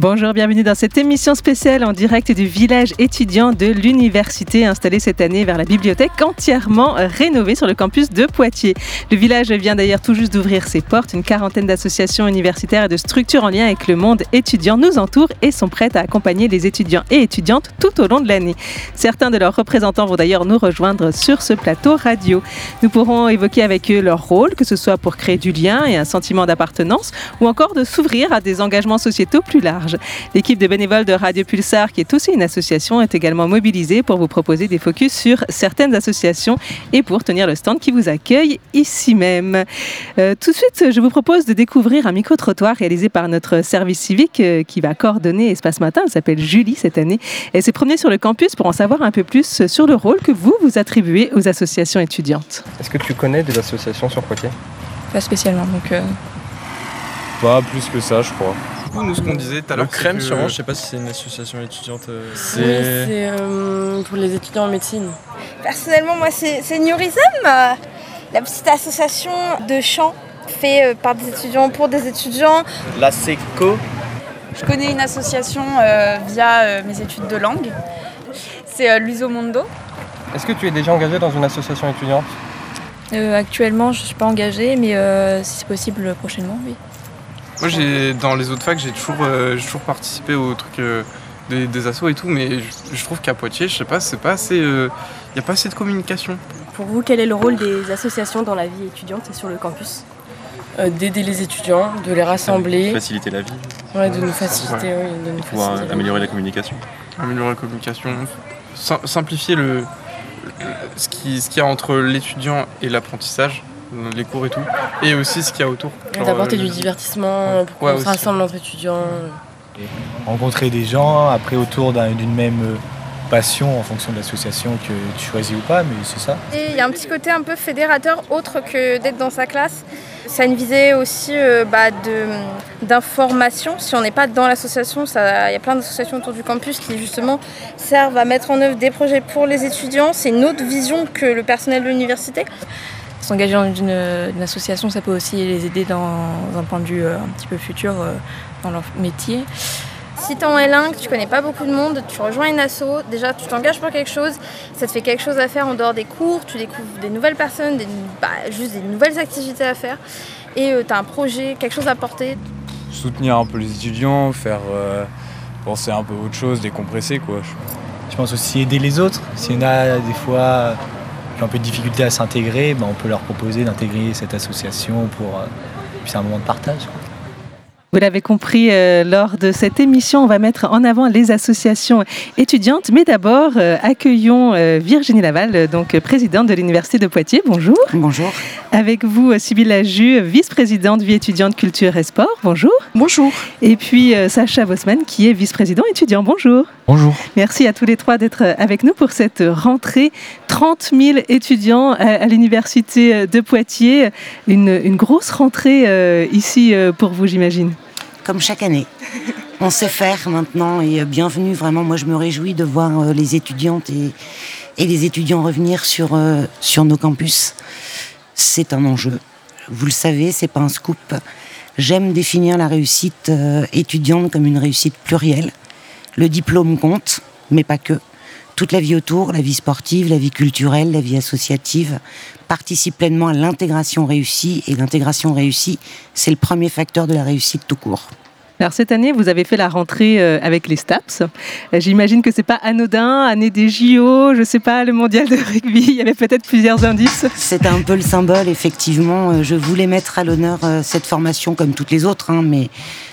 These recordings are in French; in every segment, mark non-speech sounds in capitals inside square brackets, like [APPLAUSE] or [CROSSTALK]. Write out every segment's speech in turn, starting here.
Bonjour, bienvenue dans cette émission spéciale en direct du village étudiant de l'université installé cette année vers la bibliothèque entièrement rénovée sur le campus de Poitiers. Le village vient d'ailleurs tout juste d'ouvrir ses portes. Une quarantaine d'associations universitaires et de structures en lien avec le monde étudiant nous entourent et sont prêtes à accompagner les étudiants et étudiantes tout au long de l'année. Certains de leurs représentants vont d'ailleurs nous rejoindre sur ce plateau radio. Nous pourrons évoquer avec eux leur rôle, que ce soit pour créer du lien et un sentiment d'appartenance ou encore de s'ouvrir à des engagements sociétaux plus larges. L'équipe de bénévoles de Radio Pulsar, qui est aussi une association, est également mobilisée pour vous proposer des focus sur certaines associations et pour tenir le stand qui vous accueille ici même. Euh, tout de suite, je vous propose de découvrir un micro-trottoir réalisé par notre service civique euh, qui va coordonner Espace Matin. Elle s'appelle Julie cette année. Elle s'est promenée sur le campus pour en savoir un peu plus sur le rôle que vous vous attribuez aux associations étudiantes. Est-ce que tu connais des associations sur Poitiers? Pas spécialement, donc. Euh, Pas plus que ça, je crois. Nous, ce qu'on disait tout à Le l'heure, crème, c'est que- sûrement, je sais pas si c'est une association étudiante. euh, Oui, c'est. c'est euh, pour les étudiants en médecine. Personnellement, moi, c'est Nurism, euh, la petite association de chant fait par des étudiants pour des étudiants. La SECO, Je connais une association euh, via euh, mes études de langue. C'est euh, Luso Mondo. Est-ce que tu es déjà engagé dans une association étudiante? Euh, actuellement, je suis pas engagée, mais euh, si c'est possible, prochainement, oui. Moi, j'ai dans les autres facs, j'ai toujours, euh, toujours participé aux trucs euh, des, des assos et tout, mais je, je trouve qu'à Poitiers, je sais pas, c'est pas assez. Il n'y a pas assez de communication. Pour vous, quel est le rôle des associations dans la vie étudiante et sur le campus? Euh, D'aider les étudiants, de les rassembler, Faciliter la vie, ouais, de nous faciliter, oui, de nous pouvoir faciliter. améliorer la communication. Améliorer la communication, sim- simplifier le, le- ce qui ce qu'il y a entre l'étudiant et l'apprentissage, les cours et tout, et aussi ce qu'il y a autour. D'apporter euh, du divertissement, pour qu'on Ouais, se rassemble entre étudiants. rencontrer des gens, après autour d'un- d'une même euh, passion en fonction de l'association que tu choisis ou pas, mais c'est ça. Et il y a un petit côté un peu fédérateur, autre que d'être dans sa classe. Ça a une visée aussi euh, bah, d'information. Si on n'est pas dans l'association, ça- il y a plein d'associations autour du campus qui justement servent à mettre en œuvre des projets pour les étudiants. C'est une autre vision que le personnel de l'université. S'engager dans une, une association, ça peut aussi les aider dans un point de vue euh, un petit peu futur euh, dans leur métier. Si tu es en L1, que tu connais pas beaucoup de monde, tu rejoins une asso, déjà tu t'engages pour quelque chose, ça te fait quelque chose à faire en dehors des cours, tu découvres des nouvelles personnes, des, bah, juste des nouvelles activités à faire, et tu as un projet, quelque chose à porter. Soutenir un peu les étudiants, faire euh, penser un peu à autre chose, décompresser quoi. Je pense aussi aider les autres. S'il y en a des fois qui ont un peu de difficulté à s'intégrer, ben, on peut leur proposer d'intégrer cette association pour. euh, c'est un moment de partage. Vous l'avez compris, euh, lors de cette émission, on va mettre en avant les associations étudiantes. Mais d'abord, euh, accueillons euh, Virginie Laval, donc présidente de l'Université de Poitiers. Bonjour. Bonjour. Avec vous, euh, Sybille Laju, vice-présidente vie étudiante culture et sport. Bonjour. Bonjour. Et puis euh, Sacha Bosman, qui est vice-président étudiant. Bonjour. Bonjour. Merci à tous les trois d'être avec nous pour cette rentrée. 30 000 étudiants à, à l'Université de Poitiers. Une, une grosse rentrée euh, ici euh, pour vous, j'imagine. Comme chaque année. On sait faire maintenant et euh, bienvenue vraiment. Moi, je me réjouis de voir euh, les étudiantes et, les étudiants revenir sur, euh, sur nos campus. C'est un enjeu. Vous le savez, c'est pas un scoop. J'aime définir la réussite étudiante comme une réussite plurielle. Le diplôme compte, mais pas que. Toute la vie autour, la vie sportive, la vie culturelle, la vie associative, participe pleinement à l'intégration réussie. Et l'intégration réussie, c'est le premier facteur de la réussite tout court. Alors cette année, vous avez fait la rentrée euh, avec les STAPS. Euh, J'imagine que c'est pas anodin, année des JO, je sais pas, le mondial de rugby, il y avait peut-être plusieurs indices. C'est un peu le symbole, effectivement. Euh, Je voulais mettre à l'honneur cette formation comme toutes les autres, hein, mais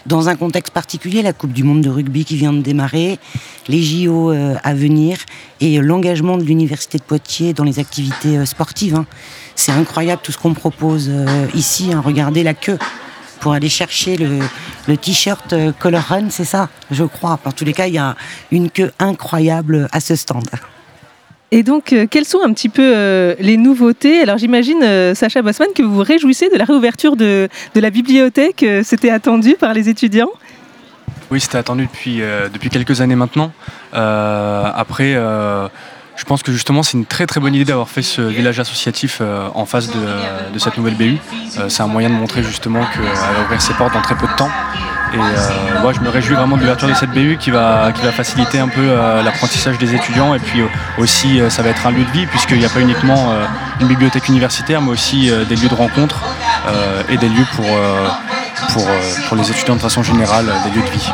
dans un contexte particulier, la Coupe du Monde de rugby qui vient de démarrer, les JO à venir et l'engagement de l'Université de Poitiers dans les activités sportives. hein. C'est incroyable tout ce qu'on propose ici. hein. Regardez la queue pour aller chercher le, le t-shirt euh, Color Run, c'est ça, je crois. En tous les cas, il y a une queue incroyable à ce stand. Et donc, euh, quelles sont un petit peu euh, les nouveautés? Alors j'imagine, euh, Sacha Bosman, que vous vous réjouissez de la réouverture de, de la bibliothèque. C'était attendu par les étudiants? Oui, c'était attendu depuis, euh, depuis quelques années maintenant. Euh, après, euh, je pense que justement, c'est une très très bonne idée d'avoir fait ce village associatif euh, en face de, cette nouvelle BU. Euh, c'est un moyen de montrer justement qu'elle va ouvrir ses portes dans très peu de temps Et euh, moi, je me réjouis vraiment de l'ouverture de cette BU qui va, qui va faciliter un peu euh, l'apprentissage des étudiants. Et puis aussi, ça va être un lieu de vie, puisqu'il n'y a pas uniquement une bibliothèque universitaire, mais aussi des lieux de rencontre et des lieux pour, pour les étudiants de façon générale, des lieux de vie.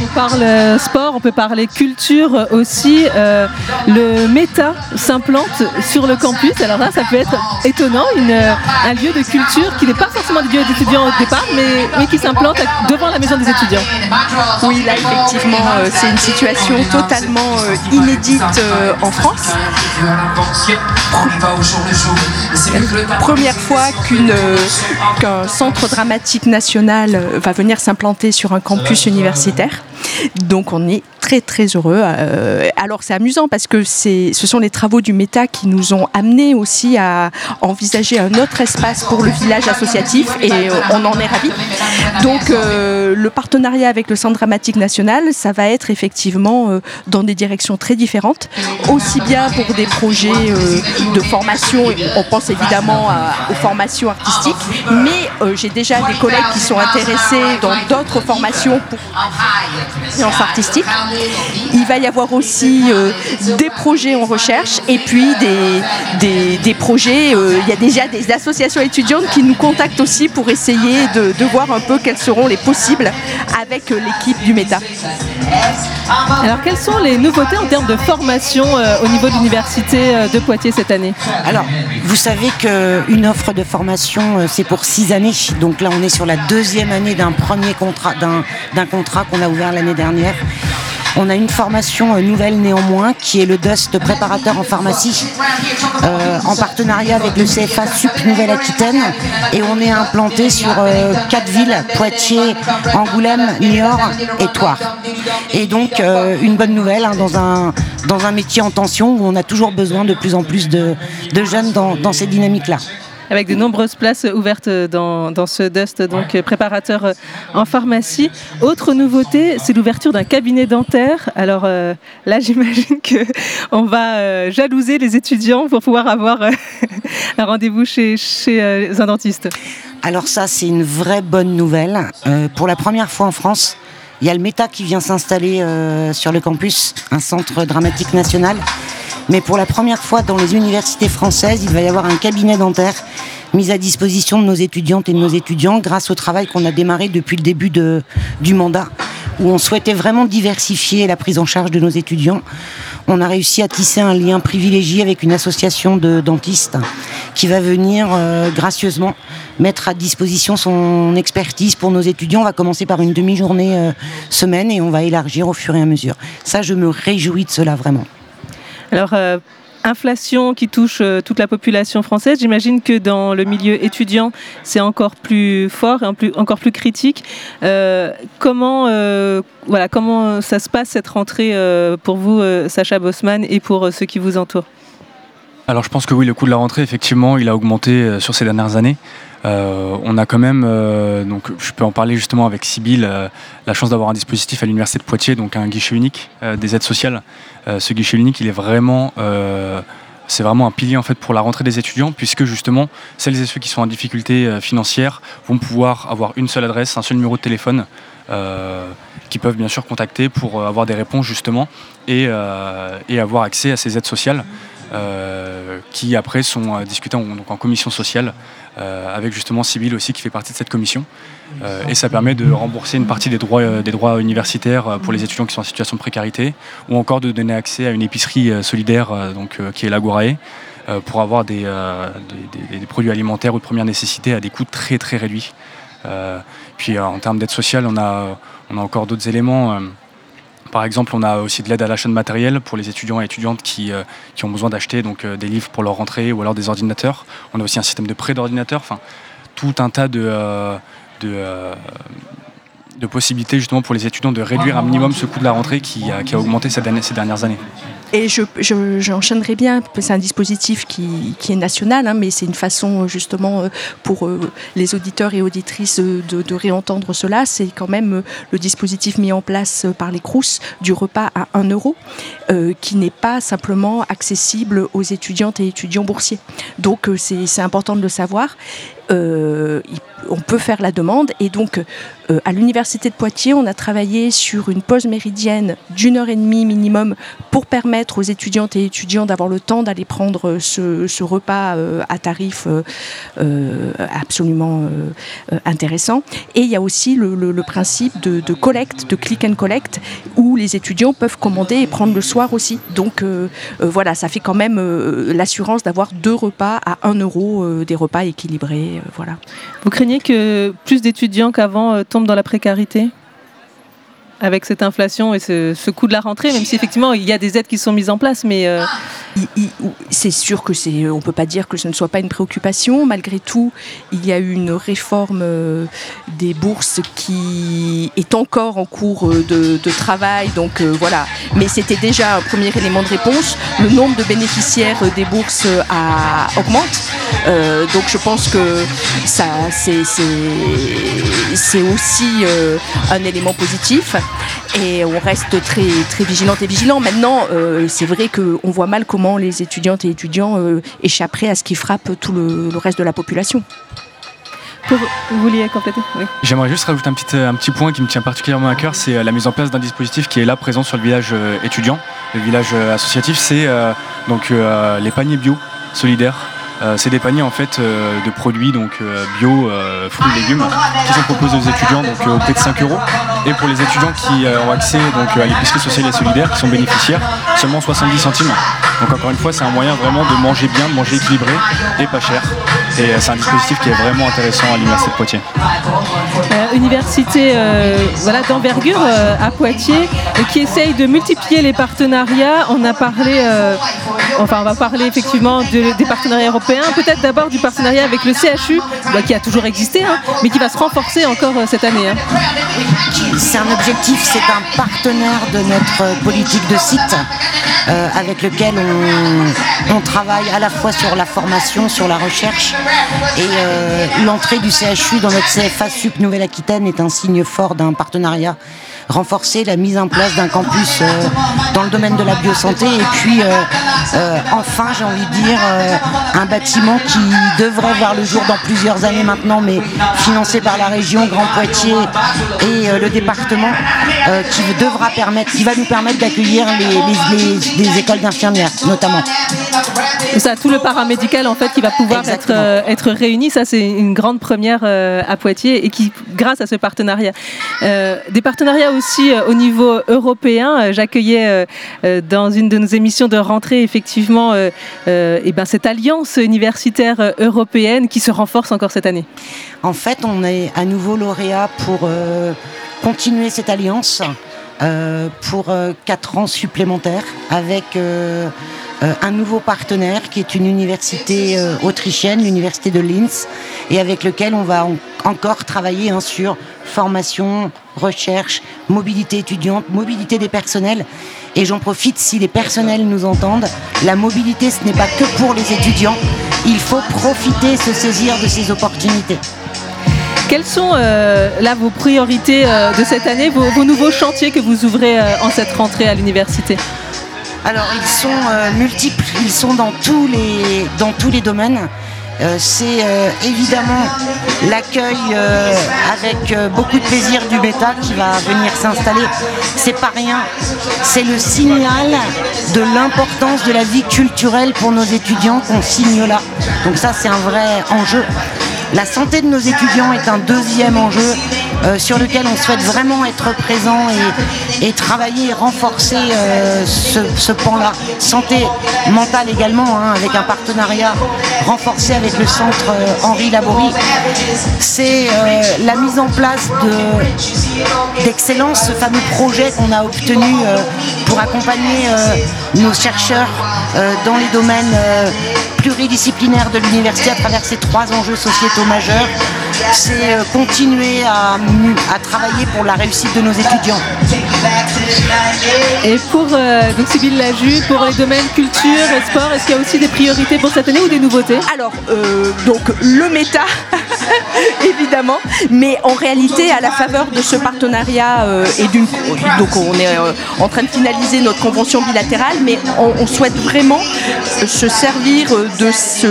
On parle euh, sport, on peut parler culture aussi. Euh, le méta s'implante sur le campus. Alors là, ça peut être étonnant, euh, un lieu de culture qui n'est pas forcément des lieu d'étudiants au départ, mais, qui s'implante devant la maison des étudiants. Oui, là, effectivement, c'est une situation totalement inédite en France. Première fois qu'un centre dramatique national va venir s'implanter sur un campus universitaire. Donc on est très très heureux. Euh, alors c'est amusant parce que ce sont les travaux du META qui nous ont amenés aussi à envisager un autre espace pour le village associatif et euh, on en est ravis. Donc euh, le partenariat avec le Centre dramatique national, ça va être effectivement dans des directions très différentes, aussi bien pour des projets de formation, on pense évidemment aux formations artistiques, mais j'ai déjà des collègues qui sont intéressés dans d'autres formations pour sciences artistiques. Il va y avoir aussi euh, des projets en recherche et puis des, des, projets. Euh, il y a déjà des associations étudiantes qui nous contactent aussi pour essayer de, voir un peu quels seront les possibles avec euh, l'équipe du META. Alors quelles sont les nouveautés en termes de formation au niveau de l'université de Poitiers cette année? Alors vous savez qu'une offre de formation c'est pour six années. Donc là on est sur la deuxième année d'un premier contrat, d'un contrat qu'on a ouvert l'année dernière. On a une formation euh, nouvelle néanmoins qui est le DUST préparateur en pharmacie euh, en partenariat avec le CFA SUP Nouvelle-Aquitaine et on est implanté sur euh, quatre villes, Poitiers, Angoulême, Niort et Toire. Et donc une bonne nouvelle hein, dans, un, métier en tension où on a toujours besoin de plus en plus de, jeunes dans, dans ces dynamiques-là avec de nombreuses places ouvertes dans, ce Dust, donc préparateur en pharmacie. Autre nouveauté, c'est l'ouverture d'un cabinet dentaire. Alors euh, là, [LAUGHS] j'imagine qu'on va euh, jalouser les étudiants pour pouvoir avoir euh, [LAUGHS] un rendez-vous chez, chez un dentiste. Alors ça, c'est une vraie bonne nouvelle. pour la première fois en France, il y a le META qui vient s'installer sur le campus, un centre dramatique national. Mais pour la première fois dans les universités françaises, il va y avoir un cabinet dentaire mis à disposition de nos étudiantes et de nos étudiants grâce au travail qu'on a démarré depuis le début du mandat, où on souhaitait vraiment diversifier la prise en charge de nos étudiants. On a réussi à tisser un lien privilégié avec une association de dentistes qui va venir euh, gracieusement mettre à disposition son expertise pour nos étudiants. On va commencer par une demi-journée euh, semaine et on va élargir au fur et à mesure. Ça, je me réjouis de cela vraiment. Alors, euh, inflation qui touche euh, toute la population française, j'imagine que dans le milieu étudiant, c'est encore plus fort et encore plus critique. Euh, comment, voilà, comment ça se passe cette rentrée pour vous, Sacha Bosman, et pour ceux qui vous entourent? Alors je pense que oui, le coût de la rentrée, effectivement, il a augmenté sur ces dernières années. Euh, on a quand même, euh, je peux en parler justement avec Sybille, euh, la chance d'avoir un dispositif à l'université de Poitiers, donc un guichet unique des aides sociales. ce guichet unique, il est vraiment c'est vraiment un pilier en fait pour la rentrée des étudiants puisque justement celles et ceux qui sont en difficulté financière vont pouvoir avoir une seule adresse, un seul numéro de téléphone qui peuvent bien sûr contacter pour avoir des réponses justement et, avoir accès à ces aides sociales. Euh, qui après sont euh, discutés en, commission sociale euh, avec justement Sybille aussi qui fait partie de cette commission. et ça permet de rembourser une partie des droits, droits universitaires pour les étudiants qui sont en situation de précarité ou encore de donner accès à une épicerie solidaire donc, qui est l'Agorae pour avoir des, produits alimentaires ou de première nécessité à des coûts très très réduits. puis en termes d'aide sociale, on a encore d'autres éléments. Par exemple, on a aussi de l'aide à l'achat de matériel pour les étudiants et étudiantes qui, euh, ont besoin d'acheter euh, des livres pour leur rentrée ou alors des ordinateurs. On a aussi un système de prêt d'ordinateurs, enfin, tout un tas de, euh, de, possibilités justement pour les étudiants de réduire un minimum ce coût de la rentrée qui a augmenté ces dernières années. Et j'enchaînerai je, bien, c'est un dispositif qui, est national, hein, mais c'est une façon justement euh, pour euh, les auditeurs et auditrices de, réentendre cela. C'est quand même euh, le dispositif mis en place par les CROUS du repas à 1 euro, qui n'est pas simplement accessible aux étudiantes et étudiants boursiers. Donc c'est important de le savoir. on peut faire la demande. Et donc, euh, à l'Université de Poitiers, on a travaillé sur une pause méridienne d'une heure et demie minimum pour permettre aux étudiantes et étudiants d'avoir le temps d'aller prendre ce, repas euh, à tarif euh, absolument intéressant. Et il y a aussi le, principe de, collecte, de click and collect, où les étudiants peuvent commander et prendre le soir aussi. Donc voilà, ça fait quand même l'assurance d'avoir deux repas à 1 euro, des repas équilibrés. voilà. Vous craignez que plus d'étudiants qu'avant tombent dans la précarité? Avec cette inflation et ce, coût de la rentrée, même si effectivement il y a des aides qui sont mises en place, mais euh, c'est sûr que c'est, on peut pas dire que ce ne soit pas une préoccupation. Malgré tout, il y a eu une réforme euh, des bourses qui est encore en cours euh, de, travail, donc voilà. Mais c'était déjà un premier élément de réponse. Le nombre de bénéficiaires des bourses augmente, donc je pense que ça, c'est aussi un élément positif et on reste très, très vigilante et vigilant. Maintenant, euh, c'est vrai qu'on voit mal comment les étudiantes et étudiants euh, échapperaient à ce qui frappe tout le, reste de la population. Pour, vous vouliez compléter? J'aimerais juste rajouter un petit, un petit point qui me tient particulièrement à cœur, c'est euh, la mise en place d'un dispositif qui est là présent sur le village étudiant, le village associatif, c'est donc les paniers bio solidaires euh, c'est des paniers en fait euh, de produits donc euh, bio, fruits et légumes qui sont proposés aux étudiants donc au prix de 5 euros. Et pour les étudiants qui ont accès donc à l'épicerie sociale et solidaire, qui sont bénéficiaires, seulement 70 centimes. Donc encore une fois, c'est un moyen vraiment de manger bien, de manger équilibré et pas cher. Et c'est un dispositif qui est vraiment intéressant à l'université de Poitiers. université voilà, d'envergure à Poitiers qui essaye de multiplier les partenariats. On a parlé, enfin on va parler effectivement des partenariats européens peut-être d'abord du partenariat avec le CHU, bah, qui a toujours existé, hein, mais qui va se renforcer encore euh, cette année. Hein. C'est un objectif, c'est un partenaire de notre politique de site euh, avec lequel on, travaille à la fois sur la formation, sur la recherche. Et euh, l'entrée du CHU dans notre CFA SUP Nouvelle-Aquitaine est un signe fort d'un partenariat renforcer la mise en place d'un campus euh, dans le domaine de la biosanté et puis euh, euh, enfin j'ai envie de dire un bâtiment qui devrait voir le jour dans plusieurs années maintenant mais financé par la région Grand Poitiers et le département qui devra permettre qui va nous permettre d'accueillir les, écoles d'infirmières notamment. Ça, tout le paramédical en fait qui va pouvoir être, être réuni, ça c'est une grande première à Poitiers et qui grâce à ce partenariat. des partenariats aussi euh, au niveau européen. Euh, j'accueillais euh, dans une de nos émissions de rentrée effectivement et eh ben, cette alliance universitaire européenne qui se renforce encore cette année. En fait, on est à nouveau lauréat pour continuer cette alliance pour quatre ans supplémentaires avec un nouveau partenaire qui est une université autrichienne, l'université de Linz, et avec lequel on va encore travailler hein, sur formation, recherche, mobilité étudiante, mobilité des personnels. Et j'en profite, si les personnels nous entendent, la mobilité, ce n'est pas que pour les étudiants. Il faut profiter, se saisir de ces opportunités. Quelles sont euh, là vos priorités euh, de cette année, vos, nouveaux chantiers que vous ouvrez euh, en cette rentrée à l'université? Alors ils sont multiples, ils sont dans tous les, domaines. C'est évidemment l'accueil avec beaucoup de plaisir du bêta qui va venir s'installer. C'est pas rien, c'est le signal de l'importance de la vie culturelle pour nos étudiants qu'on signe là. Donc ça c'est un vrai enjeu. La santé de nos étudiants est un deuxième enjeu euh, sur lequel on souhaite vraiment être présent et, travailler et renforcer euh, ce, pan-là. Santé mentale également, hein, avec un partenariat renforcé avec le centre euh, Henri Laborie. C'est la mise en place d'excellence, ce fameux projet qu'on a obtenu pour accompagner nos chercheurs dans les domaines pluridisciplinaire de l'université à travers ces trois enjeux sociétaux majeurs, c'est euh, continuer à, travailler pour la réussite de nos étudiants. Et pour euh, donc Laju, pour les domaines culture et sport, est-ce qu'il y a aussi des priorités pour cette année ou des nouveautés? Alors, euh, donc le méta [LAUGHS] évidemment. Mais en réalité, à la faveur de ce partenariat euh, et d'une, donc on est euh, en train de finaliser notre convention bilatérale, mais on, on souhaite vraiment euh, se servir euh, de ce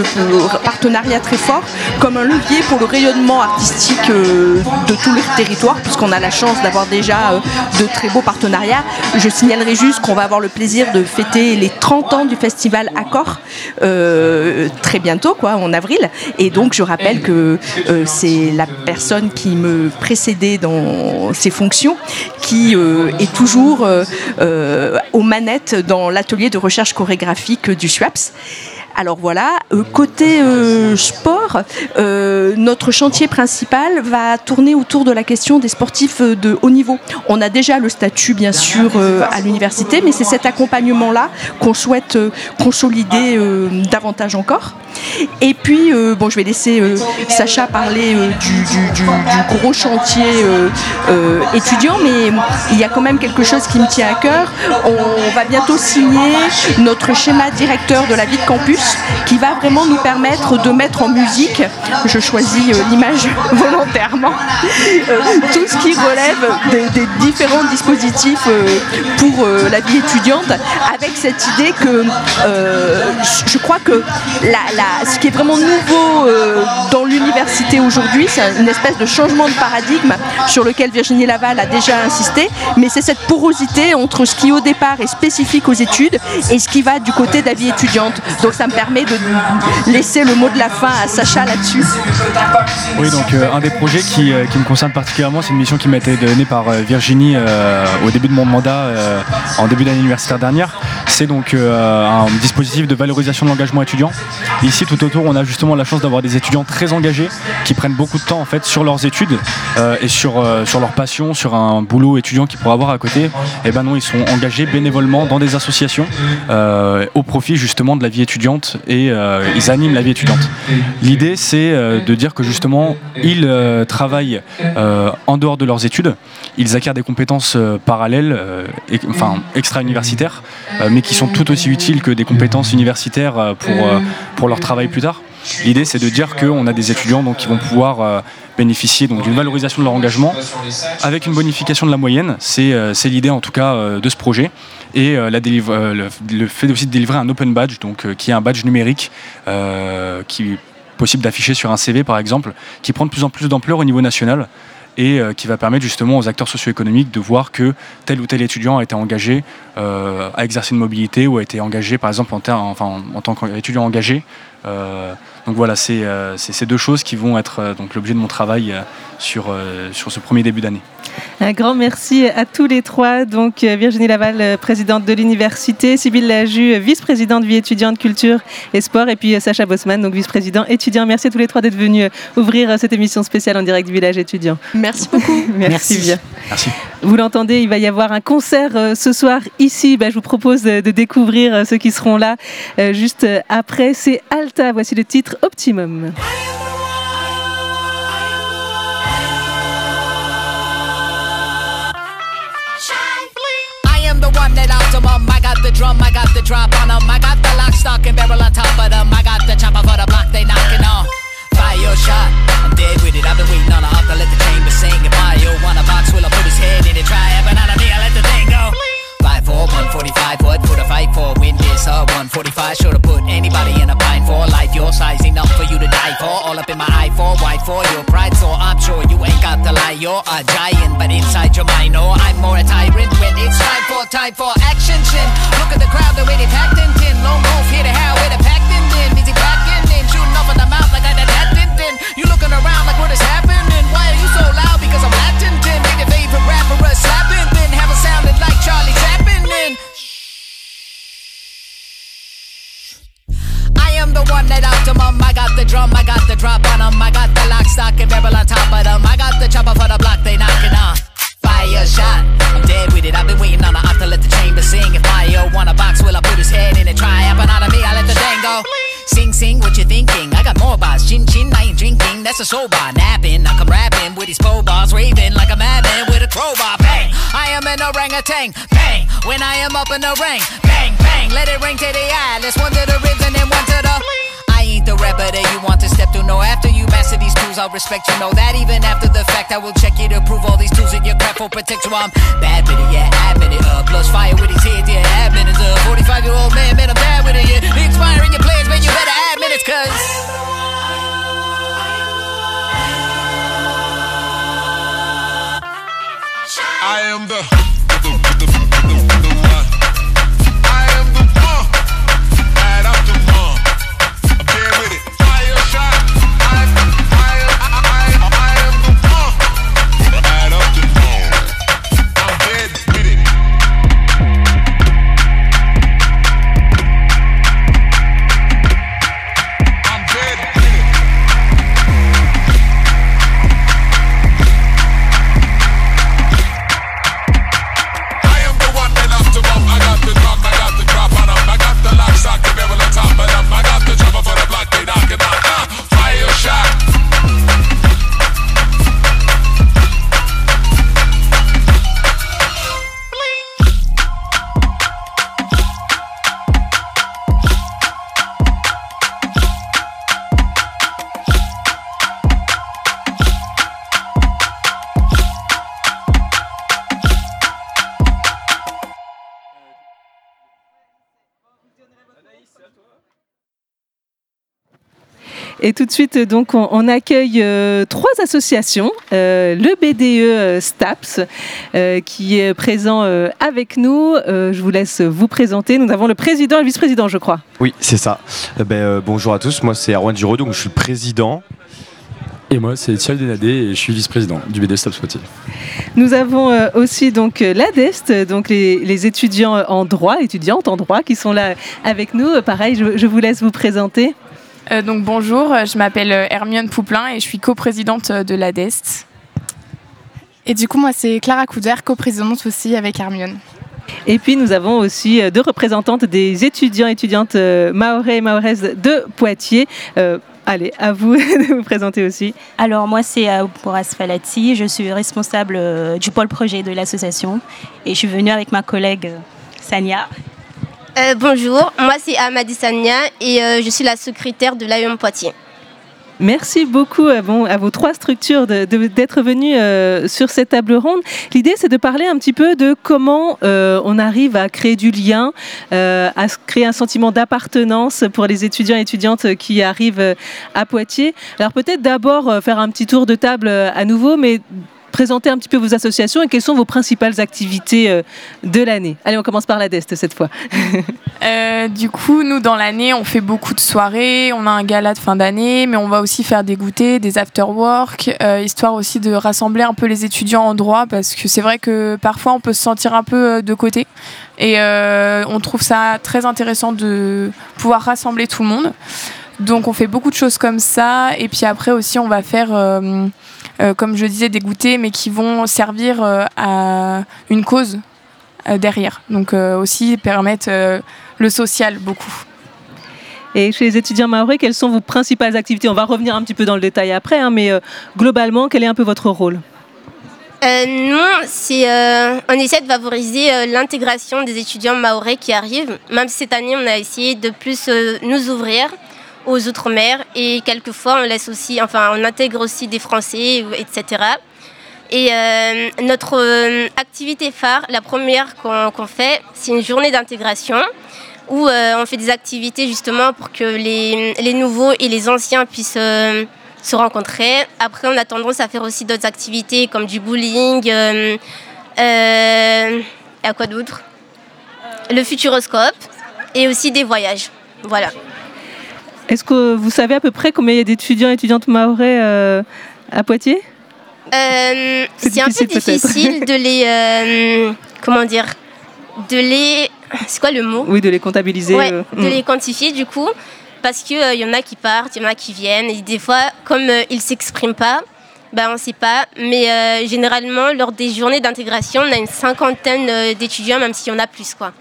partenariat très fort comme un levier pour le rayonnement artistique euh, de tout le territoire, puisqu'on a la chance d'avoir déjà euh, de très beaux partenariats. Je signalerai juste qu'on va avoir le plaisir de fêter les 30 ans du festival Accor euh, très bientôt, quoi, en avril. Et donc je rappelle que euh, c'est la personne qui me précédait dans ses fonctions qui euh, est toujours euh, aux manettes dans l'atelier de recherche chorégraphique du SWAPS. Alors voilà, euh, côté euh, sport, euh, notre chantier principal va tourner autour de la question des sportifs de haut niveau. On a déjà le statut bien sûr à l'université, mais c'est cet accompagnement-là qu'on souhaite consolider davantage encore. Et puis, bon, je vais laisser Sacha parler du, gros chantier étudiant, mais il y a quand même quelque chose qui me tient à cœur. On va bientôt signer notre schéma directeur de la vie de campus qui va vraiment nous permettre de mettre en musique, je choisis euh, l'image [LAUGHS] volontairement, euh, tout ce qui relève des, différents dispositifs euh, pour la vie étudiante, avec cette idée que je- crois que ce qui est vraiment nouveau dans l'université aujourd'hui, c'est une espèce de changement de paradigme sur lequel Virginie Laval a déjà insisté, mais c'est cette porosité entre ce qui au départ est spécifique aux études et ce qui va du côté de la vie étudiante. Donc ça me permet de laisser le mot de la fin à Sacha là-dessus. Oui, donc euh, un des projets qui, euh, qui me concerne particulièrement, c'est une mission qui m'a été donnée par euh, Virginie au début de mon mandat, en début d'année universitaire dernière. C'est donc un dispositif de valorisation de l'engagement étudiant. Ici, tout autour, on a justement la chance d'avoir des étudiants très engagés qui prennent beaucoup de temps en fait sur leurs études et sur, sur leur passion, sur un boulot étudiant qu'ils pourraient avoir à côté. Et ben non, ils sont engagés bénévolement dans des associations au profit justement de la vie étudiante et euh, ils animent la vie étudiante. L'idée, c'est euh, de dire que justement, ils euh, travaillent en dehors de leurs études, ils acquièrent des compétences parallèles, enfin extra-universitaires, mais qui sont tout aussi utiles que des compétences universitaires pour leur travail plus tard. L'idée, c'est de dire qu'on a des étudiants donc, qui vont pouvoir euh, bénéficier d'une valorisation de leur engagement avec une bonification de la moyenne. C'est euh, l'idée en tout cas euh, de ce projet. Et le, fait aussi de délivrer un open badge, donc, qui est un badge numérique qui est possible d'afficher sur un CV par exemple, qui prend de plus en plus d'ampleur au niveau national et qui va permettre justement aux acteurs socio-économiques de voir que tel ou tel étudiant a été engagé à exercer une mobilité ou a été engagé par exemple en tant qu'étudiant engagé. Euh, donc voilà, c'est euh, c'est ces deux choses qui vont être euh, donc l'objet de mon travail euh, sur, euh, sur ce premier début d'année. Un grand merci à tous les trois. Donc Virginie Laval, présidente de l'université, Sybille Laju, vice-présidente vie étudiante culture et sport, et puis Sacha Bosman, donc vice-président étudiant. Merci à tous les trois d'être venus ouvrir cette émission spéciale en direct du village étudiant. Merci beaucoup. [LAUGHS] Merci, Merci. bien. Merci. Vous l'entendez, il va y avoir un concert euh, ce soir ici. Bah, je vous propose de découvrir euh, ceux qui seront là euh, juste après. C'est Alta. Voici le titre Optimum. I am the one that optimum. I got the drum, I got the drop on 'em. I got the lock, stock, and barrel on top of them. I got the chopper for the block, they knocking on. Fire your shot, I'm dead with it. I've been waiting on a up to let the chamber sing. If Mario want a box, will I put his head in it? Try but out of me, I let the thing go. 5 4 145 what for the fight for win this uh 145 sure to put you're a giant but inside your mind no I'm more a tyrant when it's time for time for action chin look at the crowd the way they packed in tin lone wolf here to hell an orangutan. Bang, when I am up in the ring. Bang, bang, let it ring to the eye. Let's one to the ribs and then one to the. I ain't the rapper that you want to step through. No, after you master these tools, I'll respect you. Know that even after the fact, I will check you to prove all these tools in your craft will protect you. I'm bad with it, yeah, admit it. Uh, plus fire with his head, yeah, admit it. Uh, 45 year old man, man, I'm bad with it, yeah. Expiring your plans, man, you better admit it, cause. I am the, Et tout de suite, donc, on, on accueille euh, trois associations. Euh, le BDE euh, STAPS, euh, qui est présent euh, avec nous. Euh, je vous laisse vous présenter. Nous avons le président et le vice-président, je crois. Oui, c'est ça. Euh, ben, euh, bonjour à tous, moi c'est Erwan Giraud, donc je suis le président. Et moi c'est Thierry Denadé et je suis vice-président du BD Stop Poitiers. Nous avons euh, aussi donc l'ADEST, donc les, les étudiants en droit, étudiantes en droit, qui sont là avec nous. Pareil, je, je vous laisse vous présenter. Euh, donc bonjour, je m'appelle euh, Hermione Pouplin et je suis coprésidente euh, de l'ADEST. Et du coup, moi, c'est Clara Couder, coprésidente aussi avec Hermione. Et puis nous avons aussi deux représentantes des étudiants et étudiantes maorais et maoraises de Poitiers. Euh, allez, à vous [LAUGHS] de vous présenter aussi. Alors moi c'est Aouporas Falati, je suis responsable du pôle projet de l'association et je suis venue avec ma collègue Sania. Euh, bonjour, moi c'est Amadi Sania et euh, je suis la secrétaire de l'AEM Poitiers. Merci beaucoup à, bon, à vos trois structures d'être venus euh, sur cette table ronde. L'idée, c'est de parler un petit peu de comment euh, on arrive à créer du lien, euh, à créer un sentiment d'appartenance pour les étudiants et étudiantes qui arrivent euh, à Poitiers. Alors peut-être d'abord euh, faire un petit tour de table euh, à nouveau, mais présenter un petit peu vos associations et quelles sont vos principales activités euh, de l'année. Allez, on commence par la DEST cette fois. [LAUGHS] Euh, du coup, nous, dans l'année, on fait beaucoup de soirées, on a un gala de fin d'année, mais on va aussi faire des goûters, des after-work, euh, histoire aussi de rassembler un peu les étudiants en droit, parce que c'est vrai que parfois on peut se sentir un peu de côté. Et on trouve ça très intéressant de pouvoir rassembler tout le monde. Donc on fait beaucoup de choses comme ça. Et puis après aussi, on va faire, comme je disais, des goûters, mais qui vont servir euh, à une cause euh, derrière. Donc euh, aussi permettre euh, le social beaucoup. Et chez les étudiants maorais, quelles sont vos principales activités? On va revenir un petit peu dans le détail après, hein, mais euh, globalement, quel est un peu votre rôle? Euh, nous, c'est, euh, on essaie de favoriser euh, l'intégration des étudiants maorais qui arrivent. Même cette année, on a essayé de plus euh, nous ouvrir aux Outre-mer et quelquefois on laisse aussi, enfin, on intègre aussi des Français, etc. Et euh, notre euh, activité phare, la première qu'on fait, c'est une journée d'intégration où euh, on fait des activités justement pour que les, les nouveaux et les anciens puissent se rencontrer. Après, on a tendance à faire aussi d'autres activités comme du bowling, à quoi d'autre? Le futuroscope et aussi des voyages. Voilà. Est-ce que vous savez à peu près combien il y a d'étudiants et étudiantes maorais euh, à Poitiers? Euh, C'est un peu difficile, de les. euh, comment dire De les. C'est quoi le mot? Oui, de les comptabiliser. Ouais, de mm. les quantifier du coup, parce qu'il y en a qui partent, il y en a qui viennent, et des fois, comme ils ne s'expriment pas, ben, on ne sait pas. Mais généralement, lors des journées d'intégration, on a une cinquantaine d'étudiants, même s'il y en a plus. Quoi.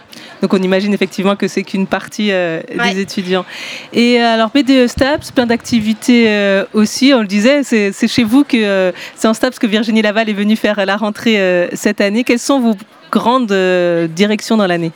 Donc on imagine effectivement que c'est qu'une partie euh, Ouais. des étudiants. Et euh, alors BDE STAPS, plein d'activités euh, aussi, on le disait, c'est chez vous que euh, c'est en STAPS que Virginie Laval est venue faire la rentrée cette année. Quelles sont vos grandes directions dans l'année?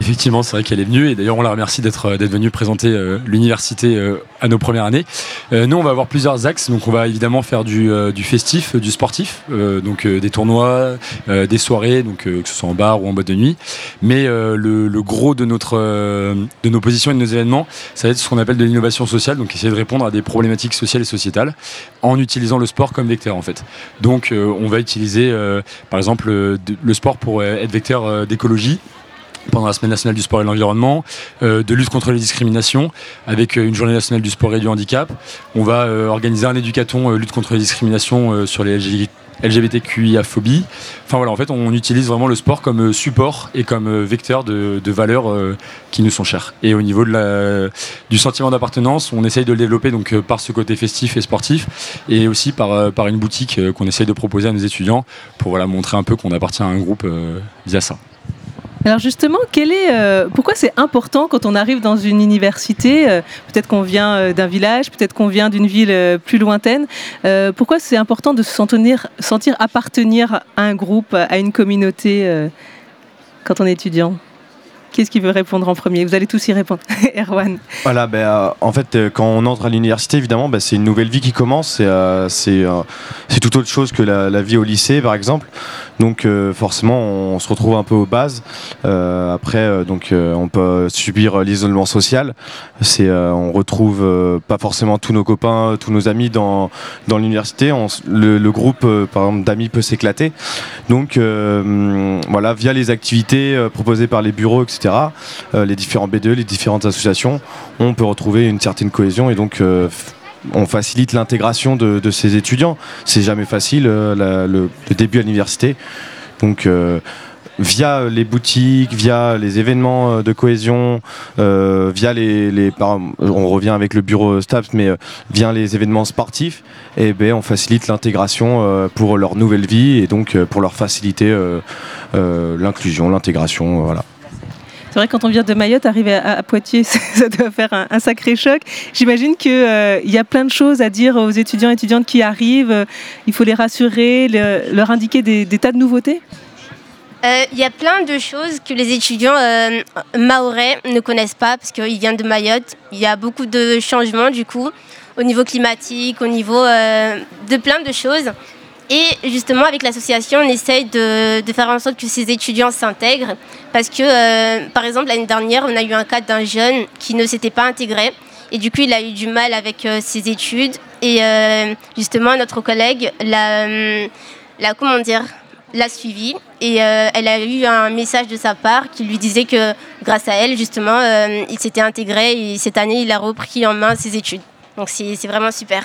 Effectivement, c'est vrai qu'elle est venue et d'ailleurs on la remercie d'être venue présenter euh, l'université euh, à nos premières années. Euh, nous, on va avoir plusieurs axes, donc on va évidemment faire du, festif, du sportif, donc des tournois, des soirées, donc que ce soit en bar ou en boîte de nuit. Mais le, gros de notre de nos positions et de nos événements, ça va être ce qu'on appelle de l'innovation sociale, donc essayer de répondre à des problématiques sociales et sociétales en utilisant le sport comme vecteur en fait. Donc on va utiliser par exemple le sport pour être vecteur d'écologie pendant la semaine nationale du sport et de l'environnement, euh, de lutte contre les discriminations, avec euh, une journée nationale du sport et du handicap. On va euh, organiser un éducaton lutte contre les discriminations sur les LG LGBTQIA phobie. Enfin voilà, en fait, on utilise vraiment le sport comme support et comme vecteur de, valeurs qui nous sont chères. Et au niveau du sentiment d'appartenance, on essaye de le développer donc par ce côté festif et sportif, et aussi par, une boutique qu'on essaye de proposer à nos étudiants pour montrer un peu qu'on appartient à un groupe via ça. Alors justement, euh, pourquoi c'est important quand on arrive dans une université euh, Peut-être qu'on vient euh, d'un village, peut-être qu'on vient d'une ville plus lointaine. pourquoi c'est important de se sentir, appartenir à un groupe, à une communauté quand on est étudiant? Qu'est-ce qui veut répondre en premier? Vous allez tous y répondre. [LAUGHS] Erwan. Voilà, ben, euh, en fait, euh, quand on entre à l'université, évidemment, ben, c'est une nouvelle vie qui commence. C'est euh, tout autre chose que la, vie au lycée, par exemple. Donc, forcément, on se retrouve un peu aux bases. Après, donc, on peut subir l'isolement social. C'est, on retrouve pas forcément tous nos copains, tous nos amis dans, dans l'université. Le, le groupe, par exemple, d'amis peut s'éclater. Donc, voilà, via les activités proposées par les bureaux, etc., euh, les différents B2, les différentes associations, on peut retrouver une certaine cohésion et donc euh, on facilite l'intégration de, ces étudiants. C'est jamais facile euh, le, début à l'université. Donc via les boutiques, via les événements de cohésion, via les, on revient avec le bureau STAPS, mais via les événements sportifs, et ben on facilite l'intégration pour leur nouvelle vie et donc pour leur faciliter l'inclusion, l'intégration, voilà. C'est vrai quand on vient de Mayotte, arriver à, Poitiers, [LAUGHS] ça doit faire un, sacré choc. J'imagine qu'il y a plein de choses à dire aux étudiants et étudiantes qui arrivent. Euh, Il faut les rassurer, le- leur indiquer des, tas de nouveautés. Euh, Il y a plein de choses que les étudiants euh, mahorais ne connaissent pas parce qu'ils viennent de Mayotte. Il y a beaucoup de changements du coup au niveau climatique, au niveau euh, de plein de choses. Et justement, avec l'association, on essaye de, faire en sorte que ces étudiants s'intègrent. Parce que, euh, par exemple, l'année dernière, on a eu un cas d'un jeune qui ne s'était pas intégré. Et du coup, il a eu du mal avec euh, ses études. Et euh, justement, notre collègue l'a, hum, l'a comment dire, l'a suivi. Et elle a eu un message de sa part qui lui disait que grâce à elle, justement, il s'était intégré. Et cette année, il a repris en main ses études. Donc c'est vraiment super.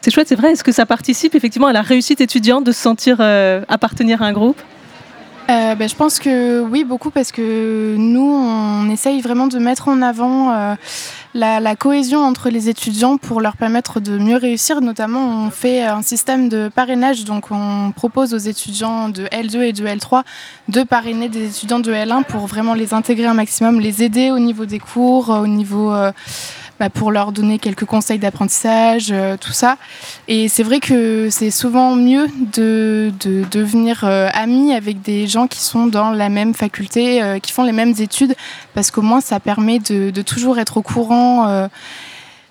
C'est chouette, c'est vrai. Est-ce que ça participe effectivement à la réussite étudiante de se sentir euh, appartenir à un groupe? Euh, ben, je pense que oui, beaucoup, parce que nous, on essaye vraiment de mettre en avant euh, la, cohésion entre les étudiants pour leur permettre de mieux réussir. Notamment, on fait un système de parrainage, donc on propose aux étudiants de L2 et de L3 de parrainer des étudiants de L1 pour vraiment les intégrer un maximum, les aider au niveau des cours, au niveau... bah, pour leur donner quelques conseils d'apprentissage, euh, tout ça. Et c'est vrai que c'est souvent mieux de, de devenir euh, ami avec des gens qui sont dans la même faculté, euh, qui font les mêmes études, parce qu'au moins ça permet de, de toujours être au courant. euh,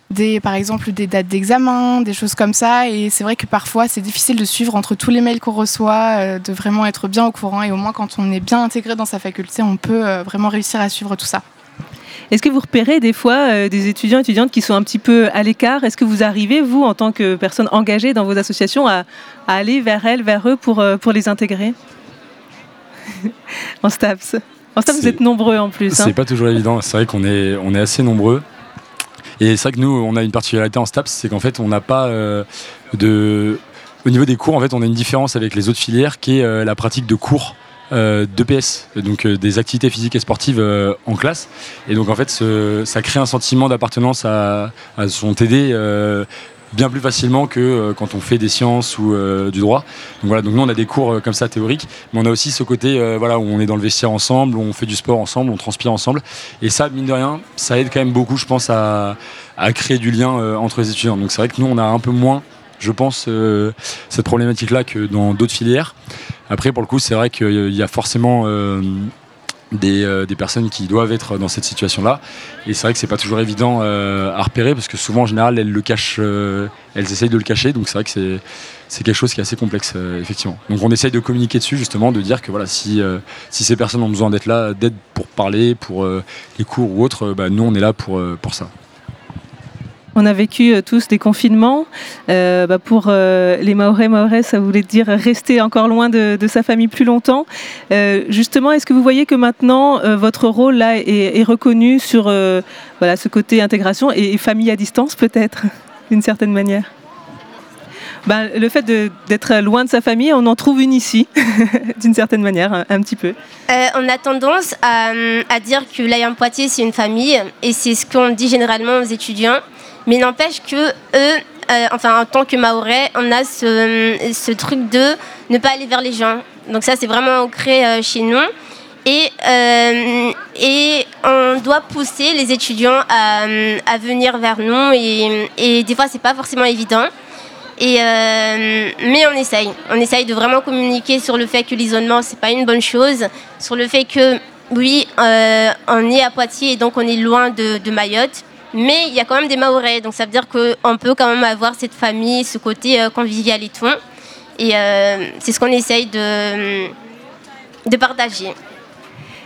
des, par exemple des dates d'examen, des choses comme ça. Et c'est vrai que parfois c'est difficile de suivre entre tous les mails qu'on reçoit, euh, de vraiment être bien au courant. Et au moins quand on est bien intégré dans sa faculté, on peut euh, vraiment réussir à suivre tout ça. Est-ce que vous repérez des fois euh, des étudiants et étudiantes qui sont un petit peu à l'écart? Est-ce que vous arrivez, vous, en tant que personne engagée dans vos associations, à, à aller vers elles, vers eux pour, euh, pour les intégrer? [LAUGHS] En STAPS. En STAPS, vous êtes nombreux en plus. hein. C'est pas toujours évident. C'est vrai qu'on est, on est assez nombreux. Et c'est vrai que nous, on a une particularité en STAPS, c'est qu'en fait, on n'a pas euh, de. Au niveau des cours, en fait, on a une différence avec les autres filières qui est la pratique de cours. Euh, d'EPS, donc euh, des activités physiques et sportives euh, en classe. Et donc en fait, ça crée un sentiment d'appartenance à, son TD bien plus facilement que quand on fait des sciences ou du droit. Donc voilà, donc nous on a des cours comme ça théoriques, mais on a aussi ce côté voilà où on est dans le vestiaire ensemble, où on fait du sport ensemble, on transpire ensemble. Et ça, mine de rien, ça aide quand même beaucoup, je pense, à, à créer du lien entre les étudiants. Donc c'est vrai que nous on a un peu moins, je pense, euh, cette problématique-là que dans d'autres filières. Après, pour le coup, c'est vrai qu'il y a forcément euh, des, euh, des personnes qui doivent être dans cette situation-là. Et c'est vrai que c'est pas toujours évident à repérer parce que souvent en général elles le cachent, elles essayent de le cacher. Donc c'est vrai que c'est quelque chose qui est assez complexe effectivement. Donc on essaye de communiquer dessus justement, de dire que voilà si ces personnes ont besoin d'être là, d'aide pour parler, pour les cours ou autres, euh, bah, nous on est là pour pour ça. On a vécu euh, tous des confinements. Euh, bah, pour euh, les Maorais, Maorais, ça voulait dire rester encore loin de, sa famille plus longtemps. Justement, est-ce que vous voyez que maintenant votre rôle là est, reconnu sur voilà, ce côté intégration et, famille à distance peut-être, [LAUGHS] d'une certaine manière? Ben, le fait d'être loin de sa famille, on en trouve une ici, [LAUGHS] d'une certaine manière, un, petit peu. On a tendance à, dire que l'Ayam Poitiers c'est une famille et c'est ce qu'on dit généralement aux étudiants, mais n'empêche que eux, euh, enfin en tant que Maorais, on a ce, truc de ne pas aller vers les gens. Donc ça c'est vraiment ancré euh, chez nous. Et, euh, et on doit pousser les étudiants à, à venir vers nous et, et des fois c'est pas forcément évident. Et mais on essaye. On essaye de vraiment communiquer sur le fait que l'isolement, c'est pas une bonne chose. Sur le fait que, oui, on est à Poitiers et donc on est loin de Mayotte. Mais il y a quand même des Mahorais. Donc ça veut dire qu'on peut quand même avoir cette famille, ce côté euh, convivial et tout. Et euh, c'est ce qu'on essaye de, de partager.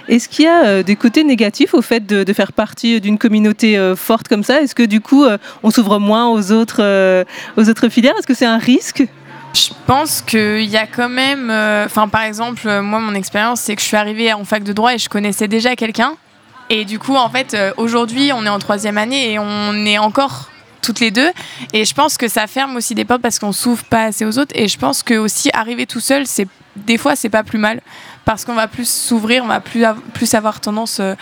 Est-ce qu'il y a euh, des côtés négatifs au fait de, de faire partie d'une communauté forte comme ça? Est-ce que du coup, on s'ouvre moins aux autres, aux autres filières? Est-ce que c'est un risque? Je pense qu'il y a quand même. euh, Enfin, par exemple, moi, mon expérience, c'est que je suis arrivée en fac de droit et je connaissais déjà quelqu'un. Et du coup, en fait, euh, aujourd'hui, on est en troisième année et on est encore toutes les deux. Et je pense que ça ferme aussi des portes parce qu'on s'ouvre pas assez aux autres. Et je pense que aussi arriver tout seul, c'est des fois, c'est pas plus mal parce qu'on va plus s'ouvrir, on va plus, av- plus avoir tendance. euh,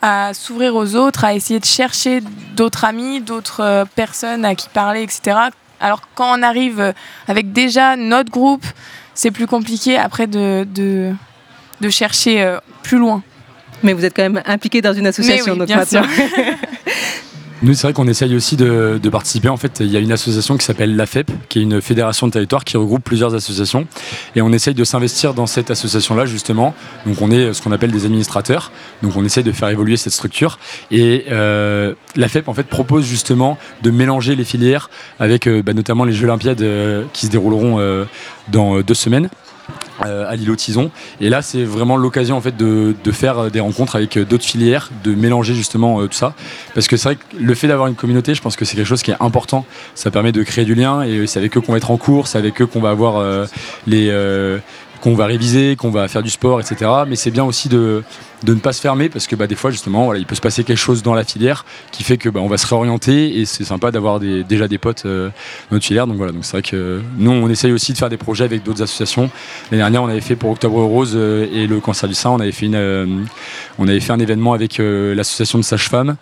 à s'ouvrir aux autres, à essayer de chercher d'autres amis, d'autres euh, personnes à qui parler, etc. Alors quand on arrive avec déjà notre groupe, c'est plus compliqué après de, de, chercher plus loin. Mais vous êtes quand même impliqué dans une association, oui, donc bien maintenant. [LAUGHS] Nous, c'est vrai qu'on essaye aussi de, de participer. En fait, il y a une association qui s'appelle l'AFEP, qui est une fédération de territoire qui regroupe plusieurs associations. Et on essaye de s'investir dans cette association-là, justement. Donc, on est ce qu'on appelle des administrateurs. Donc, on essaye de faire évoluer cette structure. Et euh, l'AFEP, en fait, propose justement de mélanger les filières avec euh, bah, notamment les Jeux Olympiades euh, qui se dérouleront euh, dans euh, deux semaines euh, à l'îlot Tison. Et là, c'est vraiment l'occasion en fait de, de faire euh, des rencontres avec euh, d'autres filières, de mélanger justement euh, tout ça. Parce que c'est vrai que le fait d'avoir une communauté, je pense que c'est quelque chose qui est important. Ça permet de créer du lien et c'est avec eux qu'on va être en cours, c'est avec eux qu'on va avoir euh, les euh, qu'on va réviser, qu'on va faire du sport, etc. Mais c'est bien aussi de, de ne pas se fermer parce que bah, des fois justement voilà, il peut se passer quelque chose dans la filière qui fait que bah, on va se réorienter et c'est sympa d'avoir des, déjà des potes euh, dans notre filière. Donc voilà, donc c'est vrai que nous on essaye aussi de faire des projets avec d'autres associations. L'année dernière on avait fait pour Octobre Rose euh, et le cancer du sein, on avait fait, euh, on avait fait un événement avec euh, l'association de sages-femmes.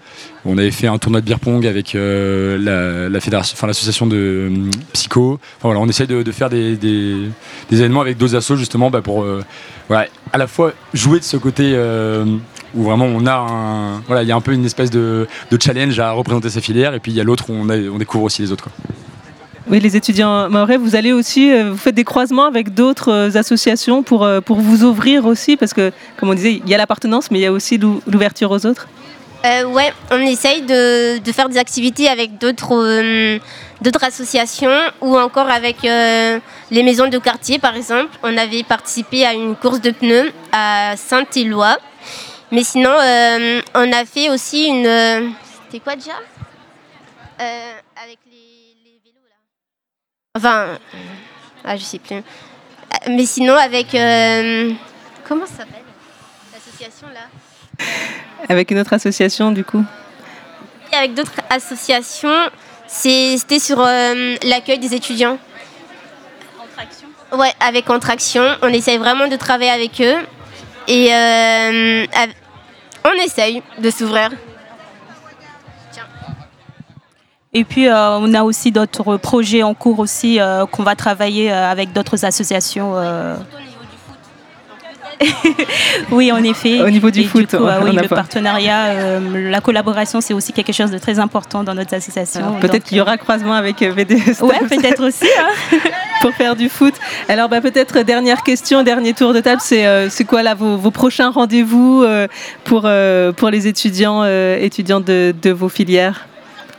On avait fait un tournoi de beer pong avec euh, la, fédération, enfin l'association de psycho. Voilà, on essaye de, faire des, des- événements avec d'autres assos justement bah, pour euh, voilà, à la fois jouer de ce côté euh, où vraiment on a un, voilà, il y a un peu une espèce de, challenge à représenter sa filière et puis il y a l'autre où on, découvre aussi les autres. Oui, les étudiants maorais, vous allez aussi, euh, vous faites des croisements avec d'autres euh, associations pour, vous ouvrir aussi, parce que, comme on disait, il y a l'appartenance, mais il y a aussi l'ou- l'ouverture aux autres. Euh, on essaye de, faire des activités avec d'autres euh, associations ou encore avec euh, les maisons de quartier, par exemple. On avait participé à une course de pneus à Saint-Éloi. Mais sinon, on a fait aussi une. C'était quoi déjà? Avec les, les vélos là. Enfin. Ah, je sais plus. Mais sinon, avec. comment ça s'appelle L'association là? [LAUGHS] Avec une autre association, du coup. Et avec d'autres associations, c'était sur euh, l'accueil des étudiants. Ouais, avec Contraction. On essaye vraiment de travailler avec eux. Et euh, on essaye de s'ouvrir. Et puis, euh, on a aussi d'autres projets en cours aussi euh, qu'on va travailler avec d'autres associations. Oui, en effet. Au niveau du Et foot, coup, on ah oui, le pas. partenariat, euh, la collaboration, c'est aussi quelque chose de très important dans notre association. Peut-être qu'il y aura croisement avec euh, VDE Staps. Ouais, peut-être aussi. hein. [LAUGHS] pour faire du foot. Alors bah, peut-être dernière question, dernier tour de table, c'est euh, c'est quoi là vos, vos prochains rendez-vous euh, pour, euh, pour les étudiants, euh, étudiants de, de vos filières?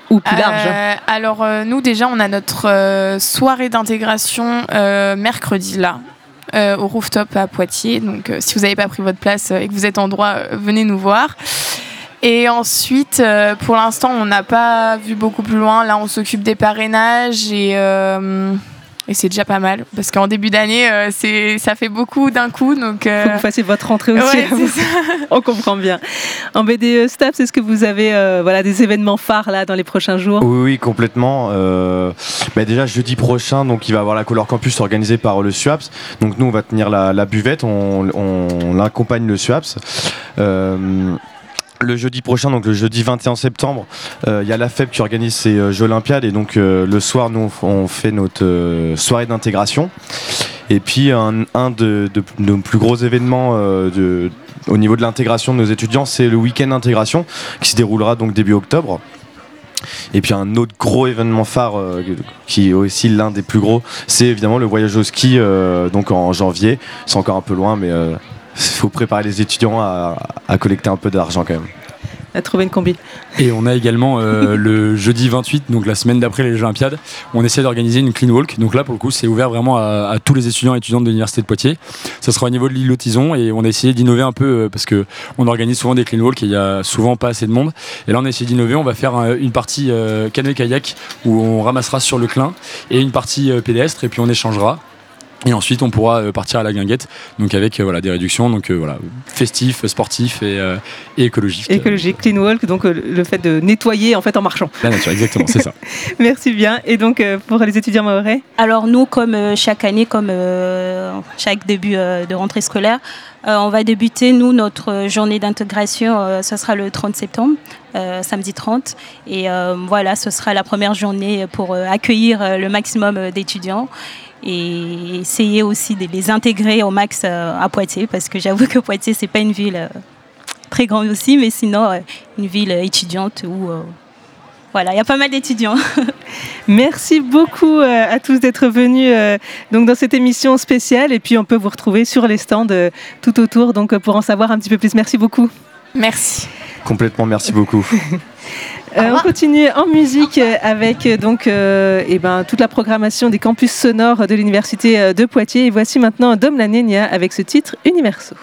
Ou plus large hein. Euh, alors euh, nous déjà on a notre euh, soirée d'intégration euh, mercredi là. Euh, au rooftop à Poitiers. Donc, euh, si vous n'avez pas pris votre place euh, et que vous êtes en droit, venez nous voir. Et ensuite, pour l'instant, on n'a pas vu beaucoup plus loin. Là, on s'occupe des parrainages et, et c'est déjà pas mal. Parce qu'en début d'année, euh, c'est ça fait beaucoup d'un coup. Donc, euh, Faut que vous fassiez votre rentrée aussi. Ouais, c'est ça. [LAUGHS] On comprend bien. En BDE Staps, est-ce que vous avez euh, voilà, des événements phares là dans les prochains jours? Oui, oui, complètement. Euh, bah déjà jeudi prochain, donc il va y avoir la Color Campus organisée par le SUAPS. Donc nous, on va tenir la, la buvette, on, on accompagne le SUAPS. Le jeudi prochain, donc le jeudi 21 septembre, euh, il y a la FEB qui organise ses euh, Jeux Olympiades et donc euh, le soir, nous on, fait notre soirée d'intégration. Et puis un, de, nos plus gros événements au niveau de l'intégration de nos étudiants, c'est le week-end d'intégration qui se déroulera donc début octobre. Et puis un autre gros événement phare qui est aussi l'un des plus gros, c'est évidemment le voyage au ski donc en janvier. C'est encore un peu loin, mais [LAUGHS] faut préparer les étudiants à, à collecter un peu d'argent quand même. À trouver une combi. Et on a également euh, [LAUGHS] le jeudi 28, donc la semaine d'après les Jeux Olympiades, on essaie d'organiser une clean walk. Donc là, pour le coup, c'est ouvert vraiment à, à tous les étudiants et étudiantes de l'université de Poitiers. Ça sera au niveau de l'île Tison et on a essayé d'innover un peu euh, parce que on organise souvent des clean walks et il y a souvent pas assez de monde. Et là, on a essayé d'innover. On va faire une partie euh, canoë kayak où on ramassera sur le clin et une partie euh, pédestre et puis on échangera. Et ensuite, on pourra euh, partir à la guinguette, donc avec euh, voilà, des réductions, donc euh, voilà, festif, sportif et, euh, et écologique. Écologique, clean walk, donc euh, le fait de nettoyer en fait en marchant. La nature, exactement, c'est ça. [LAUGHS] Merci bien. Et donc euh, pour les étudiants maorais Alors nous, comme euh, chaque année, comme euh, chaque début euh, de rentrée scolaire, euh, on va débuter, nous, notre journée d'intégration, euh, ce sera le 30 septembre, euh, samedi 30. Et euh, voilà, ce sera la première journée pour euh, accueillir euh, le maximum euh, d'étudiants et essayer aussi de les intégrer au max euh, à Poitiers, parce que j'avoue que Poitiers, c'est pas une ville euh, très grande aussi, mais sinon, euh, une ville étudiante où... voilà, il y a pas mal d'étudiants. [LAUGHS] Merci beaucoup à tous d'être venus donc dans cette émission spéciale et puis on peut vous retrouver sur les stands tout autour donc pour en savoir un petit peu plus. Merci beaucoup. Merci. Complètement, merci beaucoup. [LAUGHS] Euh, on continue en musique euh, avec euh, donc euh, eh ben, toute la programmation des campus sonores de l'université de Poitiers et voici maintenant Dom la Nenia avec ce titre Universo.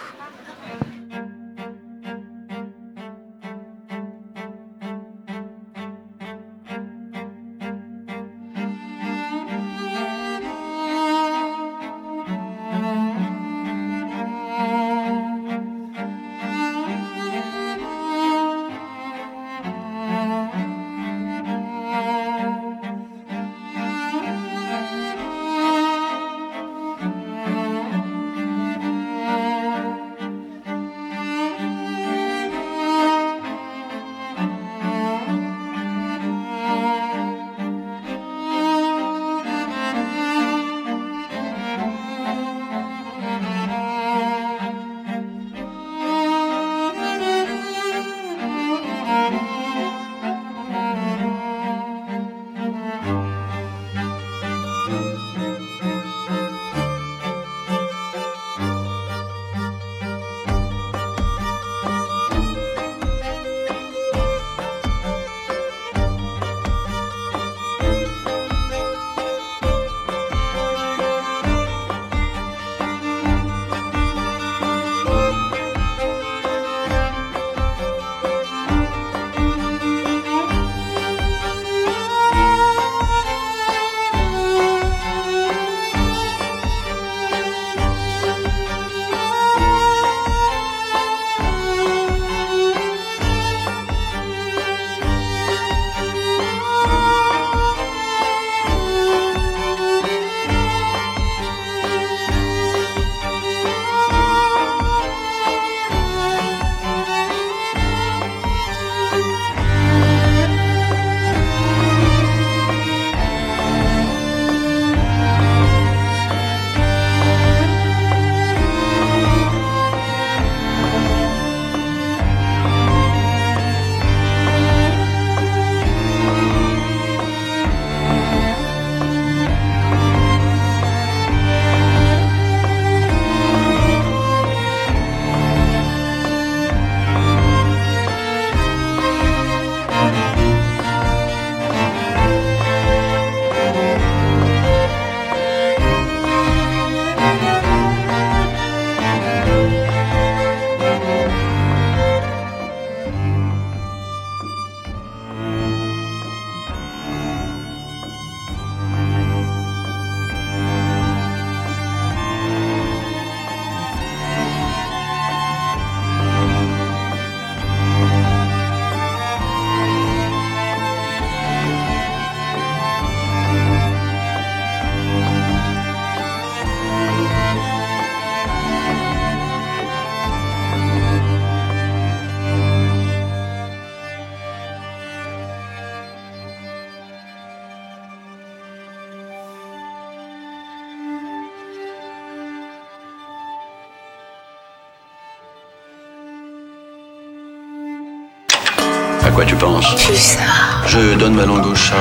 Je donne ma langue au chat.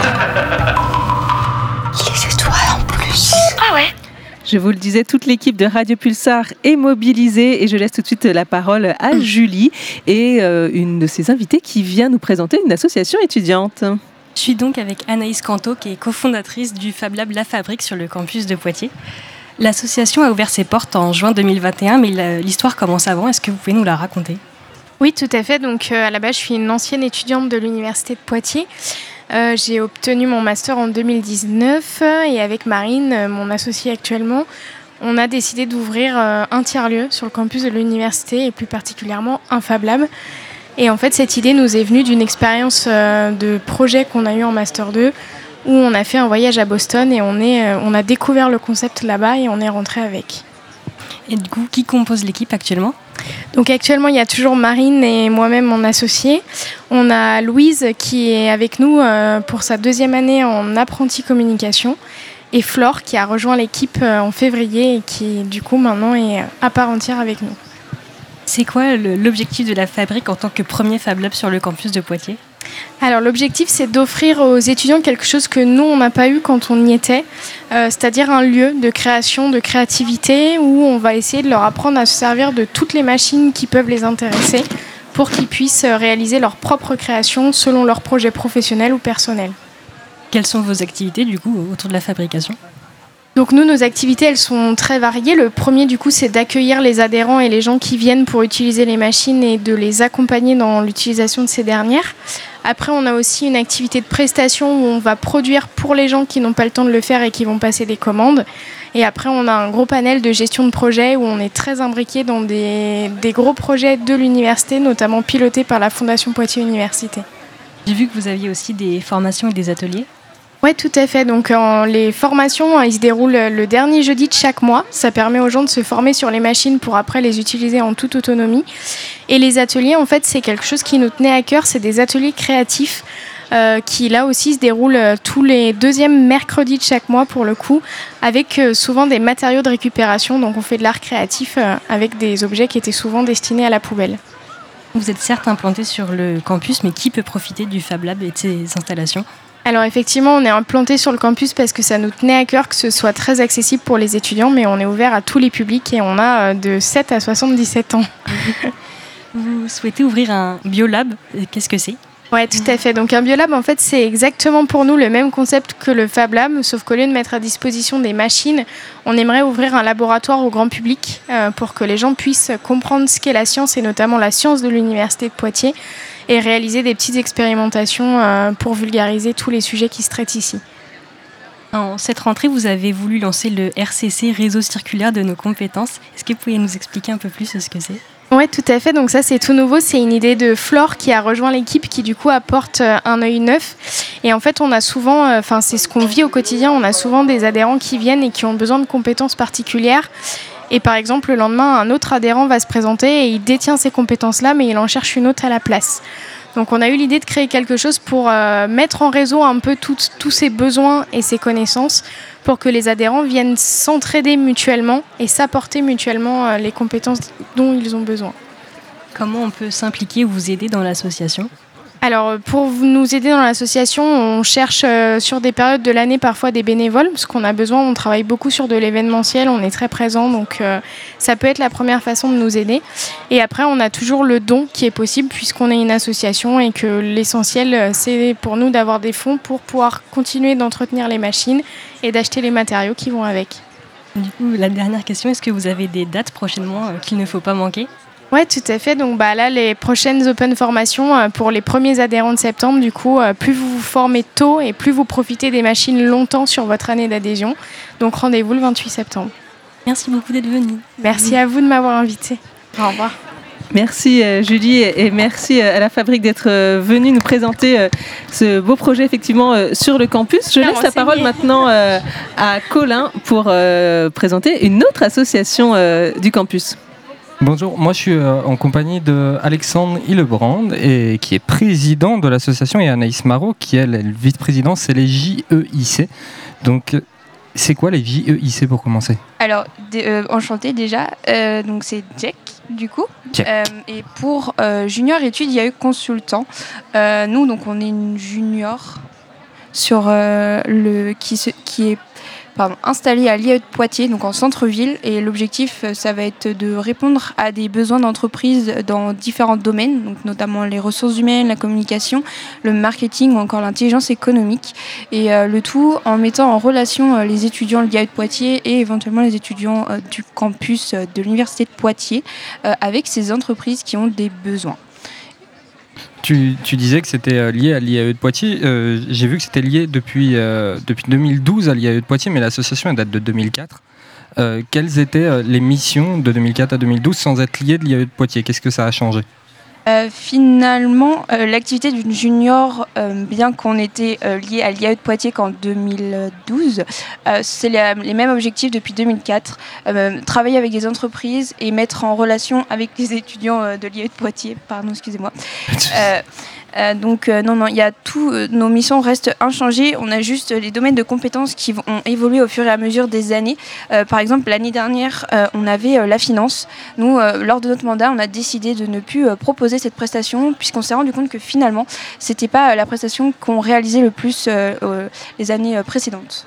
Les étoiles en plus. Ah ouais Je vous le disais, toute l'équipe de Radio Pulsar est mobilisée et je laisse tout de suite la parole à Julie et euh, une de ses invitées qui vient nous présenter une association étudiante. Je suis donc avec Anaïs Canto, qui est cofondatrice du Fab Lab La Fabrique sur le campus de Poitiers. L'association a ouvert ses portes en juin 2021, mais l'histoire commence avant. Est-ce que vous pouvez nous la raconter? Oui, tout à fait. Donc, euh, à la base, je suis une ancienne étudiante de l'Université de Poitiers. Euh, j'ai obtenu mon master en 2019 euh, et avec Marine, euh, mon associée actuellement, on a décidé d'ouvrir un tiers-lieu sur le campus de l'université et plus particulièrement un Fab Lab. Et en fait, cette idée nous est venue d'une expérience de projet qu'on a eu en Master 2 où on a fait un voyage à Boston et on, est, on a découvert le concept là-bas et on est rentré avec. Et du coup, qui compose l'équipe actuellement? Donc actuellement, il y a toujours Marine et moi-même, mon associé. On a Louise qui est avec nous euh, pour sa deuxième année en apprenti communication. Et Flore qui a rejoint l'équipe euh, en février et qui du coup maintenant est euh, à part entière avec nous. C'est quoi l'objectif de la fabrique en tant que premier Fab Lab sur le campus de Poitiers? Alors l'objectif c'est d'offrir aux étudiants quelque chose que nous on n'a pas eu quand on y était, euh, c'est-à-dire un lieu de création, de créativité où on va essayer de leur apprendre à se servir de toutes les machines qui peuvent les intéresser pour qu'ils puissent euh, réaliser leur propre création selon leurs projets professionnels ou personnels. Quelles sont vos activités du coup autour de la fabrication? Donc nous, nos activités, elles sont très variées. Le premier, du coup, c'est d'accueillir les adhérents et les gens qui viennent pour utiliser les machines et de les accompagner dans l'utilisation de ces dernières. Après, on a aussi une activité de prestation où on va produire pour les gens qui n'ont pas le temps de le faire et qui vont passer des commandes. Et après, on a un gros panel de gestion de projet où on est très imbriqué dans des, des gros projets de l'université, notamment pilotés par la Fondation Poitiers Université. J'ai vu que vous aviez aussi des formations et des ateliers. Oui, tout à fait. Donc, euh, les formations, euh, ils se déroulent le dernier jeudi de chaque mois. Ça permet aux gens de se former sur les machines pour après les utiliser en toute autonomie. Et les ateliers, en fait, c'est quelque chose qui nous tenait à cœur. C'est des ateliers créatifs euh, qui, là aussi, se déroulent euh, tous les deuxièmes mercredis de chaque mois, pour le coup, avec euh, souvent des matériaux de récupération. Donc, on fait de l'art créatif euh, avec des objets qui étaient souvent destinés à la poubelle. Vous êtes certes implanté sur le campus, mais qui peut profiter du Fab Lab et de ses installations? Alors effectivement, on est implanté sur le campus parce que ça nous tenait à cœur que ce soit très accessible pour les étudiants, mais on est ouvert à tous les publics et on a euh, de 7 à 77 ans. [LAUGHS] Vous souhaitez ouvrir un biolab. Et Qu'est-ce que c'est? Ouais, tout à fait. Donc un biolab, en fait, c'est exactement pour nous le même concept que le Fab Lab, sauf qu'au lieu de mettre à disposition des machines, on aimerait ouvrir un laboratoire au grand public euh, pour que les gens puissent comprendre ce qu'est la science et notamment la science de l'université de Poitiers et réaliser des petites expérimentations euh, pour vulgariser tous les sujets qui se traitent ici. En cette rentrée, vous avez voulu lancer le RCC, Réseau circulaire de nos compétences. Est-ce que vous pouvez nous expliquer un peu plus ce que c'est? Ouais, tout à fait. Donc ça, c'est tout nouveau. C'est une idée de Flore qui a rejoint l'équipe, qui du coup apporte euh, un œil neuf. Et en fait, on a souvent, euh, enfin, c'est ce qu'on vit au quotidien. On a souvent des adhérents qui viennent et qui ont besoin de compétences particulières. Et par exemple, le lendemain, un autre adhérent va se présenter et il détient ces compétences-là, mais il en cherche une autre à la place. Donc on a eu l'idée de créer quelque chose pour euh, mettre en réseau un peu tous ces besoins et ces connaissances pour que les adhérents viennent s'entraider mutuellement et s'apporter mutuellement euh, les compétences dont ils ont besoin. Comment on peut s'impliquer ou vous aider dans l'association? Alors, pour nous aider dans l'association, on cherche euh, sur des périodes de l'année parfois des bénévoles, parce qu'on a besoin, on travaille beaucoup sur de l'événementiel, on est très présent, donc euh, ça peut être la première façon de nous aider. Et après, on a toujours le don qui est possible, puisqu'on est une association et que l'essentiel, euh, c'est pour nous d'avoir des fonds pour pouvoir continuer d'entretenir les machines et d'acheter les matériaux qui vont avec. Du coup, la dernière question, est-ce que vous avez des dates prochainement qu'il ne faut pas manquer? Ouais, tout à fait. Donc bah, là, les prochaines open formations euh, pour les premiers adhérents de septembre, du coup, euh, plus vous vous formez tôt et plus vous profitez des machines longtemps sur votre année d'adhésion. Donc rendez-vous le 28 septembre. Merci beaucoup d'être venu. Merci à vous de m'avoir invité. Au revoir. Merci euh, Julie et merci à la Fabrique d'être venue nous présenter ce beau projet effectivement sur le campus. Je laisse la parole maintenant à Colin pour présenter une autre association du campus. Bonjour, moi je suis euh, en compagnie de Alexandre Hillebrand et qui est président de l'association et Anaïs Marot qui elle est le vice-président, c'est les JEIC. Donc euh, c'est quoi les JEIC pour commencer? Alors, euh, enchanté déjà. Euh, donc c'est Jack. du coup. Euh, et pour junior études, il y a eu consultant. Nous, donc, on est une junior sur le qui, se- qui est pardon, installée à l'IAE de Poitiers, donc en centre-ville. Et l'objectif, euh, ça va être de répondre à des besoins d'entreprise dans différents domaines, notamment les ressources humaines, la communication, le marketing ou encore l'intelligence économique. Et euh, le tout en mettant en relation euh, les étudiants de l'IAE de Poitiers et éventuellement les étudiants du campus de l'Université de Poitiers avec ces entreprises qui ont des besoins. Tu, disais que c'était euh, lié à l'IAE de Poitiers. Euh, J'ai vu que c'était lié depuis, euh, depuis 2012 à l'IAE de Poitiers, mais l'association date de 2004. Euh, quelles étaient les missions de 2004 à 2012 sans être liées de l'IAE de Poitiers? Qu'est-ce que ça a changé? Euh, finalement, euh, l'activité d'une junior, euh, bien qu'on était euh, lié à l'IAE de Poitiers qu'en 2012, euh, c'est les, mêmes objectifs depuis 2004. Euh, travailler avec des entreprises et mettre en relation avec les étudiants de l'IAE de Poitiers. Pardon, excusez-moi. [LAUGHS] Euh, donc euh, non, non, il y a tout, euh, nos missions restent inchangées. On a juste les domaines de compétences qui vont évoluer au fur et à mesure des années. Par exemple, l'année dernière, on avait la finance. Nous, lors de notre mandat, on a décidé de ne plus proposer cette prestation puisqu'on s'est rendu compte que finalement, c'était pas la prestation qu'on réalisait le plus les années précédentes.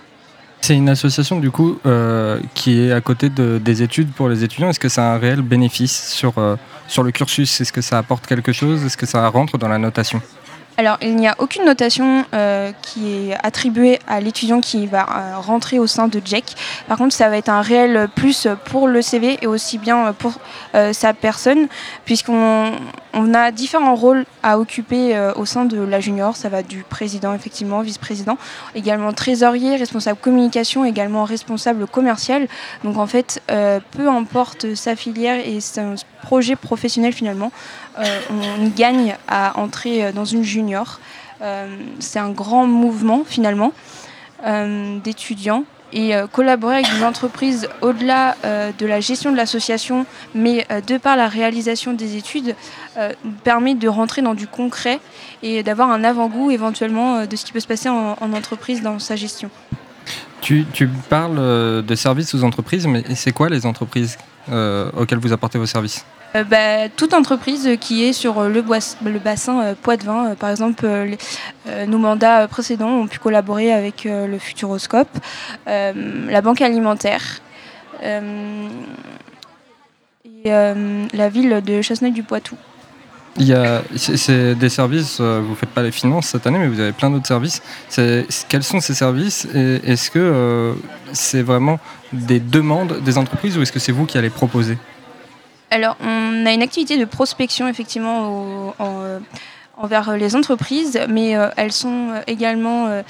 C'est une association du coup qui est à côté de- des études pour les étudiants. Est-ce que ça a un réel bénéfice sur, sur le cursus Est-ce que ça apporte quelque chose? Est-ce que ça rentre dans la notation? Alors, il n'y a aucune notation euh, qui est attribuée à l'étudiant qui va euh, rentrer au sein de JEC. Par contre, ça va être un réel plus pour le CV et aussi bien pour euh, sa personne, puisqu'on on a différents rôles à occuper au sein de la junior. Ça va du président, effectivement, vice-président, également trésorier, responsable communication, également responsable commercial. Donc, en fait, peu importe sa filière et son projet professionnel, finalement, on gagne à entrer euh, dans une junior. Euh, c'est un grand mouvement finalement euh, d'étudiants et euh, collaborer avec des entreprises au-delà euh, de la gestion de l'association, mais euh, de par la réalisation des études, euh, permet de rentrer dans du concret et d'avoir un avant-goût éventuellement euh, de ce qui peut se passer en, en entreprise dans sa gestion. tu, parles euh, de services aux entreprises, mais c'est quoi les entreprises euh, auxquelles vous apportez vos services? Euh, bah, toute entreprise qui est sur euh, le, le bassin euh, Poitevin, euh, par exemple, nos mandats précédents ont pu collaborer avec le Futuroscope, la Banque alimentaire et la ville de Chasseneuil-du-Poitou. Il y a, c'est, des services, vous ne faites pas les finances cette année, mais vous avez plein d'autres services. Quels sont ces services et est-ce que c'est vraiment des demandes des entreprises ou est-ce que c'est vous qui allez proposer? Alors, on a une activité de prospection effectivement au- en, euh, envers les entreprises, mais euh, elles sont euh, également euh,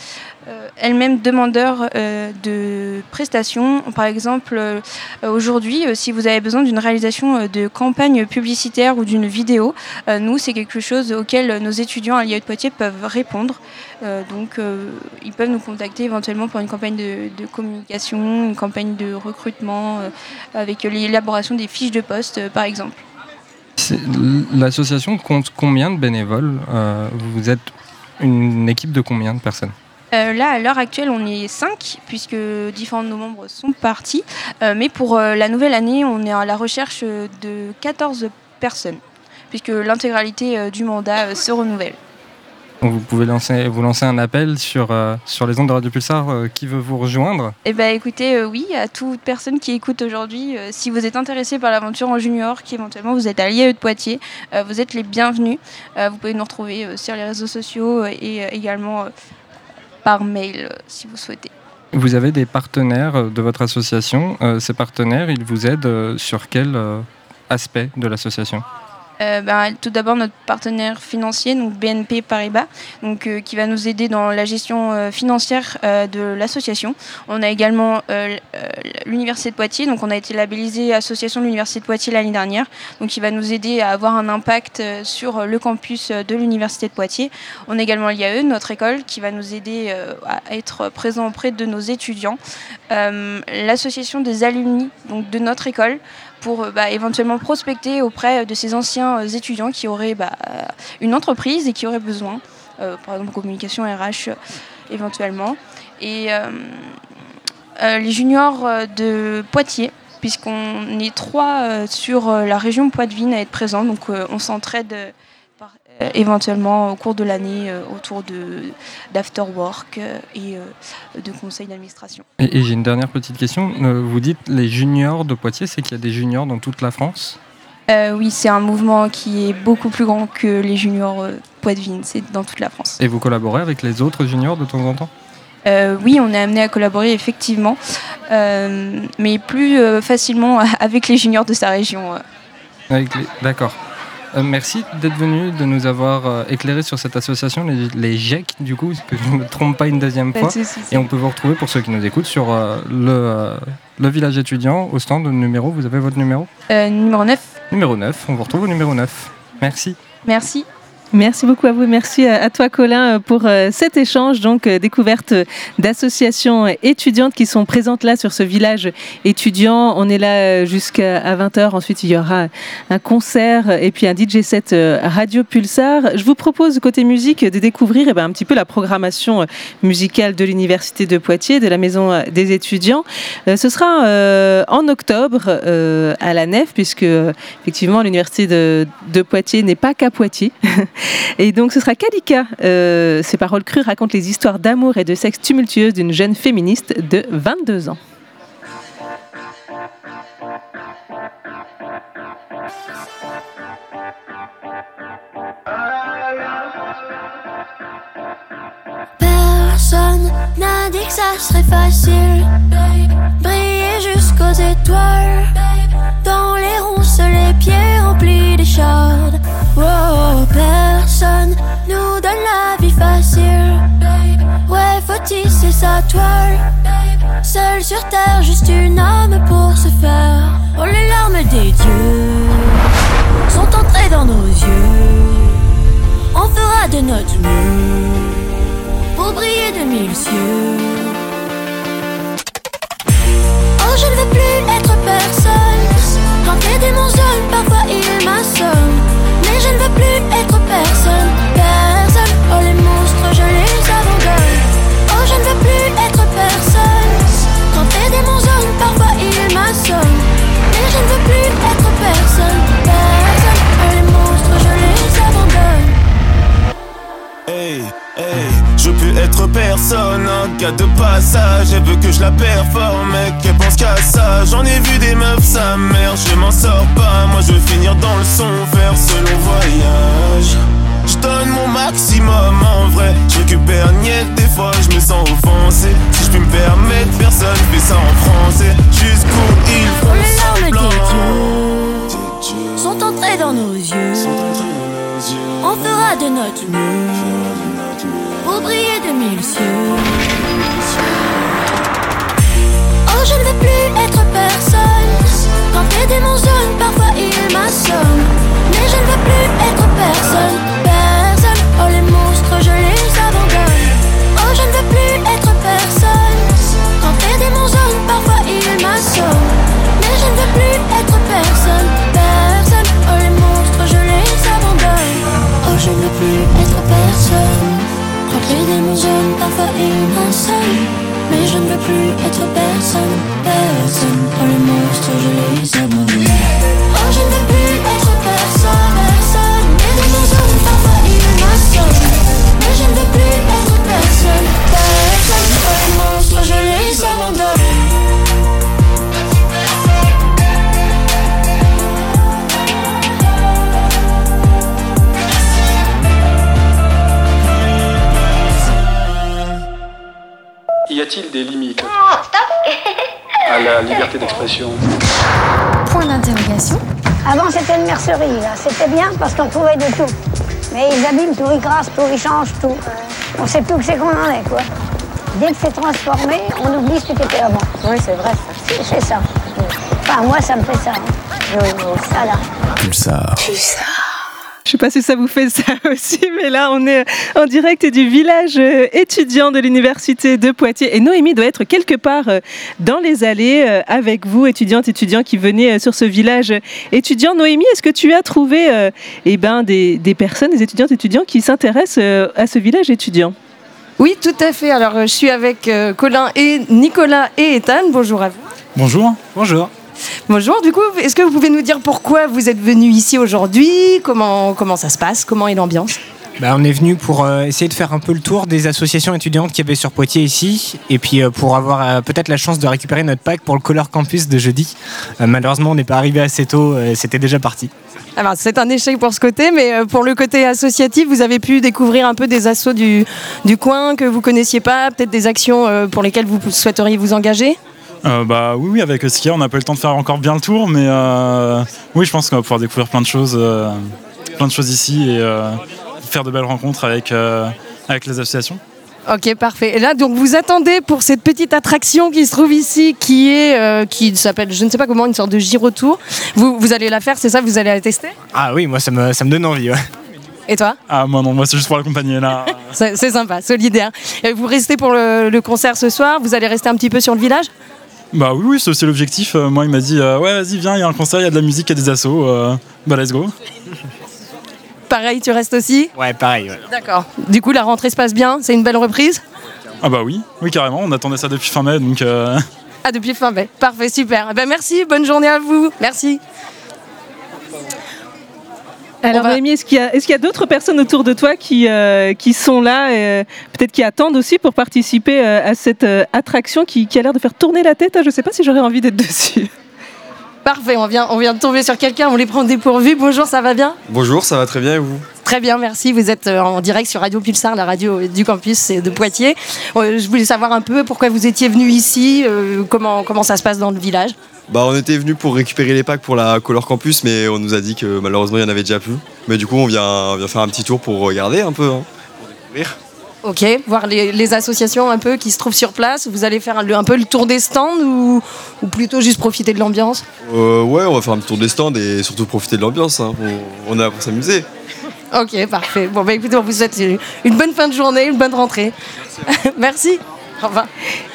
euh, elles-mêmes demandeurs euh, de prestations. Par exemple, euh, aujourd'hui, euh, si vous avez besoin d'une réalisation euh, de campagne publicitaire ou d'une vidéo, euh, nous, c'est quelque chose auquel nos étudiants à l'IA de Poitiers peuvent répondre. Euh, donc, euh, ils peuvent nous contacter éventuellement pour une campagne de, communication, une campagne de recrutement, euh, avec l'élaboration des fiches de poste, euh, par exemple. L'association compte combien de bénévoles Euh, Vous êtes une équipe de combien de personnes Euh, là, à l'heure actuelle, on est 5, puisque différents de nos membres sont partis. Euh, mais pour la nouvelle année, on est à la recherche de 14 personnes, puisque l'intégralité du mandat se renouvelle. Donc Vous pouvez lancer, vous lancer un appel sur, euh, sur les ondes de Radio Pulsar euh, qui veut vous rejoindre Eh ben, écoutez, euh, oui, à toute personne qui écoute aujourd'hui, si vous êtes intéressé par l'aventure en junior, qui éventuellement vous êtes à l'IAE de Poitiers, vous êtes les bienvenus. Vous pouvez nous retrouver sur les réseaux sociaux et également par mail, si vous souhaitez. Vous avez des partenaires de votre association. Ces partenaires, ils vous aident sur quel aspect de l'association? Euh, ben, tout d'abord notre partenaire financier, donc BNP Paribas, donc, euh, qui va nous aider dans la gestion euh, financière de l'association. On a également l'Université de Poitiers, donc on a été labellisé Association de l'Université de Poitiers l'année dernière, donc qui va nous aider à avoir un impact sur le campus de l'Université de Poitiers. On a également l'IAE, notre école, qui va nous aider à être présent auprès de nos étudiants. L'association des alumni donc, de notre école, pour euh, bah, éventuellement prospecter auprès de ces anciens euh, étudiants qui auraient bah, euh, une entreprise et qui auraient besoin, euh, par exemple communication RH euh, éventuellement. Et euh, euh, les juniors euh, de Poitiers, puisqu'on est trois euh, sur euh, la région Poitvine à être présents. Donc euh, on s'entraide euh, euh, éventuellement au cours de l'année euh, autour de d'afterwork euh, et euh, de conseils d'administration. Et, et j'ai une dernière petite question. Euh, Vous dites les juniors de Poitiers, c'est qu'il y a des juniors dans toute la France? Euh, oui, c'est un mouvement qui est beaucoup plus grand que les juniors euh, Poitvine, c'est dans toute la France. Et vous collaborez avec les autres juniors de temps en temps? Euh, oui, on est amené à collaborer effectivement, euh, mais plus euh, facilement [LAUGHS] avec les juniors de sa région. euh. D'accord. Euh, merci d'être venu, de nous avoir euh, éclairé sur cette association, les, les GEC, du coup, que je ne me trompe pas une deuxième fois. Et on peut vous retrouver, pour ceux qui nous écoutent, sur euh, le, le village étudiant, au stand numéro. Vous avez votre numéro? Euh, numéro 9, Numéro 9, on vous retrouve au numéro 9. Merci. merci. Merci beaucoup à vous. Merci à à toi, Colin, euh, pour euh, cet échange. Donc, euh, découverte euh, d'associations étudiantes qui sont présentes là sur ce village étudiant. On est là euh, jusqu'à 20h. Ensuite, il y aura un concert et puis un DJ set euh, Radio Pulsar. Je vous propose, côté musique, de découvrir eh ben, un petit peu la programmation euh, musicale de l'Université de Poitiers, de la Maison euh, des étudiants. Euh, Ce sera euh, en octobre euh, à la Nef, puisque euh, effectivement l'Université de Poitiers n'est pas qu'à Poitiers. [LAUGHS] [LAUGHS] Et donc ce sera Kalika. Euh, ses paroles crues racontent les histoires d'amour et de sexe tumultueuses d'une jeune féministe de 22 ans. Personne n'a dit que ça serait facile. Briller jusqu'aux étoiles. Dans les ronces, les pieds remplis d'échardes. Personne nous donne la vie facile. Ouais, faut tisser sa toile. Seul sur terre, juste une âme pour se faire. Oh, les larmes des dieux sont entrées dans nos yeux. On fera de notre mieux pour briller de mille cieux. Oh, je ne veux plus être personne. Quand les démons parfois ils m'assomment. Je ne veux plus être personne, personne. Oh, les monstres, je les abandonne. Oh, je ne veux plus être personne. Quand les démons parfois ils m'assomment. Mais je ne veux plus être personne. Être personne, un gars de passage. Elle veut que je la performe, mec, elle pense qu'à ça. J'en ai vu des meufs, sa mère, je m'en sors pas. Moi, je veux finir dans le son, faire ce long voyage. Je donne mon maximum en vrai. Je récupère niet, des fois je me sens offensé. Si je peux me permettre, personne fait ça en français. Jusqu'où il faut les larmes semblant. sont entrées dans nos yeux. On fera de notre mieux pour briller de mille cieux. Oh, je ne veux plus être personne. Quand les démons zone, parfois ils m'assomment. Mais je ne veux plus être personne, personne. Oh, les monstres, je les abandonne. Oh, je ne veux plus être personne. Quand les démons zone, parfois ils m'assomment. Mais je ne veux plus être personne, personne. Oh, les monstres, je les abandonne. Oh, je ne veux plus être personne. Les démons zone, parfois ils. Mais je ne veux plus être personne, personne. Oh, les monstres, je les abandonne. A-t-il des limites [LAUGHS] à la liberté d'expression Point d'interrogation. Avant, c'était une mercerie, là. C'était bien parce qu'on trouvait de tout. Mais ils abîment tout, ils crassent tout, ils changent tout. On sait plus où c'est qu'on en est, quoi. Dès que c'est transformé, on oublie ce que c'était avant. Oui, c'est vrai, ça. C'est ça. Enfin, moi, ça me fait ça. hein. Oui, Ça, là. Pulsar. Je sais pas si ça vous fait ça [LAUGHS] aussi, mais là on est en direct du village euh, étudiant de l'université de Poitiers et Noémie doit être quelque part euh, dans les allées euh, avec vous, étudiantes, étudiants qui euh, sur ce village étudiant. Noémie, est-ce que tu as trouvé euh, eh ben, des, des personnes, des étudiantes, étudiants qui s'intéressent à ce village étudiant? Oui, tout à fait. Alors, je suis avec Colin et Nicolas et Ethan. Bonjour à vous. Bonjour. Bonjour. Bonjour, du coup, est-ce que vous pouvez nous dire pourquoi vous êtes venu ici aujourd'hui? Comment, comment ça se passe? Comment est l'ambiance? Bah, on est venu pour euh, essayer de faire un peu le tour des associations étudiantes qu'il y avait sur Poitiers ici, et puis euh, pour avoir euh, peut-être la chance de récupérer notre pack pour le Color Campus de jeudi. Malheureusement, on n'est pas arrivé assez tôt, c'était déjà parti. Alors, c'est un échec pour ce côté, mais pour le côté associatif, vous avez pu découvrir un peu des assos du, du coin que vous connaissiez pas, peut-être des actions pour lesquelles vous souhaiteriez vous engager? Euh, bah oui, oui, avec Skia, on n'a pas eu le temps de faire encore bien le tour, mais euh, oui, je pense qu'on va pouvoir découvrir plein de choses, euh, plein de choses ici et euh, faire de belles rencontres avec, euh, avec les associations. Ok, parfait. Et là, donc, vous attendez pour cette petite attraction qui se trouve ici, qui est, euh, qui s'appelle, je ne sais pas comment, une sorte de gyrotour. Vous, vous allez la faire, c'est ça Vous allez la tester? Ah oui, moi ça me, ça me donne envie. Ouais. Et toi? Ah moi non, moi c'est juste pour l'accompagner là. [LAUGHS] C'est c'est sympa, solidaire. Et vous restez pour le, le concert ce soir Vous allez rester un petit peu sur le village? Bah oui, oui, c'est aussi l'objectif. Euh, moi, il m'a dit, euh, ouais, vas-y, viens, il y a un concert, il y a de la musique, il y a des assos. euh, bah let's go. Pareil, tu restes aussi Ouais, pareil. ouais. D'accord. Du coup, la rentrée se passe bien C'est une belle reprise Ah bah oui, oui carrément, on attendait ça depuis fin mai, donc... euh, [LAUGHS] Ah, depuis fin mai. Parfait, super. Eh Ben, merci, bonne journée à vous. Merci. Alors, Noémie, est-ce qu'il y a, est-ce qu'il y a d'autres personnes autour de toi qui, euh, qui sont là, et, euh, peut-être qui attendent aussi pour participer euh, à cette euh, attraction qui, qui a l'air de faire tourner la tête? Hein Je ne sais pas si j'aurais envie d'être dessus. Parfait, on vient, on vient de tomber sur quelqu'un, on les prend dépourvus. Bonjour, ça va bien? Bonjour, ça va très bien et vous? Très bien, merci. Vous êtes en direct sur Radio Pulsar, la radio du campus de Poitiers. Je voulais savoir un peu pourquoi vous étiez venu ici, comment, comment ça se passe dans le village? Bah on était venu pour récupérer les packs pour la Color Campus mais on nous a dit que malheureusement il y en avait déjà plus. Mais du coup on vient, on vient faire un petit tour pour regarder un peu. hein, pour découvrir. Ok, voir les, les associations un peu qui se trouvent sur place. Vous allez faire un peu le tour des stands ou, ou plutôt juste profiter de l'ambiance? Euh, ouais on va faire un petit tour des stands et surtout profiter de l'ambiance. hein, on, on est là pour s'amuser. Ok, parfait. Bon, bah écoutez, on vous souhaite une- une bonne fin de journée, une bonne rentrée. Merci. [LAUGHS]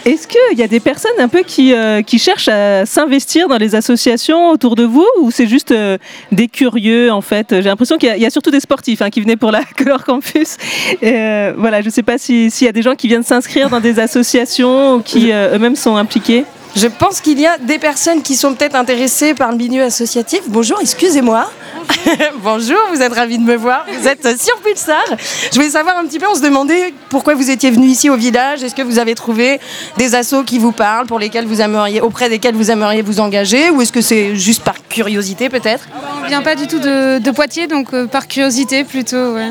Est-ce qu'il y a des personnes un peu qui, euh, qui cherchent à s'investir dans les associations autour de vous ou c'est juste euh, des curieux en fait? J'ai l'impression qu'il y, a- surtout des sportifs hein, qui venaient pour la [LAUGHS] Color Campus. Euh, voilà, je ne sais pas si- s'il y a des gens qui viennent s'inscrire dans des associations ou qui eux-mêmes sont impliqués. Je pense qu'il y a des personnes qui sont peut-être intéressées par le milieu associatif. Bonjour, excusez-moi. [LAUGHS] Bonjour, vous êtes ravis de me voir. Vous êtes sur Pulsar. Je voulais savoir un petit peu, on se demandait pourquoi vous étiez venu ici au village. Est-ce que vous avez trouvé des assos qui vous parlent, pour lesquels vous aimeriez, auprès desquels vous aimeriez vous engager Ou est-ce que c'est juste par curiosité peut-être? On vient pas du tout de, de Poitiers, donc euh, par curiosité plutôt. Ouais.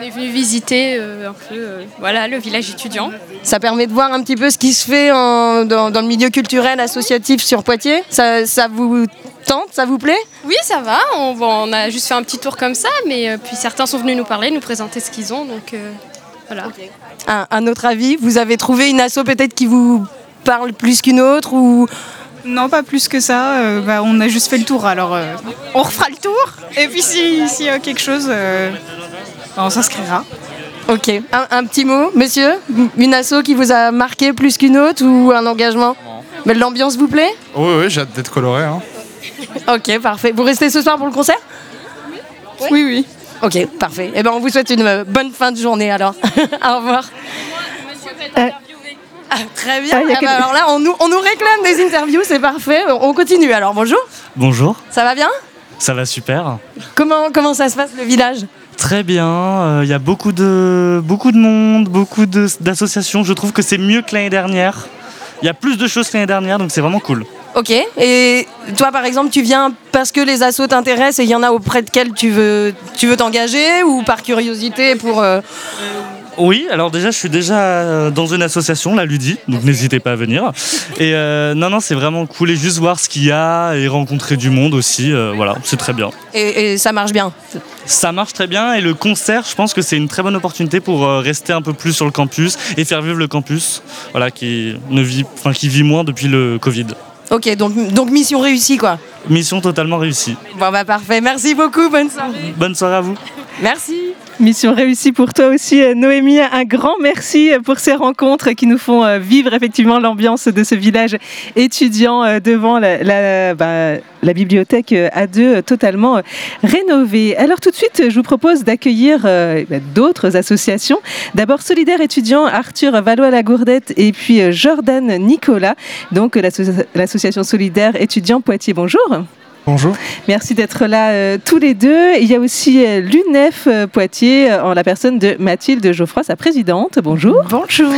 On est venu visiter euh, un peu euh, voilà, le village étudiant. Ça permet de voir un petit peu ce qui se fait en- dans, dans le milieu culturel associatif sur Poitiers. Ça, ça vous tente, ça vous plaît? Oui, ça va. On, bon, on a juste fait un petit tour comme ça, mais euh, puis certains sont venus nous parler, nous présenter ce qu'ils ont. Donc euh, voilà. un, un autre avis Vous avez trouvé une asso peut-être qui vous parle plus qu'une autre ou? Non, pas plus que ça. euh, bah, on a juste fait le tour, alors euh, on refera le tour. Et puis si- s'il y a quelque chose, euh, on s'inscrira. Ok, un, un petit mot, monsieur Une asso qui vous a marqué plus qu'une autre ou un engagement Mais l'ambiance vous plaît Oui, oui, j'ai hâte d'être coloré. hein. Ok, parfait. Vous restez ce soir pour le concert Oui, oui. Ok, parfait. Eh ben, on vous souhaite une euh, bonne fin de journée alors. [LAUGHS] Au revoir. Ah, très bien. Ah, Ah bah, alors là, on nous, on nous réclame des interviews, c'est parfait. On continue alors. Bonjour. Bonjour, Ça va bien ça va super. comment, comment ça se passe le village? Très bien, euh, il y a beaucoup de, beaucoup de monde, beaucoup de- d'associations. Je trouve que c'est mieux que l'année dernière. Il y a plus de choses que l'année dernière, donc c'est vraiment cool. Ok. Et toi, par exemple, tu viens parce que les assos t'intéressent et il y en a auprès desquels tu veux tu veux t'engager ou par curiosité pour. euh, Oui, alors déjà, je suis déjà euh, dans une association, la Ludi, donc n'hésitez pas à venir. Et euh, non, non, c'est vraiment cool et juste voir ce qu'il y a et rencontrer du monde aussi. euh, voilà, c'est très bien. et, et ça marche bien. Ça marche très bien et le concert, je pense que c'est une très bonne opportunité pour rester un peu plus sur le campus et faire vivre le campus, voilà, qui ne vit, enfin, qui vit moins depuis le Covid. Ok, donc, donc mission réussie quoi. Mission totalement réussie. Bon bah parfait. Merci beaucoup. Bonne soirée. Bonne soirée à vous. Merci. Mission réussie pour toi aussi, euh, Noémie. Un grand merci pour ces rencontres qui nous font euh, vivre effectivement l'ambiance de ce village étudiant euh, devant la, bah, bibliothèque A2 euh, totalement euh, rénovée. Alors tout de suite, je vous propose d'accueillir euh, bah, d'autres associations. D'abord Solidaire étudiant Arthur Valois-Lagourdette et puis euh, Jordan Nicolas, donc euh, l'asso- l'association Solidaire étudiant Poitiers. Bonjour. Bonjour. Merci d'être là euh, tous les deux. Il y a aussi euh, l'UNEF euh, Poitiers euh, en la personne de Mathilde Geoffroy, sa présidente. Bonjour. Bonjour.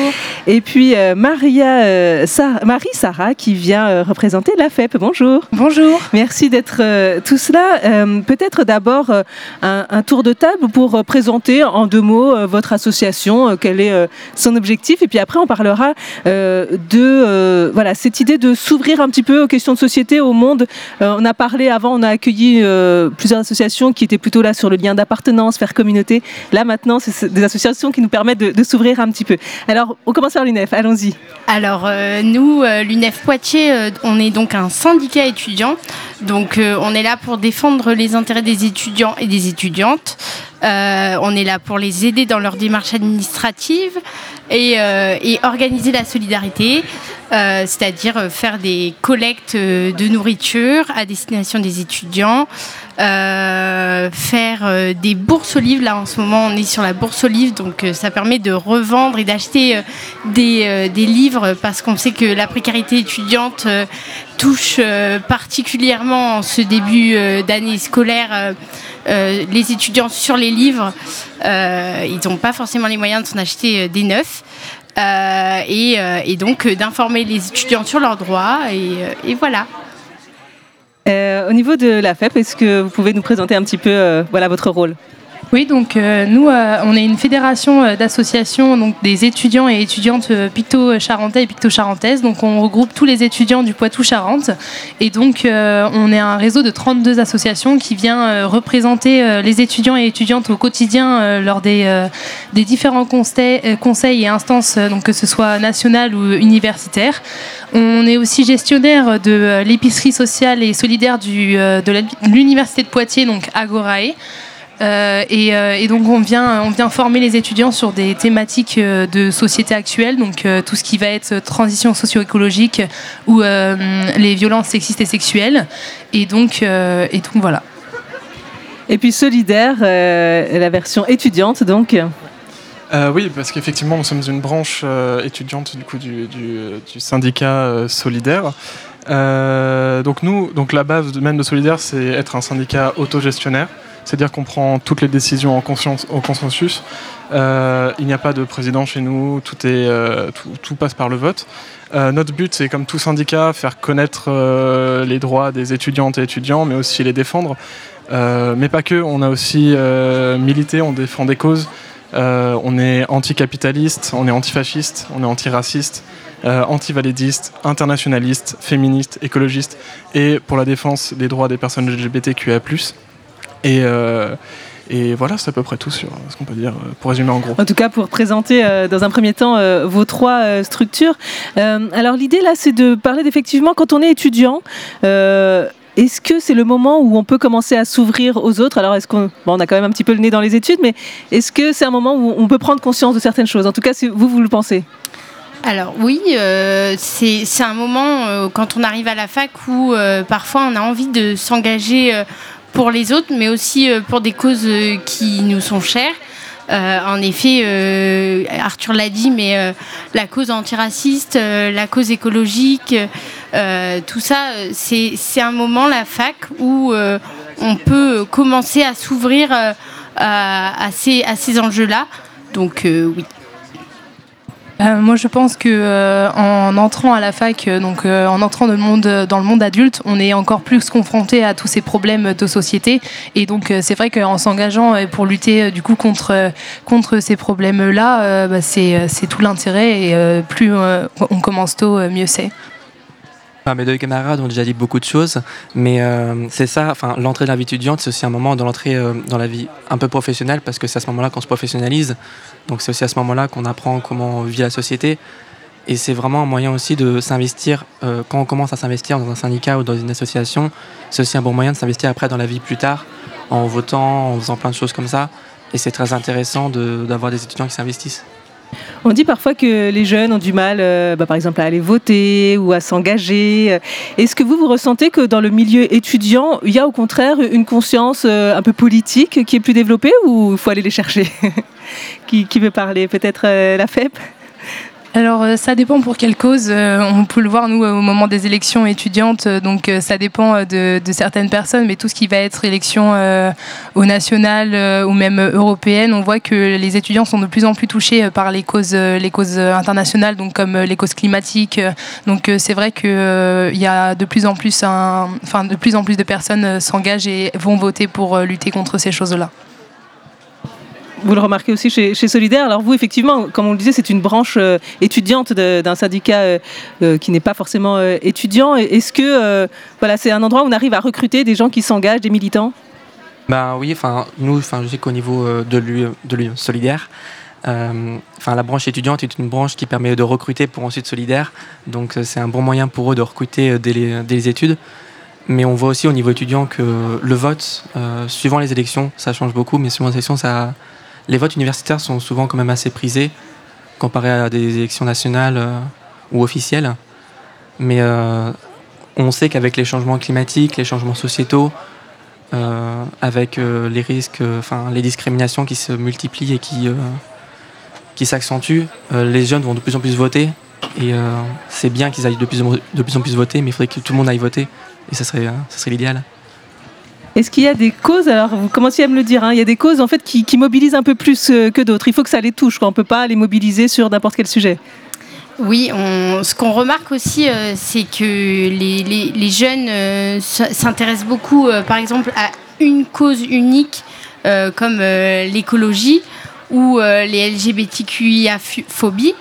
Et puis euh, Maria, euh, Sa- Marie Sarah qui vient euh, représenter la FEP. Bonjour. Bonjour. Merci d'être euh, tous là. Euh, Peut-être d'abord euh, un, un tour de table pour euh, présenter en deux mots euh, votre association, euh, quel est euh, son objectif. Et puis après, on parlera euh, de euh, voilà, cette idée de s'ouvrir un petit peu aux questions de société, au monde. Euh, on a parlé avant, on a accueilli euh, plusieurs associations qui étaient plutôt là sur le lien d'appartenance, faire communauté. Là maintenant, c'est des associations qui nous permettent de, s'ouvrir un petit peu. Alors, on commence par l'UNEF, allons-y. Alors euh, nous, euh, l'UNEF Poitiers, on est donc un syndicat étudiant. Donc on est là pour défendre les intérêts des étudiants et des étudiantes. On est là pour les aider dans leur démarche administrative et organiser la solidarité, euh, c'est-à-dire euh, faire des collectes euh, de nourriture à destination des étudiants, faire des bourses aux livres. Là, en ce moment, on est sur la bourse aux livres, donc ça permet de revendre et d'acheter des, des livres parce qu'on sait que la précarité étudiante touche particulièrement en ce début d'année scolaire les étudiants sur les livres. Ils n'ont pas forcément les moyens de s'en acheter des neufs. Euh, et, euh, et donc euh, d'informer les étudiants sur leurs droits et, voilà. Au niveau de la FEP, est-ce que vous pouvez nous présenter un petit peu voilà, votre rôle? Oui, donc euh, nous, euh, on est une fédération euh, d'associations des étudiants et étudiantes picto-charentais et picto-charentaises. Donc on regroupe tous les étudiants du Poitou-Charentes. Et donc on est un réseau de 32 associations qui vient représenter les étudiants et étudiantes au quotidien lors des, des différents conseils, et instances, donc que ce soit national ou universitaire. On est aussi gestionnaire de l'épicerie sociale et solidaire de l'université de Poitiers, donc Agorae. Euh, et, euh, et donc on vient, on vient former les étudiants sur des thématiques euh, de société actuelle, donc euh, tout ce qui va être transition socio-écologique ou euh, les violences sexistes et sexuelles. Et donc, euh, et donc voilà. Et puis Solidaire, euh, la version étudiante, donc. Euh, oui, parce qu'effectivement, nous sommes une branche euh, étudiante du, coup, du, du- du syndicat euh, solidaire. Euh, donc nous, donc la base même de solidaire, c'est être un syndicat autogestionnaire, c'est-à-dire qu'on prend toutes les décisions en conscience, au consensus. Euh, il n'y a pas de président chez nous, tout, est, euh, tout, passe par le vote. Euh, notre but, c'est comme tout syndicat, faire connaître les droits des étudiantes et étudiants, mais aussi les défendre. Mais pas que, on a aussi milité, on défend des causes. On est anticapitaliste, on est antifasciste, on est antiraciste, antivalidiste, internationaliste, féministe, écologiste et pour la défense des droits des personnes LGBTQIA+. Et, euh, et voilà, c'est à peu près tout sur ce qu'on peut dire euh, pour résumer en gros. En tout cas, pour présenter euh, dans un premier temps euh, vos trois euh, structures. Euh, alors l'idée là, c'est de parler d'effectivement quand on est étudiant. euh, est-ce que c'est le moment où on peut commencer à s'ouvrir aux autres? Alors, est-ce qu'on bon, on a quand même un petit peu le nez dans les études, mais est-ce que c'est un moment où on peut prendre conscience de certaines choses? En tout cas, vous, vous le pensez Alors oui, euh, c'est c'est un moment euh, quand on arrive à la fac où euh, parfois on a envie de s'engager euh, pour les autres, mais aussi euh, pour des causes euh, qui nous sont chères. Euh, en effet, Arthur l'a dit, mais la cause antiraciste, la cause écologique, tout ça, c'est un moment, la fac, où on peut commencer à s'ouvrir à, à ces, à ces enjeux-là. Donc oui. Euh, moi, je pense que euh, en entrant à la fac, euh, donc euh, en entrant dans le monde, dans le monde adulte, on est encore plus confronté à tous ces problèmes de société. Et donc, euh, c'est vrai qu'en s'engageant euh, pour lutter euh, du coup contre euh, contre ces problèmes-là, euh, bah, c'est euh, tout l'intérêt. Et euh, plus euh, on commence tôt, euh, mieux c'est. Mes deux camarades ont déjà dit beaucoup de choses, mais euh, c'est ça, enfin, l'entrée de la vie étudiante, c'est aussi un moment de l'entrée euh, dans la vie un peu professionnelle, parce que c'est à ce moment-là qu'on se professionnalise. Donc c'est aussi à ce moment-là qu'on apprend comment vit la société. Et c'est vraiment un moyen aussi de s'investir, euh, quand on commence à s'investir dans un syndicat ou dans une association, c'est aussi un bon moyen de s'investir après dans la vie plus tard, en votant, en faisant plein de choses comme ça. et c'est très intéressant d'avoir des étudiants qui s'investissent. On dit parfois que les jeunes ont du mal, euh, bah, par exemple, à aller voter ou à s'engager. Est-ce que vous, vous ressentez que dans le milieu étudiant, il y a au contraire une conscience euh, un peu politique qui est plus développée ou il faut aller les chercher [LAUGHS] qui, veut parler Peut-être euh, la FEP alors euh, ça dépend pour quelle cause. Euh, on peut le voir nous au moment des élections étudiantes, euh, donc ça dépend de, certaines personnes, mais tout ce qui va être élection au national ou même européenne, on voit que les étudiants sont de plus en plus touchés par les causes, les causes internationales, donc comme les causes climatiques. Donc c'est vrai qu'il y a de plus en plus, enfin de plus en plus de personnes s'engagent et vont voter pour lutter contre ces choses-là vous le remarquez aussi chez, Solidaire. Alors vous, effectivement, comme on le disait, c'est une branche euh, étudiante d'un syndicat euh, euh, qui n'est pas forcément étudiant. Est-ce que voilà, c'est un endroit où on arrive à recruter des gens qui s'engagent, des militants? Ben oui, enfin nous, enfin je sais qu'au niveau de l'Union Solidaire. Enfin, la branche étudiante est une branche qui permet de recruter pour ensuite solidaire. Donc, c'est un bon moyen pour eux de recruter dès les, études. Mais on voit aussi au niveau étudiant que le vote, suivant les élections, ça change beaucoup, mais suivant les élections, ça, les votes universitaires sont souvent quand même assez prisés comparé à des élections nationales euh, ou officielles. Mais euh, on sait qu'avec les changements climatiques, les changements sociétaux, euh, avec les risques, enfin les discriminations qui se multiplient et qui, s'accentuent, les jeunes vont de plus en plus voter. Et c'est bien qu'ils aillent de plus, en, plus voter, mais il faudrait que tout le monde aille voter. Et ça ça serait l'idéal. Est-ce qu'il y a des causes, alors vous commenciez à me le dire, hein, il y a des causes en fait qui, mobilisent un peu plus euh, que d'autres. Il faut que ça les touche, on ne peut pas les mobiliser sur n'importe quel sujet. Oui, ce qu'on remarque aussi, euh, c'est que les, jeunes euh, s'intéressent beaucoup, par exemple, à une cause unique comme l'écologie ou les LGBTQIA-phobies.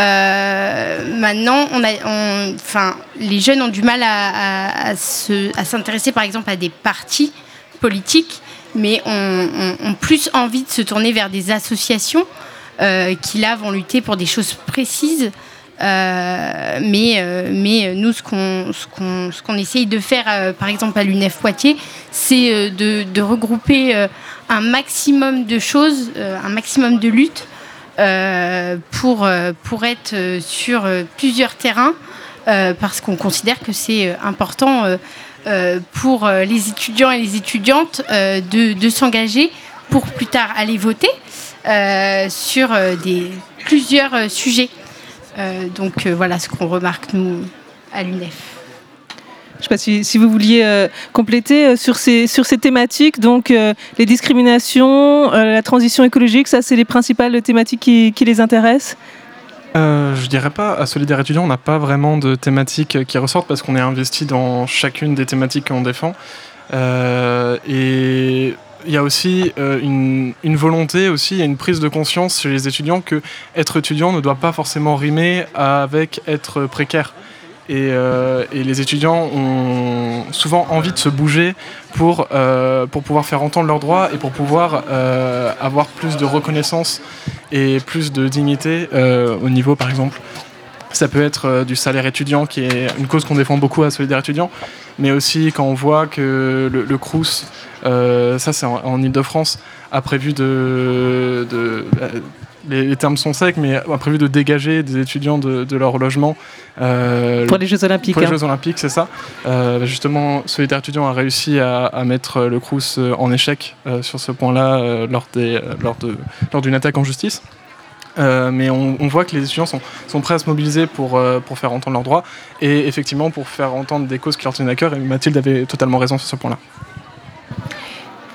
Maintenant, on a, enfin, les jeunes ont du mal à, s'intéresser, par exemple, à des partis politiques, mais ont, plus envie de se tourner vers des associations euh, qui, là, vont lutter pour des choses précises. Euh, mais, euh, mais nous, ce qu'on essaye de faire, par exemple, à l'UNEF Poitiers, c'est de, regrouper un maximum de choses, un maximum de luttes pour, pour être sur plusieurs terrains euh, parce qu'on considère que c'est euh, important euh, pour les étudiants et les étudiantes de, s'engager pour plus tard aller voter sur des, plusieurs sujets. donc voilà ce qu'on remarque nous à l'UNEF. Je ne sais pas si, vous vouliez compléter sur, ces, sur ces thématiques. Donc, les discriminations, la transition écologique, ça, c'est les principales thématiques qui, les intéressent euh, je dirais pas, à Solidaire étudiant, on n'a pas vraiment de thématiques qui ressortent parce qu'on est investi dans chacune des thématiques qu'on défend. Euh, et il y a aussi euh, une, volonté, aussi, il une prise de conscience chez les étudiants que être étudiant ne doit pas forcément rimer avec être précaire. Euh, et, les étudiants ont souvent envie de se bouger pour, euh, pour pouvoir faire entendre leurs droits et pour pouvoir euh, avoir plus de reconnaissance et plus de dignité au niveau, par exemple, ça peut être du salaire étudiant, qui est une cause qu'on défend beaucoup à Solidaire étudiant, mais aussi quand on voit que le, Crous, ça c'est en, Ile-de-France, a prévu de les, termes sont secs, mais a prévu de dégager des étudiants de, leur logement. Euh, pour les Jeux Olympiques. Pour les hein. Jeux Olympiques, c'est ça. Euh, justement, Solidaire étudiant a réussi à, mettre le Crous euh, en échec sur ce point-là lors, lors, lors d'une attaque en justice. mais on, voit que les étudiants sont, sont prêts à se mobiliser pour, pour faire entendre leurs droits et effectivement pour faire entendre des causes qui leur tiennent à cœur. Et Mathilde avait totalement raison sur ce point-là.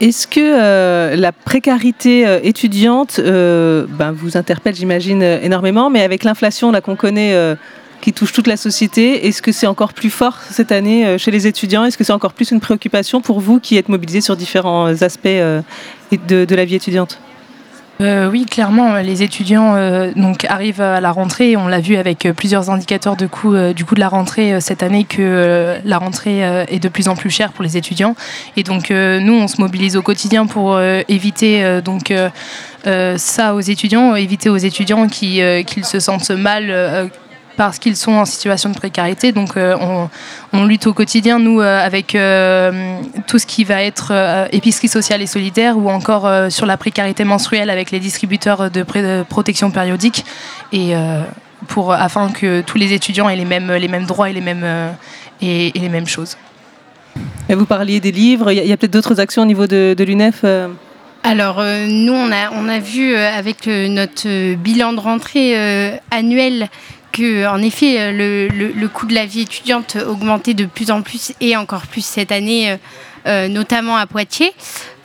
Est-ce que euh, la précarité euh, étudiante euh, ben, vous interpelle, j'imagine, énormément, mais avec l'inflation qu'on connaît, qui touche toute la société, est-ce que c'est encore plus fort cette année chez les étudiants? Est-ce que c'est encore plus une préoccupation pour vous qui êtes mobilisés sur différents aspects de la vie étudiante? Euh, oui, clairement, les étudiants euh, arrivent à la rentrée. On l'a vu avec euh, plusieurs indicateurs de coût, du coût de la rentrée cette année que la rentrée est de plus en plus chère pour les étudiants. Et donc nous, on se mobilise au quotidien pour éviter donc ça aux étudiants, éviter aux étudiants qui qu'ils se sentent mal parce qu'ils sont en situation de précarité. Donc on, on, lutte au quotidien, nous, avec tout ce qui va être épicerie sociale et solidaire ou encore sur la précarité menstruelle avec les distributeurs de, de protection périodique. Et pour, afin que tous les étudiants aient les mêmes, les mêmes droits et les mêmes, et, et les mêmes choses. Et vous parliez des livres, il y a, peut-être d'autres actions au niveau de, de l'UNEF euh? Alors, euh, nous, on a, on a vu euh, avec notre bilan de rentrée annuel en effet, le, le, coût de la vie étudiante augmentait de plus en plus et encore plus cette année, notamment à Poitiers.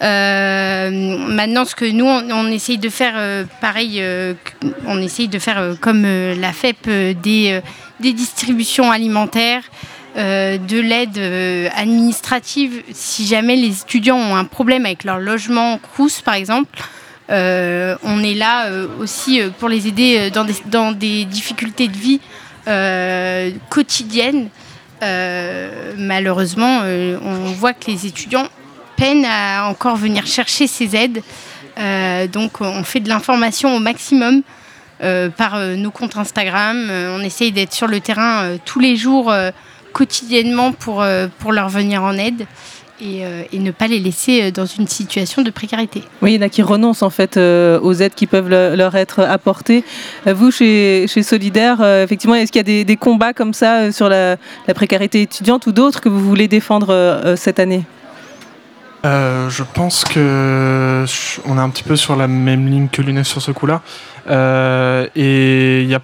maintenant, ce que nous, on, essaye de faire, pareil, on essaye de faire comme la FEP, des, distributions alimentaires. Euh, de l'aide euh, administrative si jamais les étudiants ont un problème avec leur logement Crous par exemple. Euh, on est là aussi pour les aider dans des, difficultés de vie quotidiennes. malheureusement, on voit que les étudiants peinent à encore venir chercher ces aides. donc on fait de l'information au maximum. par nos comptes Instagram. on essaye d'être sur le terrain tous les jours quotidiennement euh, pour leur venir en aide. Et, euh, et, ne pas les laisser euh, dans une situation de précarité. Oui, il y en a qui renoncent en fait aux aides qui peuvent leur être apportées. Vous, chez, chez Solidaire, effectivement, est-ce qu'il y a des, des, combats comme ça sur la, la précarité étudiante ou d'autres que vous voulez défendre cette année? Je pense que on est un petit peu sur la même ligne que l'UNEF sur ce coup-là. et il y a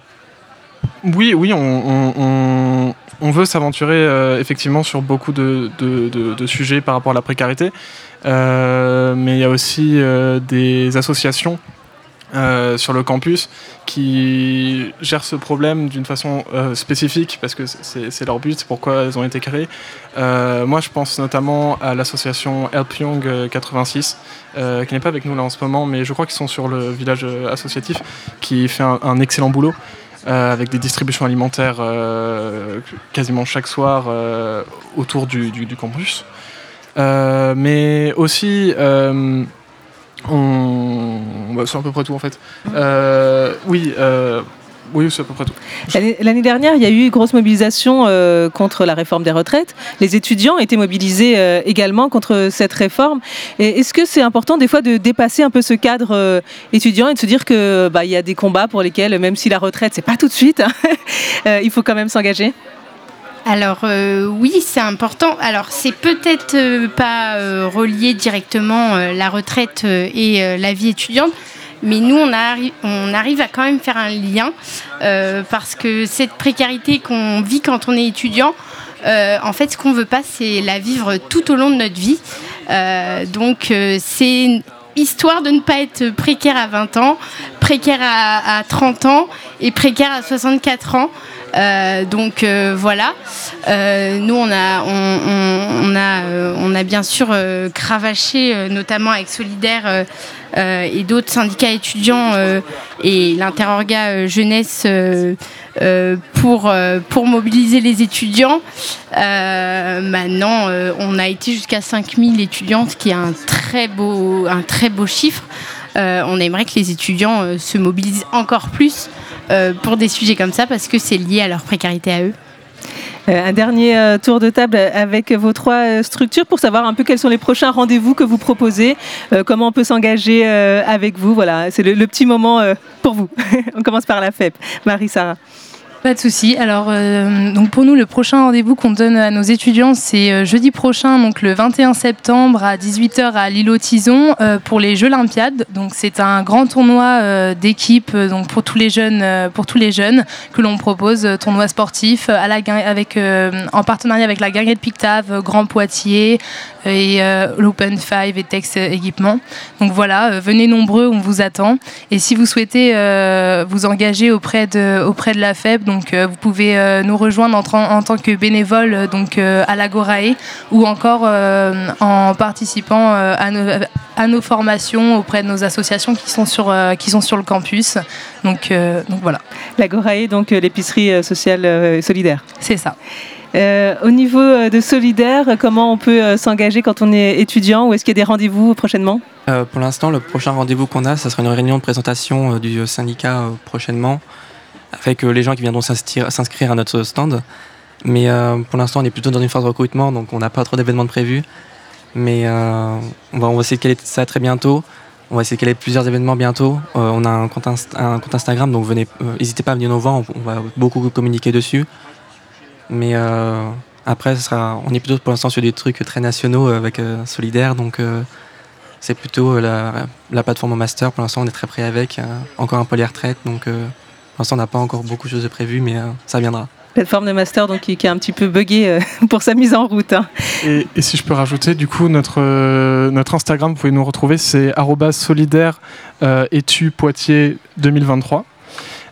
oui, oui, on, on, on, on veut s'aventurer euh, effectivement sur beaucoup de, sujets par rapport à la précarité, euh, mais il y a aussi euh, des associations sur le campus qui gèrent ce problème d'une façon spécifique parce que c'est leur but, c'est pourquoi elles ont été créées. Moi, je pense notamment à l'association Help Young 86, qui n'est pas avec nous là en ce moment, mais je crois qu'ils sont sur le village associatif, qui fait un excellent boulot. Euh, avec des distributions alimentaires euh, quasiment chaque soir euh, autour du, campus. mais aussi, on... Bah, c'est à peu près tout en fait. oui. Oui, c'est à peu près tout. L'année dernière, il y a eu une grosse mobilisation euh, contre la réforme des retraites. Les étudiants étaient mobilisés euh, également contre cette réforme. Est-ce que c'est important des fois de dépasser un peu ce cadre euh, étudiant et de se dire que bah, il y a des combats pour lesquels, même si la retraite c'est pas tout de suite, hein, [LAUGHS] il faut quand même s'engager? Alors oui, c'est important. Alors c'est peut-être pas relié directement la retraite et la vie étudiante, mais nous, on, arrive à quand même faire un lien euh, parce que cette précarité qu'on vit quand on est étudiant, euh, en fait, ce qu'on veut pas, c'est la vivre tout au long de notre vie. Euh, donc, c'est histoire de ne pas être précaire à 20 ans, précaire à, à 30 ans et précaire à 64 ans. Donc voilà, nous on a, on, on a, on a bien sûr cravaché, notamment avec Solidaire et d'autres syndicats étudiants et l'interorga jeunesse pour, pour mobiliser les étudiants. maintenant, on a été jusqu'à 5000 étudiantes, qui est un très beau, un très beau chiffre. on aimerait que les étudiants se mobilisent encore plus euh, pour des sujets comme ça parce que c'est lié à leur précarité à eux. Euh, un dernier euh, tour de table avec vos trois structures pour savoir un peu quels sont les prochains rendez-vous que vous proposez, comment on peut s'engager avec vous. Voilà, c'est le, le, petit moment pour vous. [LAUGHS] on commence par la FEP. Marie-Sarah. Pas de souci. Alors, euh, pour nous, le prochain rendez-vous qu'on donne à nos étudiants, c'est euh, jeudi prochain, donc le 21 septembre à 18h à l'îlot Tison euh, pour les Jeux Olympiades. Donc, c'est un grand tournoi d'équipe, donc pour tous les jeunes, que l'on propose, tournoi sportif en partenariat avec la Guinguette Pictave, Grand Poitiers et l'Open Five et Tex Équipement. Donc voilà, venez nombreux, on vous attend. Et si vous souhaitez vous engager auprès de, auprès de la FEB, donc euh, vous pouvez euh, nous rejoindre en, en, tant que bénévole euh, donc, à l'Agorae ou encore en participant à nos, à, nos, formations auprès de nos associations qui sont sur, qui sont sur le campus. Donc, donc voilà. L'Agorae, donc l'épicerie sociale solidaire. C'est ça. Euh, au niveau de Solidaire, comment on peut s'engager quand on est étudiant ou est-ce qu'il y a des rendez-vous prochainement? Euh, Pour l'instant, le prochain rendez-vous qu'on a, ça sera une réunion de présentation du syndicat prochainement. avec euh, les gens qui viendront s'inscrire à notre stand. Mais euh, pour l'instant, on est plutôt dans une phase de recrutement, donc on n'a pas trop d'événements prévus. Mais euh, on, va, essayer de caler ça très bientôt. On va essayer de caler plusieurs événements bientôt. Euh, on a un compte, Instagram, donc euh, n'hésitez pas à venir nous voir. On va beaucoup communiquer dessus. Mais euh, après, sera, on est plutôt pour l'instant sur des trucs très nationaux euh, avec euh, Solidaire, donc euh, c'est plutôt la, la plateforme au master. Pour l'instant, on est très prêt avec. euh, encore un peu les retraites, donc euh, pour l'instant, on n'a pas encore beaucoup de choses de prévues, mais euh, ça viendra. Plateforme de master donc, qui, qui est un petit peu buggée euh, [LAUGHS] pour sa mise en route. hein. Et, et si je peux rajouter, du coup, notre, euh, notre Instagram, vous pouvez nous retrouver, c'est solidaire euh, étu Poitiers 2023.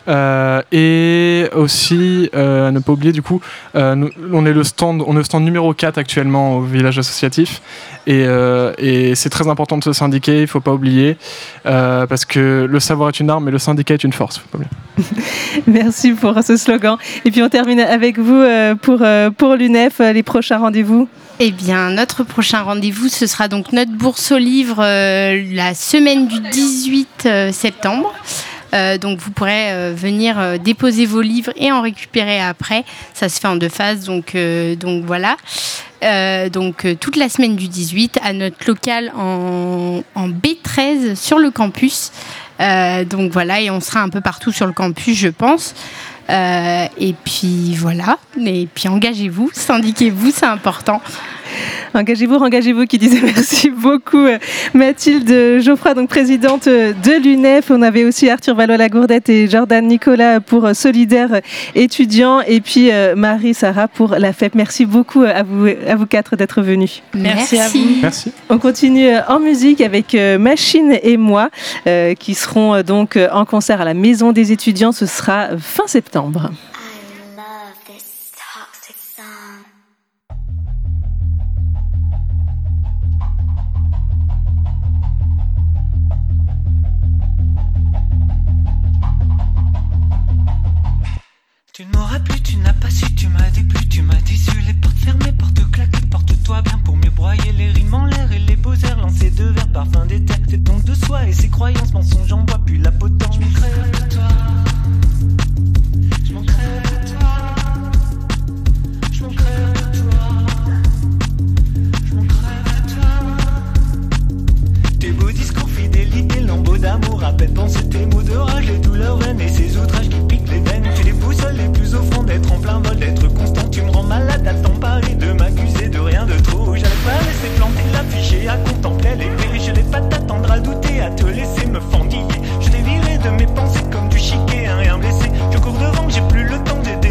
Euh, et aussi, euh, à ne pas oublier, du coup, euh, nous- on est le stand, on est le stand numéro 4 actuellement au village associatif. Et, euh, et c'est très important de se syndiquer, il ne faut pas oublier, euh, parce que le savoir est une arme, mais le syndicat est une force. Faut pas oublier. [LAUGHS] Merci pour ce slogan. Et puis on termine avec vous euh, pour, euh, pour l'UNEF, euh, les prochains rendez-vous. Eh bien, notre prochain rendez-vous, ce sera donc notre bourse au livre euh, la semaine du 18 euh, septembre. Euh, donc vous pourrez euh, venir euh, déposer vos livres et en récupérer après. Ça se fait en deux phases, donc, voilà. Donc toute la semaine du 18 à notre local en, en B13 sur le campus. Donc voilà, et on sera un peu partout sur le campus, je pense. Et puis voilà, et puis engagez-vous, syndiquez-vous, c'est important. Engagez-vous, engagez-vous qui disait merci beaucoup euh, Mathilde Geoffroy, donc présidente euh, de l'UNEF. On avait aussi Arthur Valois-Lagourdette et Jordan Nicolas pour euh, Solidaire étudiants et puis euh, Marie Sarah pour la FEP. Merci beaucoup à vous, à vous quatre d'être venus. Merci à vous. Merci. On continue en musique avec Machine et moi qui seront donc en concert à la Maison des étudiants. Ce sera fin septembre. Tu ne m'auras plus, tu n'as pas su, tu m'as déplu, tu m'as déçu. Les portes fermées, portes claquées, porte-toi bien pour mieux broyer les rimes en l'air et les beaux airs lancés de verre, parfum d'éther. C'est donc de soi et ses croyances, mensonges en bois, puis la potence. Je m'en de toi. Je m'en de toi. Je m'en de toi. Je m'en de toi. Tes beaux discours, fidélité, lambeaux d'amour, à peine tes mots de rage, les douleurs vaines et ces outrages qui Tu les boussoles les plus au d'être en plein vol, d'être constant. Tu me rends malade à t'emparer, de m'accuser de rien de trop. J'allais pas laisser planter l'affiché à contempler les périls. Je n'ai pas t'attendre à douter, à te laisser me fendiller. Je t'ai viré de mes pensées comme du chiquet, un rien blessé. Je cours devant, j'ai plus le temps, j'ai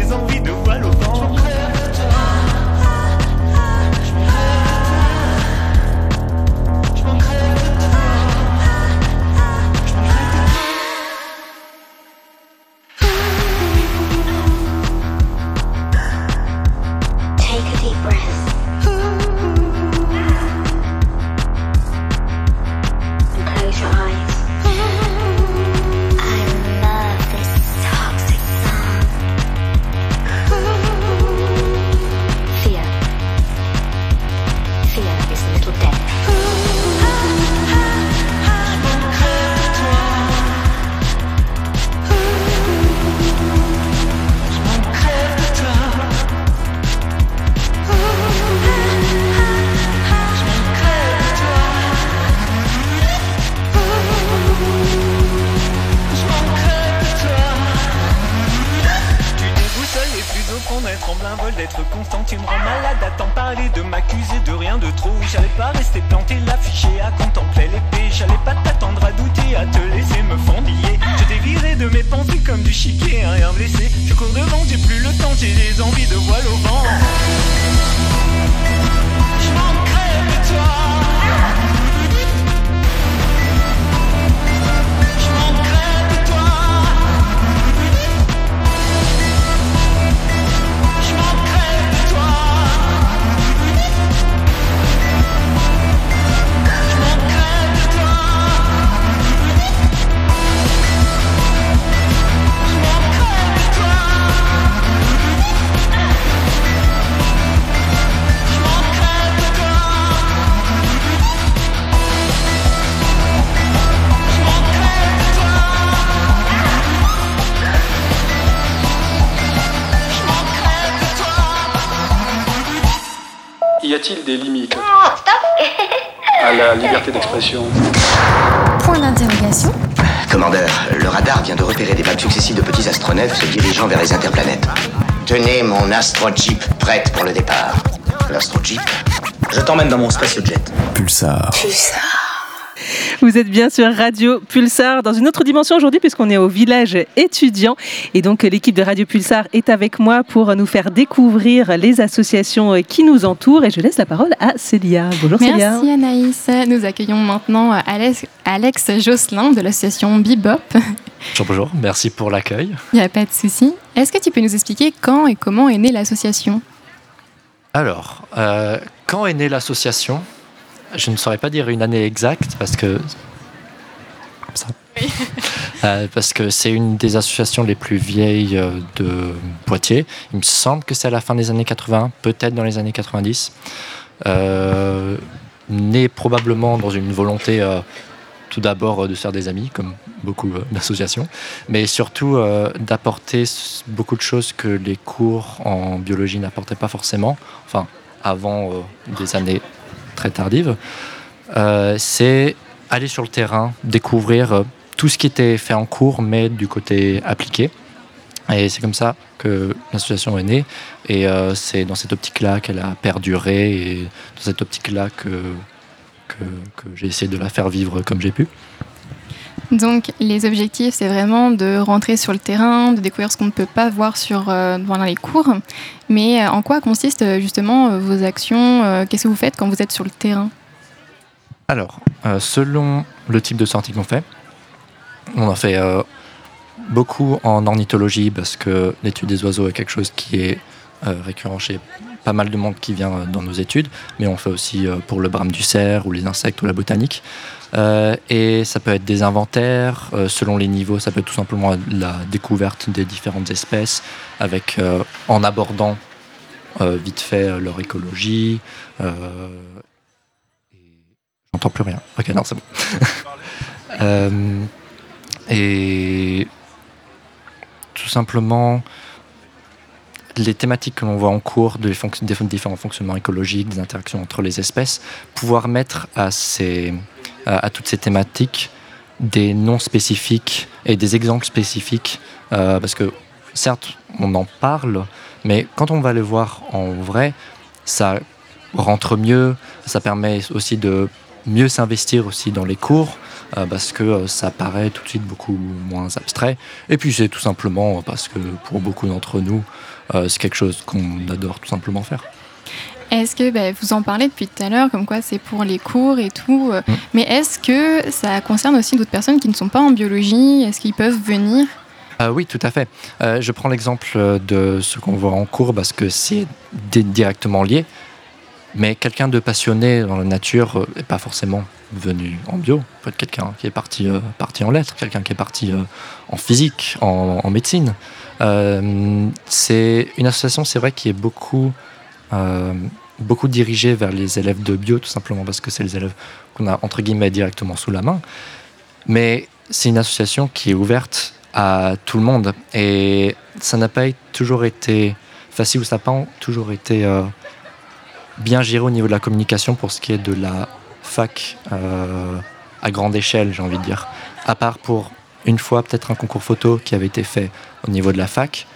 J'allais pas rester planté, l'affiché à contempler l'épée. J'allais pas t'attendre à douter, à te laisser me fendiller. Je t'ai de mes pensées comme du chiquet, rien blessé. Je cours devant, j'ai plus le temps, j'ai des envies de voile au vent. Des limites à la liberté d'expression Point d'interrogation. Commandeur, le radar vient de repérer des vagues successives de petits astronefs se dirigeant vers les interplanètes. Tenez mon astrojeep prête pour le départ. L'astrojeep Je t'emmène dans mon spatiojet. Pulsar. Vous êtes bien sur Radio Pulsar dans une autre dimension aujourd'hui puisqu'on est au village étudiant et donc l'équipe de Radio Pulsar est avec moi pour nous faire découvrir les associations qui nous entourent et je laisse la parole à Célia. Bonjour Célia. Merci Anaïs. Nous accueillons maintenant Alex, Alex Josselin de l'association Bebop. Bonjour, bonjour, merci pour l'accueil. Il n'y a pas de souci. Est-ce que tu peux nous expliquer quand et comment est née l'association? Alors, euh, quand est née l'association? Je ne saurais pas dire une année exacte parce que. Comme ça. [LAUGHS] Euh, parce que c'est une des associations les plus vieilles euh, de Poitiers. Il me semble que c'est à la fin des années 80, peut-être dans les années 90. Euh, née probablement dans une volonté euh, tout d'abord de faire des amis, comme beaucoup d'associations, mais surtout d'apporter beaucoup de choses que les cours en biologie n'apportaient pas forcément, enfin avant des années très tardives. Euh, c'est aller sur le terrain, découvrir euh, tout ce qui était fait en cours, mais du côté appliqué. Et c'est comme ça que l'association est née. Et euh, c'est dans cette optique-là qu'elle a perduré et dans cette optique-là que, que, que j'ai essayé de la faire vivre comme j'ai pu. Donc les objectifs, c'est vraiment de rentrer sur le terrain, de découvrir ce qu'on ne peut pas voir sur, euh, les cours. Mais euh, en quoi consistent euh, justement vos actions Qu'est-ce que vous faites quand vous êtes sur le terrain? Alors, selon le type de sortie qu'on fait, on en fait beaucoup en ornithologie parce que l'étude des oiseaux est quelque chose qui est récurrent chez pas mal de monde qui vient dans nos études, mais on fait aussi pour le brame du cerf ou les insectes ou la botanique. Euh, et ça peut être des inventaires, euh, selon les niveaux, ça peut être tout simplement la découverte des différentes espèces, avec euh, en abordant vite fait leur écologie, J'entends plus rien. Ok, non, c'est bon. [LAUGHS] Et tout simplement, les thématiques que l'on voit en cours des, fonc- des différents fonctionnements écologiques, des interactions entre les espèces, pouvoir mettre à, ces, à, à toutes ces thématiques des noms spécifiques et des exemples spécifiques, euh, parce que certes, on en parle, mais quand on va les voir en vrai, ça rentre mieux, ça permet aussi de mieux s'investir aussi dans les cours euh, parce que euh, ça paraît tout de suite beaucoup moins abstrait. Et puis c'est tout simplement parce que pour beaucoup d'entre nous, euh, c'est quelque chose qu'on adore tout simplement faire. Est-ce que bah, vous en parlez depuis tout à l'heure, comme quoi c'est pour les cours et tout, euh, mais est-ce que ça concerne aussi d'autres personnes qui ne sont pas en biologie? Est-ce qu'ils peuvent venir? Euh, oui, tout à fait. Euh, je prends l'exemple euh, de ce qu'on voit en cours parce que c'est di- directement lié. Mais quelqu'un de passionné dans la nature n'est pas forcément venu en bio. Peut être quelqu'un qui est parti, euh, parti en lettres, quelqu'un qui est parti en physique, en, en médecine. C'est une association, c'est vrai, qui est beaucoup, beaucoup dirigée vers les élèves de bio, tout simplement parce que c'est les élèves qu'on a entre guillemets directement sous la main. Mais c'est une association qui est ouverte à tout le monde. Et ça n'a pas toujours été facile ou ça n'a pas toujours été euh, bien géré au niveau de la communication pour ce qui est de la fac euh, à grande échelle, j'ai envie de dire. À part pour une fois peut-être un concours photo qui avait été fait au niveau de la fac,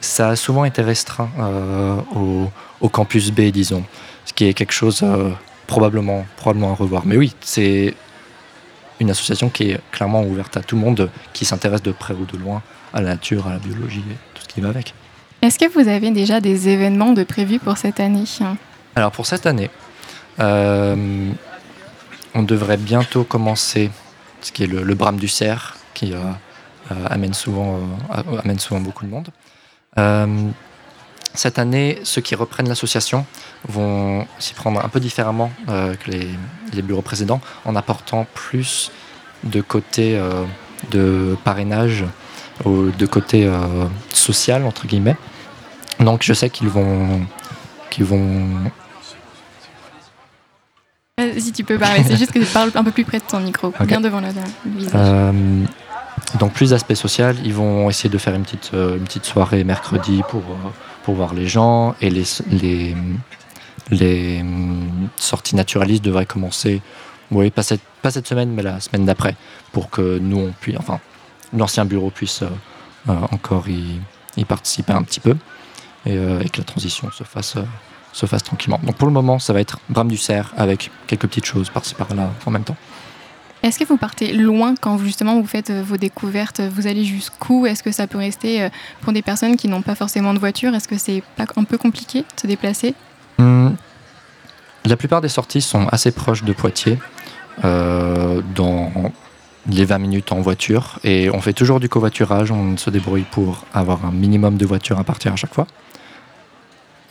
ça a souvent été restreint euh, au, au campus B, disons. Ce qui est quelque chose euh, probablement, probablement à revoir. Mais oui, c'est une association qui est clairement ouverte à tout le monde qui s'intéresse de près ou de loin à la nature, à la biologie et tout ce qui va avec. Est-ce que vous avez déjà des événements de prévus pour cette année? Alors pour cette année, euh, on devrait bientôt commencer ce qui est le, le brame du cerf qui euh, euh, amène, souvent, amène souvent beaucoup de monde. Cette année, ceux qui reprennent l'association vont s'y prendre un peu différemment euh, que les, les bureaux précédents en apportant plus de côté euh, de parrainage ou de côté euh, social, entre guillemets. Donc je sais qu'ils vont, qu'ils vont Si tu peux parler, c'est juste que tu parles un peu plus près de ton micro, bien devant le, le visage. Donc plus d'aspect social, ils vont essayer de faire une petite, une petite soirée mercredi pour, pour voir les gens et les, sorties naturalistes devraient commencer, oui, pas cette, pas cette semaine, mais la semaine d'après, pour que nous, on enfin, l'ancien bureau puisse euh, euh, encore y, participer un petit peu et, euh, que la transition se fasse, se fasse tranquillement. Donc pour le moment, ça va être Brame du Cerf avec quelques petites choses par-ci par-là en même temps. Est-ce que vous partez loin quand justement vous faites euh, vos découvertes Vous allez jusqu'où? Est-ce que ça peut rester euh, pour des personnes qui n'ont pas forcément de voiture? Est-ce que c'est pas un peu compliqué de se déplacer? Hum, La plupart des sorties sont assez proches de Poitiers, euh, dans les 20 minutes en voiture. Et on fait toujours du covoiturage, on se débrouille pour avoir un minimum de voitures à partir à chaque fois.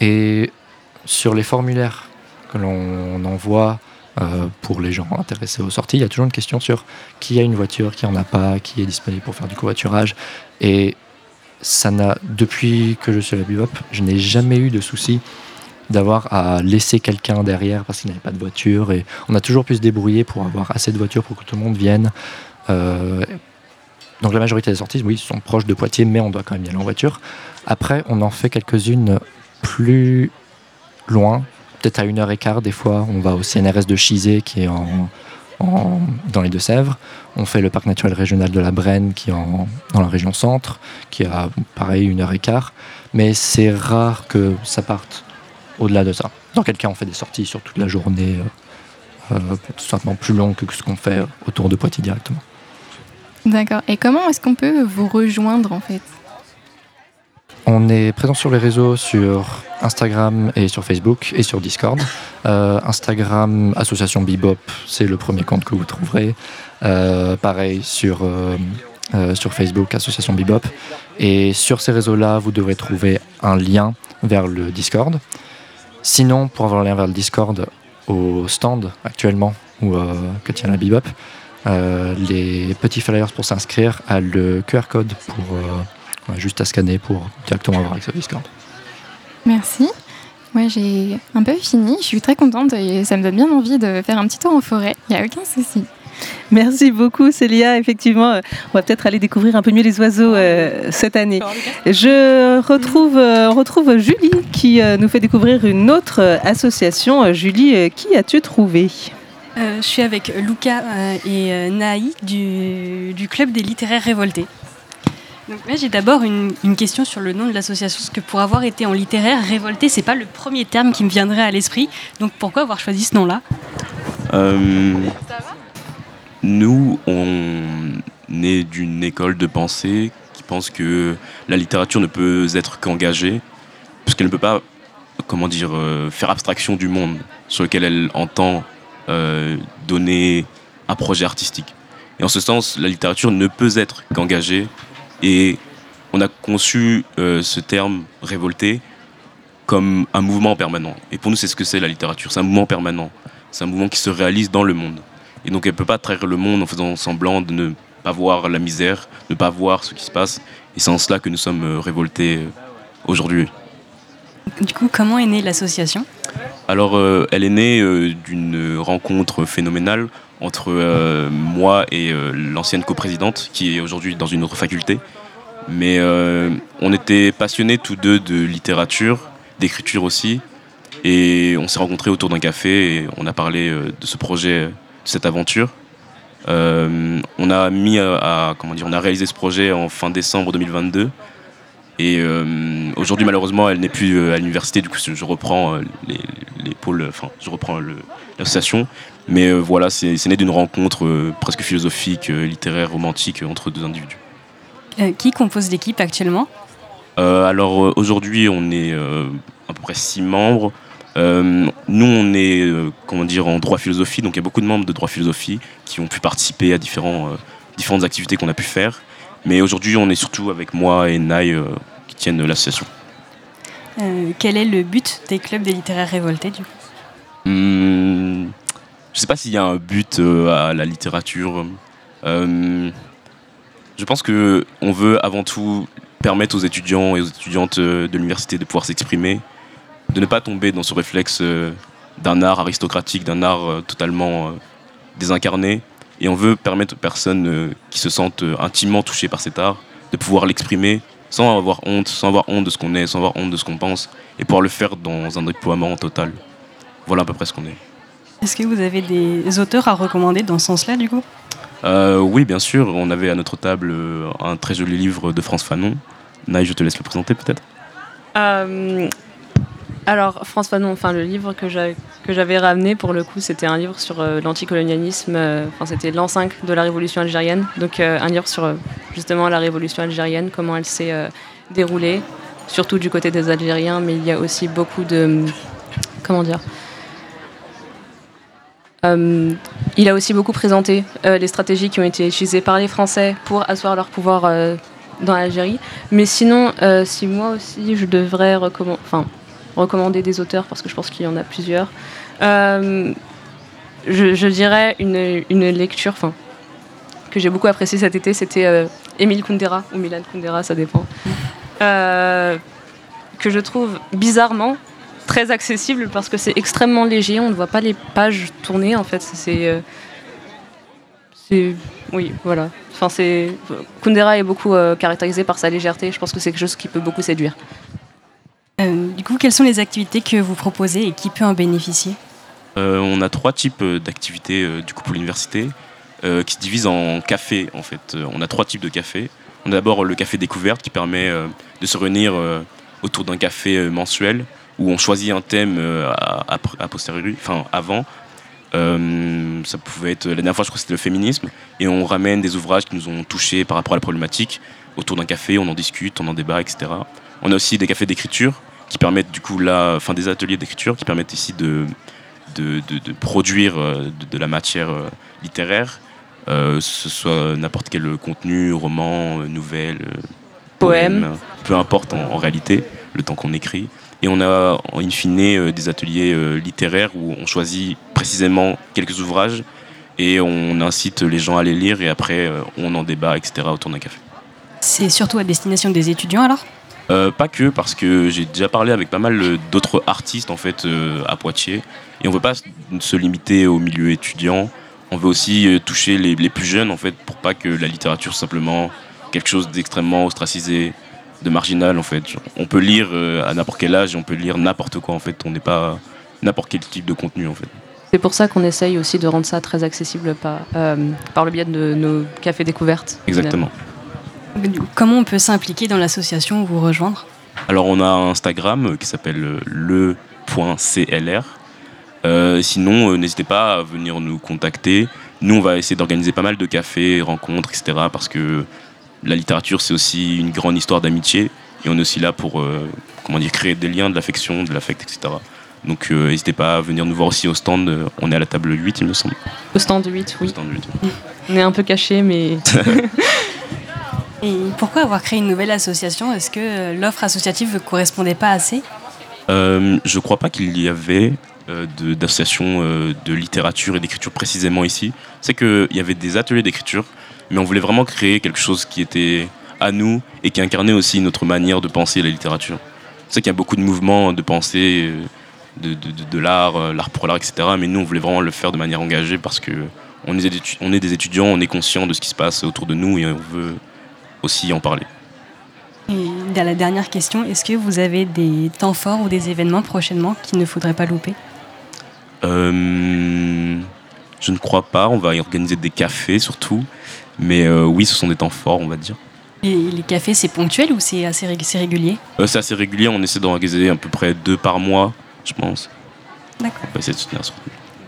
Et sur les formulaires que l'on envoie euh, pour les gens intéressés aux sorties, il y a toujours une question sur qui a une voiture, qui en a pas, qui est disponible pour faire du covoiturage. Et ça n'a, depuis que je suis à la Bebop, je n'ai jamais eu de souci d'avoir à laisser quelqu'un derrière parce qu'il n'avait pas de voiture. Et on a toujours pu se débrouiller pour avoir assez de voitures pour que tout le monde vienne. Euh, donc la majorité des sorties, oui, sont proches de Poitiers, mais on doit quand même y aller en voiture. Après, on en fait quelques-unes plus loin, peut-être à une heure et quart des fois. On va au CNRS de Chizé qui est en, dans les Deux-Sèvres. On fait le parc naturel régional de la Brenne qui est en- dans la région centre, qui a pareil une heure et quart. Mais c'est rare que ça parte au-delà de ça. Dans quel cas on fait des sorties sur toute la journée, euh, euh, tout simplement plus longues que ce qu'on fait autour de Poitiers directement. D'accord. Et comment est-ce qu'on peut vous rejoindre en fait? On est présent sur les réseaux sur Instagram et sur Facebook et sur Discord. Euh, Instagram, Association Bebop, c'est le premier compte que vous trouverez. Euh, pareil sur, euh, sur Facebook, Association Bebop. Et sur ces réseaux-là, vous devrez trouver un lien vers le Discord. Sinon, pour avoir le lien vers le Discord au stand actuellement où, que tient la Bebop, les petits flyers pour s'inscrire à le QR code pour juste à scanner pour directement avoir accès au Discord. Merci. Moi, j'ai un peu fini. Je suis très contente et ça me donne bien envie de faire un petit tour en forêt. Il n'y a aucun souci. Merci beaucoup Célia. Effectivement, on va peut-être aller découvrir un peu mieux les oiseaux euh, cette année. Je retrouve, euh, retrouve Julie qui euh, nous fait découvrir une autre association. Julie, euh, qui as-tu trouvé Euh, je suis avec Luca euh, et euh, Naï du, du Club des littéraires révoltés. Là, j'ai d'abord une, une question sur le nom de l'association, parce que pour avoir été en littéraire, révolté, c'est pas le premier terme qui me viendrait à l'esprit. Donc pourquoi avoir choisi ce nom-là? Euh, nous, on est d'une école de pensée qui pense que la littérature ne peut être qu'engagée, parce qu'elle ne peut pas, comment dire, euh, faire abstraction du monde sur lequel elle entend euh, donner un projet artistique. Et en ce sens, la littérature ne peut être qu'engagée, et on a conçu euh, ce terme révolté comme un mouvement permanent. Et pour nous, c'est ce que c'est la littérature. C'est un mouvement permanent. C'est un mouvement qui se réalise dans le monde. Et donc, elle ne peut pas trahir le monde en faisant semblant de ne pas voir la misère, ne pas voir ce qui se passe. Et c'est en cela que nous sommes euh, révoltés euh, aujourd'hui. Du coup, comment est née l'association? Alors, euh, elle est née euh, d'une rencontre phénoménale entre euh, moi et euh, l'ancienne coprésidente, qui est aujourd'hui dans une autre faculté. Mais euh, on était passionnés tous deux de littérature, d'écriture aussi. Et on s'est rencontrés autour d'un café et on a parlé de ce projet, de cette aventure. On a mis comment dire, on a réalisé ce projet en fin décembre 2022. Et aujourd'hui, malheureusement, elle n'est plus à l'université. Du coup, je reprends les, les pôles, enfin, je reprends l'association. Mais euh, voilà, c'est né d'une rencontre euh, presque philosophique, euh, littéraire, romantique entre deux individus. Qui compose l'équipe actuellement? Alors aujourd'hui, on est à peu près six membres. Euh, nous, on est euh, comment dire en droit philosophie, donc il y a beaucoup de membres de droit philosophie qui ont pu participer à différents, euh, différentes activités qu'on a pu faire. Mais aujourd'hui, on est surtout avec moi et Naï qui tiennent l'association. Quel est le but des clubs des littéraires révoltés du coup? Hmm, je sais pas s'il y a un but euh, à la littérature. Euh, je pense que on veut avant tout permettre aux étudiants et aux étudiantes euh, de l'université de pouvoir s'exprimer, de ne pas tomber dans ce réflexe d'un art aristocratique, d'un art totalement désincarné. Et on veut permettre aux personnes qui se sentent intimement touchées par cet art de pouvoir l'exprimer sans avoir honte, sans avoir honte de ce qu'on est, sans avoir honte de ce qu'on pense, et pouvoir le faire dans un déploiement total. voilà à peu près ce qu'on est. Est-ce que vous avez des auteurs à recommander dans ce sens-là, du coup? Euh, oui, bien sûr, on avait à notre table euh, un très joli livre de France Fanon. Naï, je te laisse le présenter peut-être? Euh, alors, François Fanon, enfin, le livre que j'a- que j'avais ramené, pour le coup, c'était un livre sur euh, l'anticolonialisme. euh, Enfin, c'était l'an 5 de la révolution algérienne. Donc, euh, un livre sur justement la révolution algérienne, comment elle s'est euh, déroulée, surtout du côté des Algériens, mais il y a aussi beaucoup de. Comment dire Euh, il a aussi beaucoup présenté euh, les stratégies qui ont été utilisées par les Français pour asseoir leur pouvoir euh, dans l'Algérie. Mais sinon, si moi aussi je devrais recommander des auteurs, parce que je pense qu'il y en a plusieurs, je, dirais une, lecture que j'ai beaucoup appréciée cet été, c'était Émile Kundera, ou Milan Kundera, ça dépend, que je trouve bizarrement très accessible parce que c'est extrêmement léger, on ne voit pas les pages tourner en fait. C'est. euh, c'est. Oui, voilà. Enfin, c'est. Kundera est beaucoup euh, caractérisé par sa légèreté, je pense que c'est quelque chose qui peut beaucoup séduire. Euh, Du coup, quelles sont les activités que vous proposez et qui peut en bénéficier? Euh, on a trois types d'activités euh, du coup pour l'université euh, qui se divisent en cafés en fait. On a trois types de cafés. On a d'abord le café découverte qui permet euh, de se réunir euh, autour d'un café euh, mensuel où on choisit un thème euh, à, posteriori, enfin avant. Euh, ça pouvait être la dernière fois je crois que c'était le féminisme et on ramène des ouvrages qui nous ont touchés par rapport à la problématique autour d'un café, on en discute, on en débat, etc. On a aussi des cafés d'écriture qui permettent du coup là, enfin des ateliers d'écriture qui permettent ici de de, de- de produire euh, de, de la matière littéraire, euh, ce soit n'importe quel contenu, roman, nouvelle, Poème. peu importe en, en réalité, le temps qu'on écrit. Et on a in fine euh, des ateliers euh, littéraires où on choisit précisément quelques ouvrages et on incite les gens à les lire et après euh, on en débat, etc. autour d'un café. C'est surtout à destination des étudiants alors? Euh, pas que, parce que j'ai déjà parlé avec pas mal d'autres artistes en fait euh, à Poitiers, et on veut pas se limiter au milieu étudiant. On veut aussi toucher les, les plus jeunes en fait, pour pas que la littérature soit simplement quelque chose d'extrêmement ostracisé, de marginal en fait. Genre, On peut lire euh, à n'importe quel âge, on peut lire n'importe quoi en fait. On n'est pas n'importe quel type de contenu en fait. C'est pour ça qu'on essaye aussi de rendre ça très accessible par, euh, par le biais de nos cafés découvertes. Exactement. Comment on peut s'impliquer dans l'association ou vous rejoindre? Alors on a un Instagram euh, qui s'appelle le.clr. Euh, sinon, euh, n'hésitez pas à venir nous contacter. Nous, on va essayer d'organiser pas mal de cafés, rencontres, etc. Parce que la littérature, c'est aussi une grande histoire d'amitié. Et on est aussi là pour euh, comment dire, créer des liens, de l'affection, de l'affect, etc. Donc euh, n'hésitez pas à venir nous voir aussi au stand. On est à la table 8, il me semble. Au stand 8, oui. Au stand 8. On est un peu caché, mais. [LAUGHS] Et pourquoi avoir créé une nouvelle association? Est-ce que euh, l'offre associative ne correspondait pas assez? Euh, je crois pas qu'il y avait euh, de- d'associations euh, de littérature et d'écriture précisément ici. C'est qu'il y avait des ateliers d'écriture, mais on voulait vraiment créer quelque chose qui était à nous et qui incarnait aussi notre manière de penser la littérature. C'est qu'il y a beaucoup de mouvements de pensée euh, de, de- de- de l'art, euh, l'art pour l'art, etc. Mais nous, on voulait vraiment le faire de manière engagée parce que on est, des on est des étudiants, on est conscient de ce qui se passe autour de nous et on veut aussi en parler. Et dans la dernière question, est-ce que vous avez des temps forts ou des événements prochainement qu'il ne faudrait pas louper? Euh, je ne crois pas. On va y organiser des cafés surtout. Mais euh, oui, ce sont des temps forts, on va dire. Et les cafés, c'est ponctuel ou c'est assez régulier? Euh, c'est assez régulier. On essaie d'organiser à peu près deux par mois, je pense. D'accord. On va essayer de soutenir ça.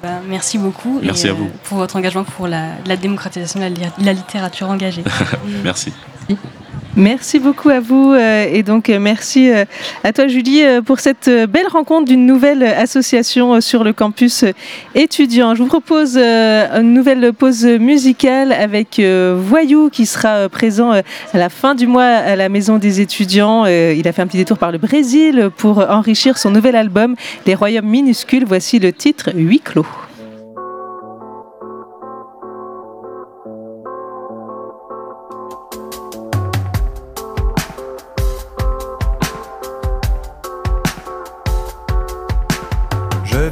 Ben, merci beaucoup. Merci et, à vous. pour votre engagement pour la, la démocratisation de la, li- la littérature engagée. [LAUGHS] Merci. Merci beaucoup à vous euh, et donc euh, merci euh, à toi Julie pour cette belle rencontre d'une nouvelle association sur le campus étudiant. Je vous propose une nouvelle pause musicale avec Voyou qui sera présent à la fin du mois à la Maison des étudiants. Il a fait un petit détour par le Brésil pour enrichir son nouvel album Les Royaumes minuscules. Voici le titre Huit clos.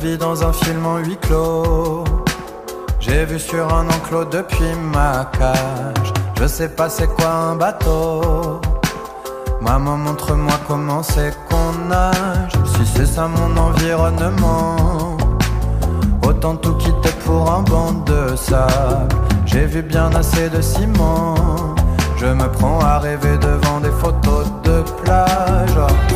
Dans un film en huis clos. J'ai vu sur un enclos depuis ma cage. Je sais pas c'est quoi un bateau. Maman, montre-moi comment c'est qu'on nage. Si c'est ça mon environnement. Autant tout quitter pour un banc de sable. J'ai vu bien assez de ciment. Je me prends à rêver devant des photos de plage.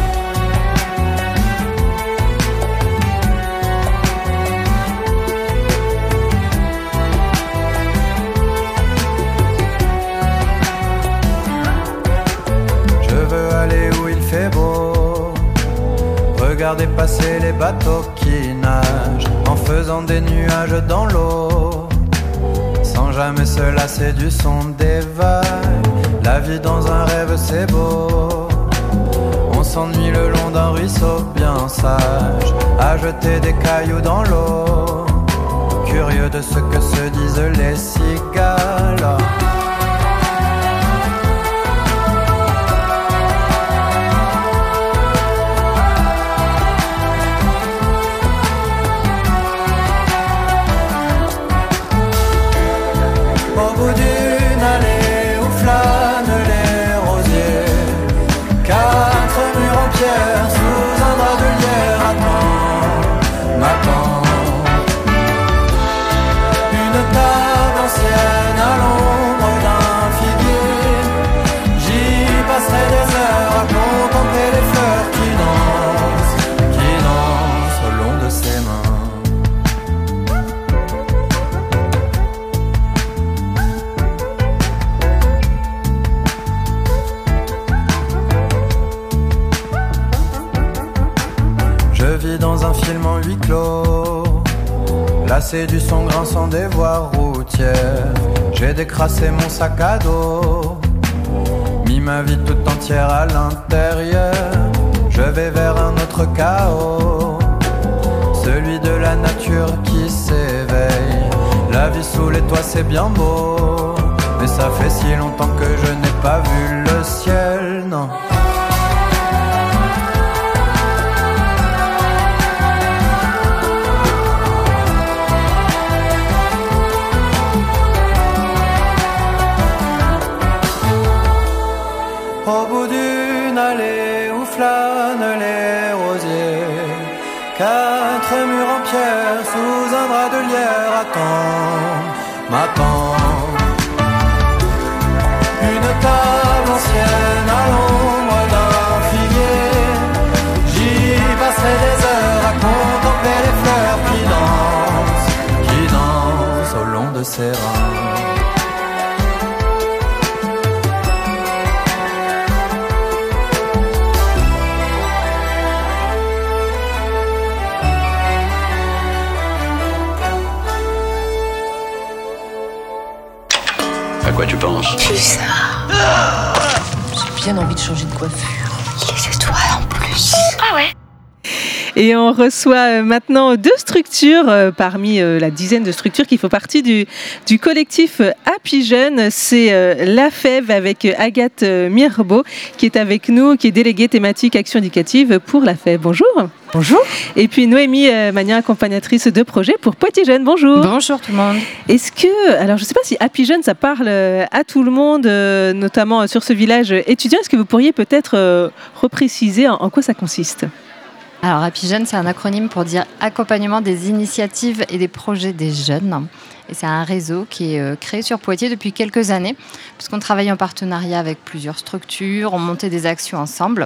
Regarder passer les bateaux qui nagent en faisant des nuages dans l'eau. Sans jamais se lasser du son des vagues. La vie dans un rêve c'est beau. On s'ennuie le long d'un ruisseau bien sage. À jeter des cailloux dans l'eau. Curieux de ce que se disent les cigales. Du son grinçant des voies routières. J'ai décrassé mon sac à dos. Mis ma vie tout entière à l'intérieur. Je vais vers un autre chaos. Celui de la nature qui s'éveille. La vie sous les toits c'est bien beau. Mais ça fait si longtemps que je n'ai pas vu attendent, envie Et on reçoit euh, maintenant deux structures euh, parmi euh, la dizaine de structures qui font partie du, du collectif Happy Jeune. C'est la FEV avec Agathe Mirbeau qui est avec nous, qui est déléguée thématique action éducative pour la FEV. Bonjour. Bonjour. Et puis Noémie Magnin, accompagnatrice de projet pour Poitiers Jeune. Bonjour. Bonjour tout le monde. Est-ce que, alors je ne sais pas si Happy Jeune, ça parle à tout le monde, notamment sur ce village étudiant. Est-ce que vous pourriez peut-être repréciser en quoi ça consiste? Alors, Happy Jeune, c'est un acronyme pour dire accompagnement des initiatives et des projets des jeunes. Et c'est un réseau qui est euh, créé sur Poitiers depuis quelques années, puisqu'on travaille en partenariat avec plusieurs structures, on montait des actions ensemble.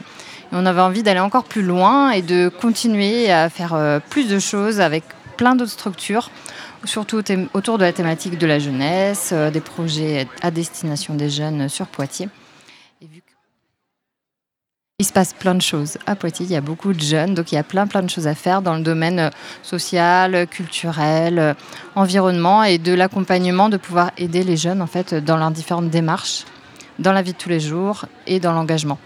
Et on avait envie d'aller encore plus loin et de continuer à faire euh, plus de choses avec plein d'autres structures, surtout autour de la thématique de la jeunesse, euh, des projets à destination des jeunes sur Poitiers. Il se passe plein de choses à Poitiers. Il y a beaucoup de jeunes, donc il y a plein plein de choses à faire dans le domaine euh, social, culturel, euh, environnement et de l'accompagnement, de pouvoir aider les jeunes en fait dans leurs différentes démarches, dans la vie de tous les jours et dans l'engagement.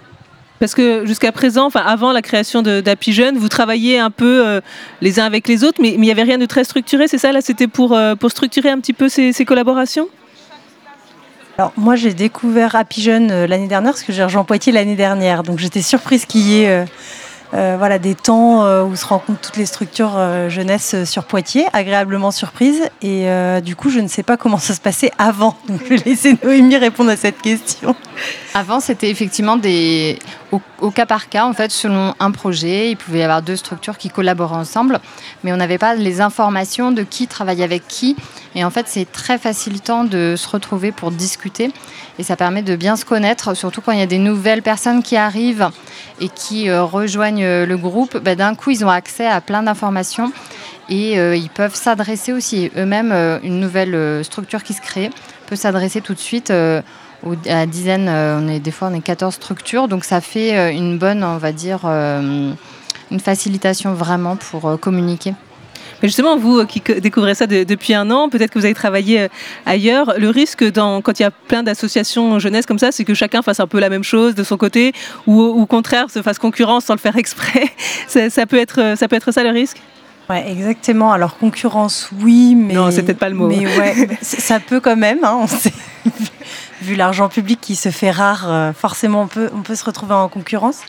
Parce que jusqu'à présent, avant la création d'Happy Jeune, vous travailliez un peu euh, les uns avec les autres, mais il n'y avait rien de très structuré, c'est ça Là, c'était pour, structurer un petit peu ces collaborations? Alors moi j'ai découvert Happy Jeune euh, l'année dernière parce que j'ai rejoint Poitiers l'année dernière. Donc j'étais surprise qu'il y ait euh, voilà, des temps euh, où se rencontrent toutes les structures euh, jeunesse euh, sur Poitiers, agréablement surprise. Et euh, du coup, je ne sais pas comment ça se passait avant. Donc, je vais laisser Noémie répondre à cette question. Avant, c'était effectivement des, au, au cas par cas, en fait, selon un projet. Il pouvait y avoir deux structures qui collaboraient ensemble, mais on n'avait pas les informations de qui travaillait avec qui. Et en fait, c'est très facilitant de se retrouver pour discuter. Et ça permet de bien se connaître, surtout quand il y a des nouvelles personnes qui arrivent et qui euh, rejoignent euh, le groupe. Ben, D'un coup, ils ont accès à plein d'informations et euh, ils peuvent s'adresser aussi. Eux-mêmes, une nouvelle structure qui se crée peut s'adresser tout de suite à la dizaine. on est, des fois, on est 14 structures. Donc, ça fait une bonne, on va dire, une facilitation vraiment pour communiquer. Mais justement, vous euh, qui co- découvrez ça de- depuis un an, peut-être que vous avez travaillé euh, ailleurs. Le risque, dans, quand il y a plein d'associations jeunesse comme ça, c'est que chacun fasse un peu la même chose de son côté, ou au contraire se fasse concurrence sans le faire [LAUGHS] exprès. ça, ça peut être, euh, ça peut être ça le risque? Ouais, exactement. Alors concurrence, oui, mais Non, c'est peut-être pas le mot. Mais ouais, [LAUGHS] ça peut quand même. hein, on sait. Vu l'argent public qui se fait rare, euh, forcément on peut, on peut se retrouver en concurrence.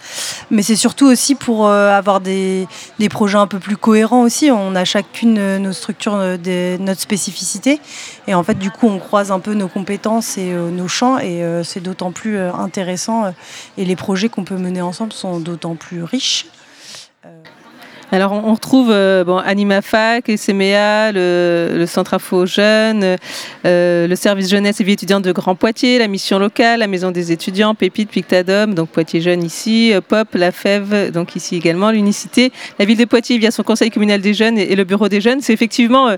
Mais c'est surtout aussi pour euh, avoir des, des projets un peu plus cohérents aussi. On a chacune euh, nos structures, notre spécificité. Et en fait, du coup, on croise un peu nos compétences et nos champs. Et c'est d'autant plus intéressant. et les projets qu'on peut mener ensemble sont d'autant plus riches. Alors, on, retrouve euh, AnimaFac, SMEA, le, Centre Info Jeunes, euh, le service jeunesse et vie étudiante de Grand Poitiers, la mission locale, la maison des étudiants, Pépite, Pictadom, donc Poitiers Jeunes ici, euh, Pop, La Fève, donc ici également, l'Unicité, la ville de Poitiers via son conseil communal des jeunes et, le bureau des jeunes. C'est effectivement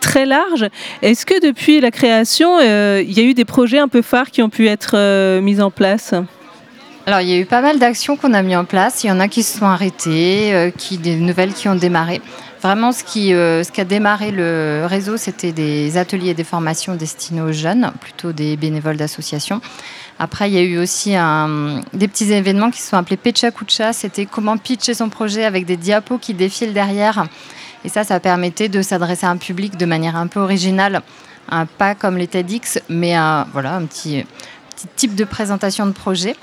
très large. Est-ce que depuis la création, il y a eu des projets un peu phares qui ont pu être mis en place? Alors, il y a eu pas mal d'actions qu'on a mis en place. Il y en a qui se sont arrêtées, euh, qui, des nouvelles qui ont démarré. Vraiment, ce qui, euh, ce qui a démarré le réseau, c'était des ateliers et des formations destinés aux jeunes, plutôt des bénévoles d'associations. Après, il y a eu aussi des petits événements qui se sont appelés Pecha Kucha. C'était comment pitcher son projet avec des diapos qui défilent derrière. Et ça, ça permettait de s'adresser à un public de manière un peu originale. Pas comme les TEDx, mais un, voilà, un petit type de présentation de projet.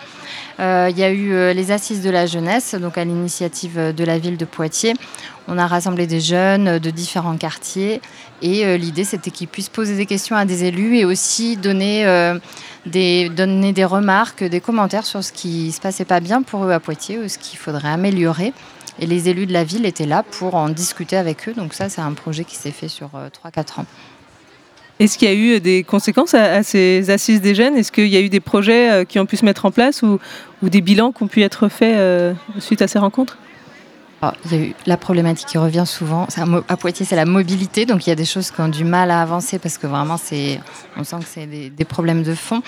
Euh, il y a eu euh, les assises de la jeunesse, donc à l'initiative euh, de la ville de Poitiers. On a rassemblé des jeunes de différents quartiers et l'idée c'était qu'ils puissent poser des questions à des élus et aussi donner, des, remarques, des commentaires sur ce qui se passait pas bien pour eux à Poitiers ou ce qu'il faudrait améliorer. Et les élus de la ville étaient là pour en discuter avec eux. Donc ça, c'est un projet qui s'est fait sur euh, 3-4 ans. Est-ce qu'il y a eu des conséquences à, ces assises des jeunes? Est-ce qu'il y a eu des projets euh, qui ont pu se mettre en place ou, des bilans qui ont pu être faits euh, suite à ces rencontres? Ah, Il y a eu la problématique qui revient souvent. À Poitiers, c'est la mobilité. Donc il y a des choses qui ont du mal à avancer parce que vraiment, on sent que c'est des, problèmes de fond.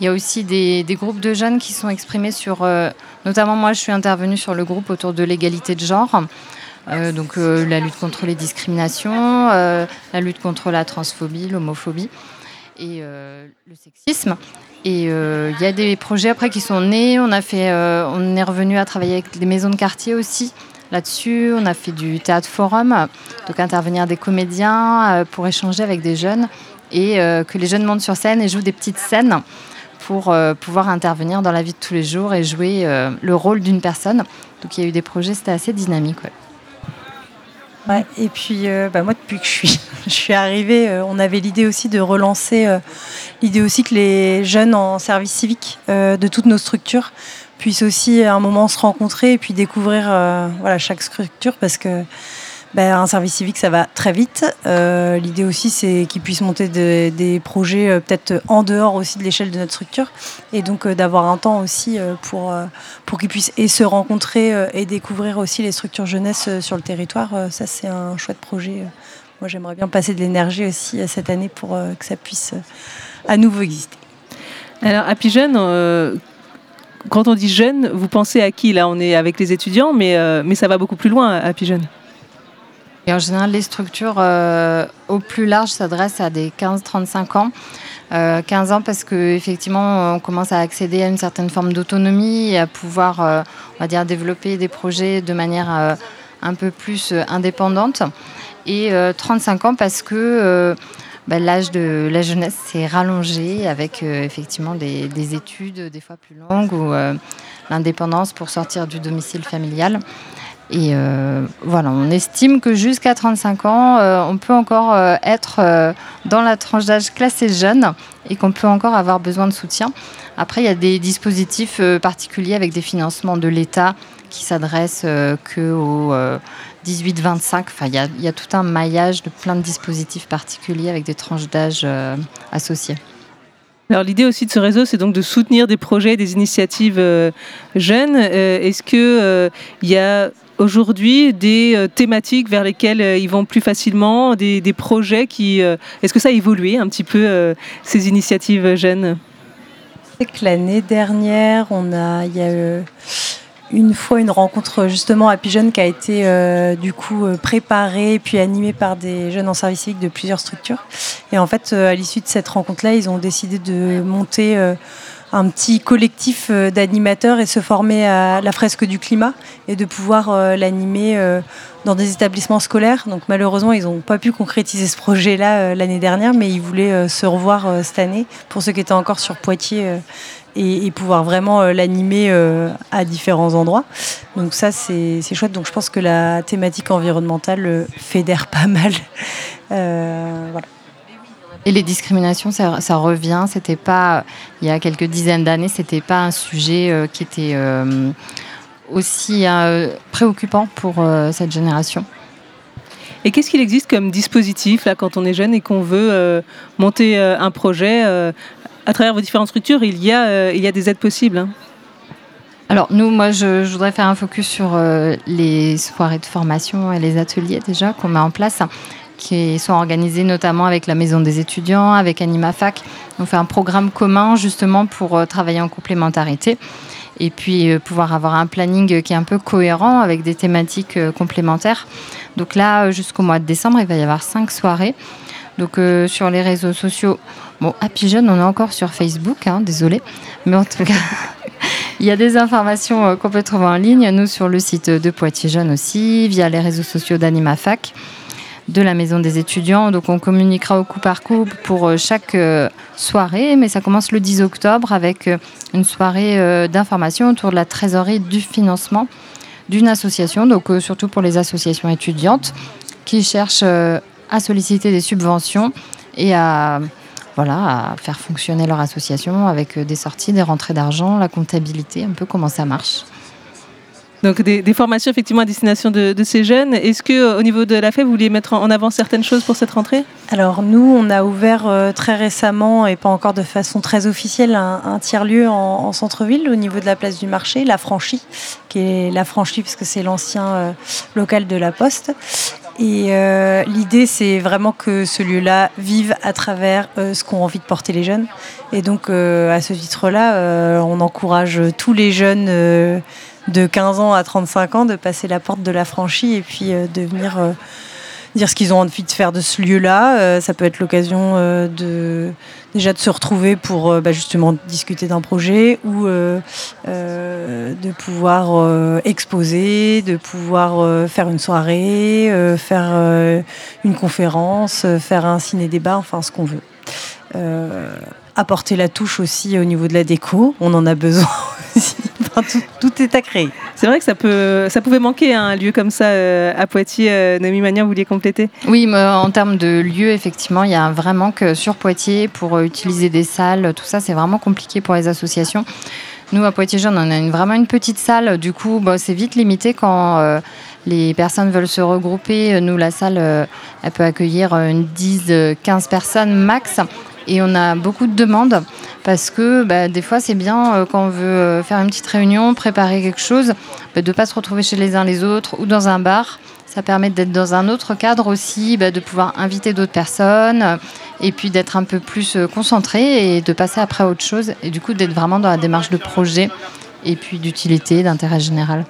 Il y a aussi des, des groupes de jeunes qui sont exprimés sur. euh, notamment, moi, je suis intervenue sur le groupe autour de l'égalité de genre. Euh, donc euh, la lutte contre les discriminations, euh, la lutte contre la transphobie, l'homophobie et le sexisme. Et il y a des projets après qui sont nés. On a fait, on est revenu à travailler avec des maisons de quartier aussi là-dessus. On a fait du théâtre forum, donc intervenir des comédiens pour échanger avec des jeunes et que les jeunes montent sur scène et jouent des petites scènes pour pouvoir intervenir dans la vie de tous les jours et jouer le rôle d'une personne. Donc il y a eu des projets, c'était assez dynamique. Ouais, et puis euh, bah, moi depuis que je suis, [LAUGHS] je suis arrivée, euh, on avait l'idée aussi de relancer euh, l'idée aussi que les jeunes en service civique de toutes nos structures puissent aussi à un moment se rencontrer et puis découvrir voilà, chaque structure parce que bah, un service civique ça va très vite. Euh, l'idée aussi c'est qu'ils puissent monter de- des projets euh, peut-être en dehors aussi de l'échelle de notre structure et donc euh, d'avoir un temps aussi pour, pour qu'ils puissent et se rencontrer et découvrir aussi les structures jeunesse sur le territoire. Ça, c'est un chouette projet. Moi, j'aimerais bien passer de l'énergie aussi cette année pour que ça puisse à nouveau exister. Alors, Happy Jeune, quand on dit jeune, vous pensez à qui? Là, on est avec les étudiants, mais, mais ça va beaucoup plus loin, Happy Jeune. Et en général, les structures euh, au plus large s'adressent à des 15-35 ans. Euh, 15 ans parce qu'effectivement, on commence à accéder à une certaine forme d'autonomie et à pouvoir, euh, on va dire, développer des projets de manière euh, un peu plus euh, indépendante. Et euh, 35 ans parce que euh, bah, l'âge de la jeunesse s'est rallongé avec euh, effectivement des, des études des fois plus longues ou euh, l'indépendance pour sortir du domicile familial. Et euh, voilà, on estime que jusqu'à 35 ans, euh, on peut encore euh, être euh, dans la tranche d'âge classée jeune et qu'on peut encore avoir besoin de soutien. Après, il y a des dispositifs euh, particuliers avec des financements de l'État qui s'adressent euh, que aux euh, 18-25. Enfin, il y, a, tout un maillage de plein de dispositifs particuliers avec des tranches d'âge euh, associées. Alors l'idée aussi de ce réseau, c'est donc de soutenir des projets, des initiatives euh, jeunes. Euh, Est-ce que euh, il y a aujourd'hui des euh, thématiques vers lesquelles euh, ils vont plus facilement, des, projets qui... euh, Est-ce que ça a évolué un petit peu, ces initiatives jeunes? Sais que l'année dernière, on a, il y a eu une fois une rencontre justement à Pigeon qui a été du coup préparée puis animée par des jeunes en service civique de plusieurs structures. Et en fait, à l'issue de cette rencontre-là, ils ont décidé de monter un petit collectif euh, d'animateurs et se former à la fresque du climat et de pouvoir euh, l'animer euh, dans des établissements scolaires. Donc malheureusement, ils n'ont pas pu concrétiser ce projet-là l'année dernière, mais ils voulaient se revoir cette année pour ceux qui étaient encore sur Poitiers et, pouvoir vraiment l'animer à différents endroits. Donc ça, c'est chouette. Donc je pense que la thématique environnementale fédère pas mal. Et les discriminations, ça, ça revient. C'était pas il y a quelques dizaines d'années, c'était pas un sujet euh, qui était euh, aussi euh, préoccupant pour cette génération. Et qu'est-ce qu'il existe comme dispositif là quand on est jeune et qu'on veut monter un projet à travers vos différentes structures Il y a, il y a des aides possibles. hein? Alors nous, moi, je, je voudrais faire un focus sur les soirées de formation et les ateliers déjà qu'on met en place, qui sont organisés notamment avec la Maison des étudiants, avec AnimaFac. On fait un programme commun justement pour euh, travailler en complémentarité et puis euh, pouvoir avoir un planning qui est un peu cohérent avec des thématiques euh, complémentaires. Donc là, jusqu'au mois de décembre, il va y avoir cinq soirées. Donc sur les réseaux sociaux, bon, Happy Jeune, on est encore sur Facebook, hein, désolé, mais en tout cas, [LAUGHS] il y a des informations qu'on peut trouver en ligne, nous sur le site de Poitiers Jeunes aussi, via les réseaux sociaux d'AnimaFac, de la Maison des étudiants. Donc on communiquera au coup par coup pour euh, chaque euh, soirée, mais ça commence le 10 octobre avec euh, une soirée d'information autour de la trésorerie du financement d'une association, donc surtout pour les associations étudiantes qui cherchent à solliciter des subventions et à voilà, à faire fonctionner leur association avec des sorties, des rentrées d'argent, la comptabilité, un peu comment ça marche. Donc des, formations effectivement à destination de, ces jeunes. Est-ce que euh, au niveau de la FEB, vous vouliez mettre en avant certaines choses pour cette rentrée? Alors nous, on a ouvert euh, très récemment et pas encore de façon très officielle un, un tiers-lieu en, en centre-ville au niveau de la place du marché, la franchie, qui est la franchie parce que c'est l'ancien euh, local de la Poste. Et l'idée, c'est vraiment que ce lieu-là vive à travers ce qu'ont envie de porter les jeunes. Et donc, à ce titre-là, on encourage tous les jeunes de 15 ans à 35 ans de passer la porte de la franchie et puis euh, de venir euh, dire ce qu'ils ont envie de faire de ce lieu-là. Euh, ça peut être l'occasion de déjà de se retrouver pour bah, justement discuter d'un projet ou de pouvoir exposer, de pouvoir faire une soirée, faire une conférence, faire un ciné-débat, enfin ce qu'on veut. Euh, apporter la touche aussi au niveau de la déco, on en a besoin [LAUGHS] aussi. Enfin, tout, tout est à créer. C'est vrai que ça, peut, ça pouvait manquer hein, un lieu comme ça euh, à Poitiers. Euh, Noémie Magnan, vous vouliez compléter? Oui, mais en termes de lieu, effectivement, il y a un vrai manque sur Poitiers pour euh, utiliser des salles. Tout ça, c'est vraiment compliqué pour les associations. Nous, à Poitiers Jeunes, on a une, vraiment une petite salle. Du coup, bah, c'est vite limité quand euh, les personnes veulent se regrouper. Nous, la salle, euh, elle peut accueillir euh, une 10, euh, 15 personnes max. Et on a beaucoup de demandes parce que bah, des fois, c'est bien euh, quand on veut euh, faire une petite réunion, préparer quelque chose, bah, de ne pas se retrouver chez les uns les autres ou dans un bar. Ça permet d'être dans un autre cadre aussi, bah, de pouvoir inviter d'autres personnes euh, et puis d'être un peu plus concentré et de passer après à autre chose et du coup d'être vraiment dans la démarche de projet et puis d'utilité, d'intérêt général.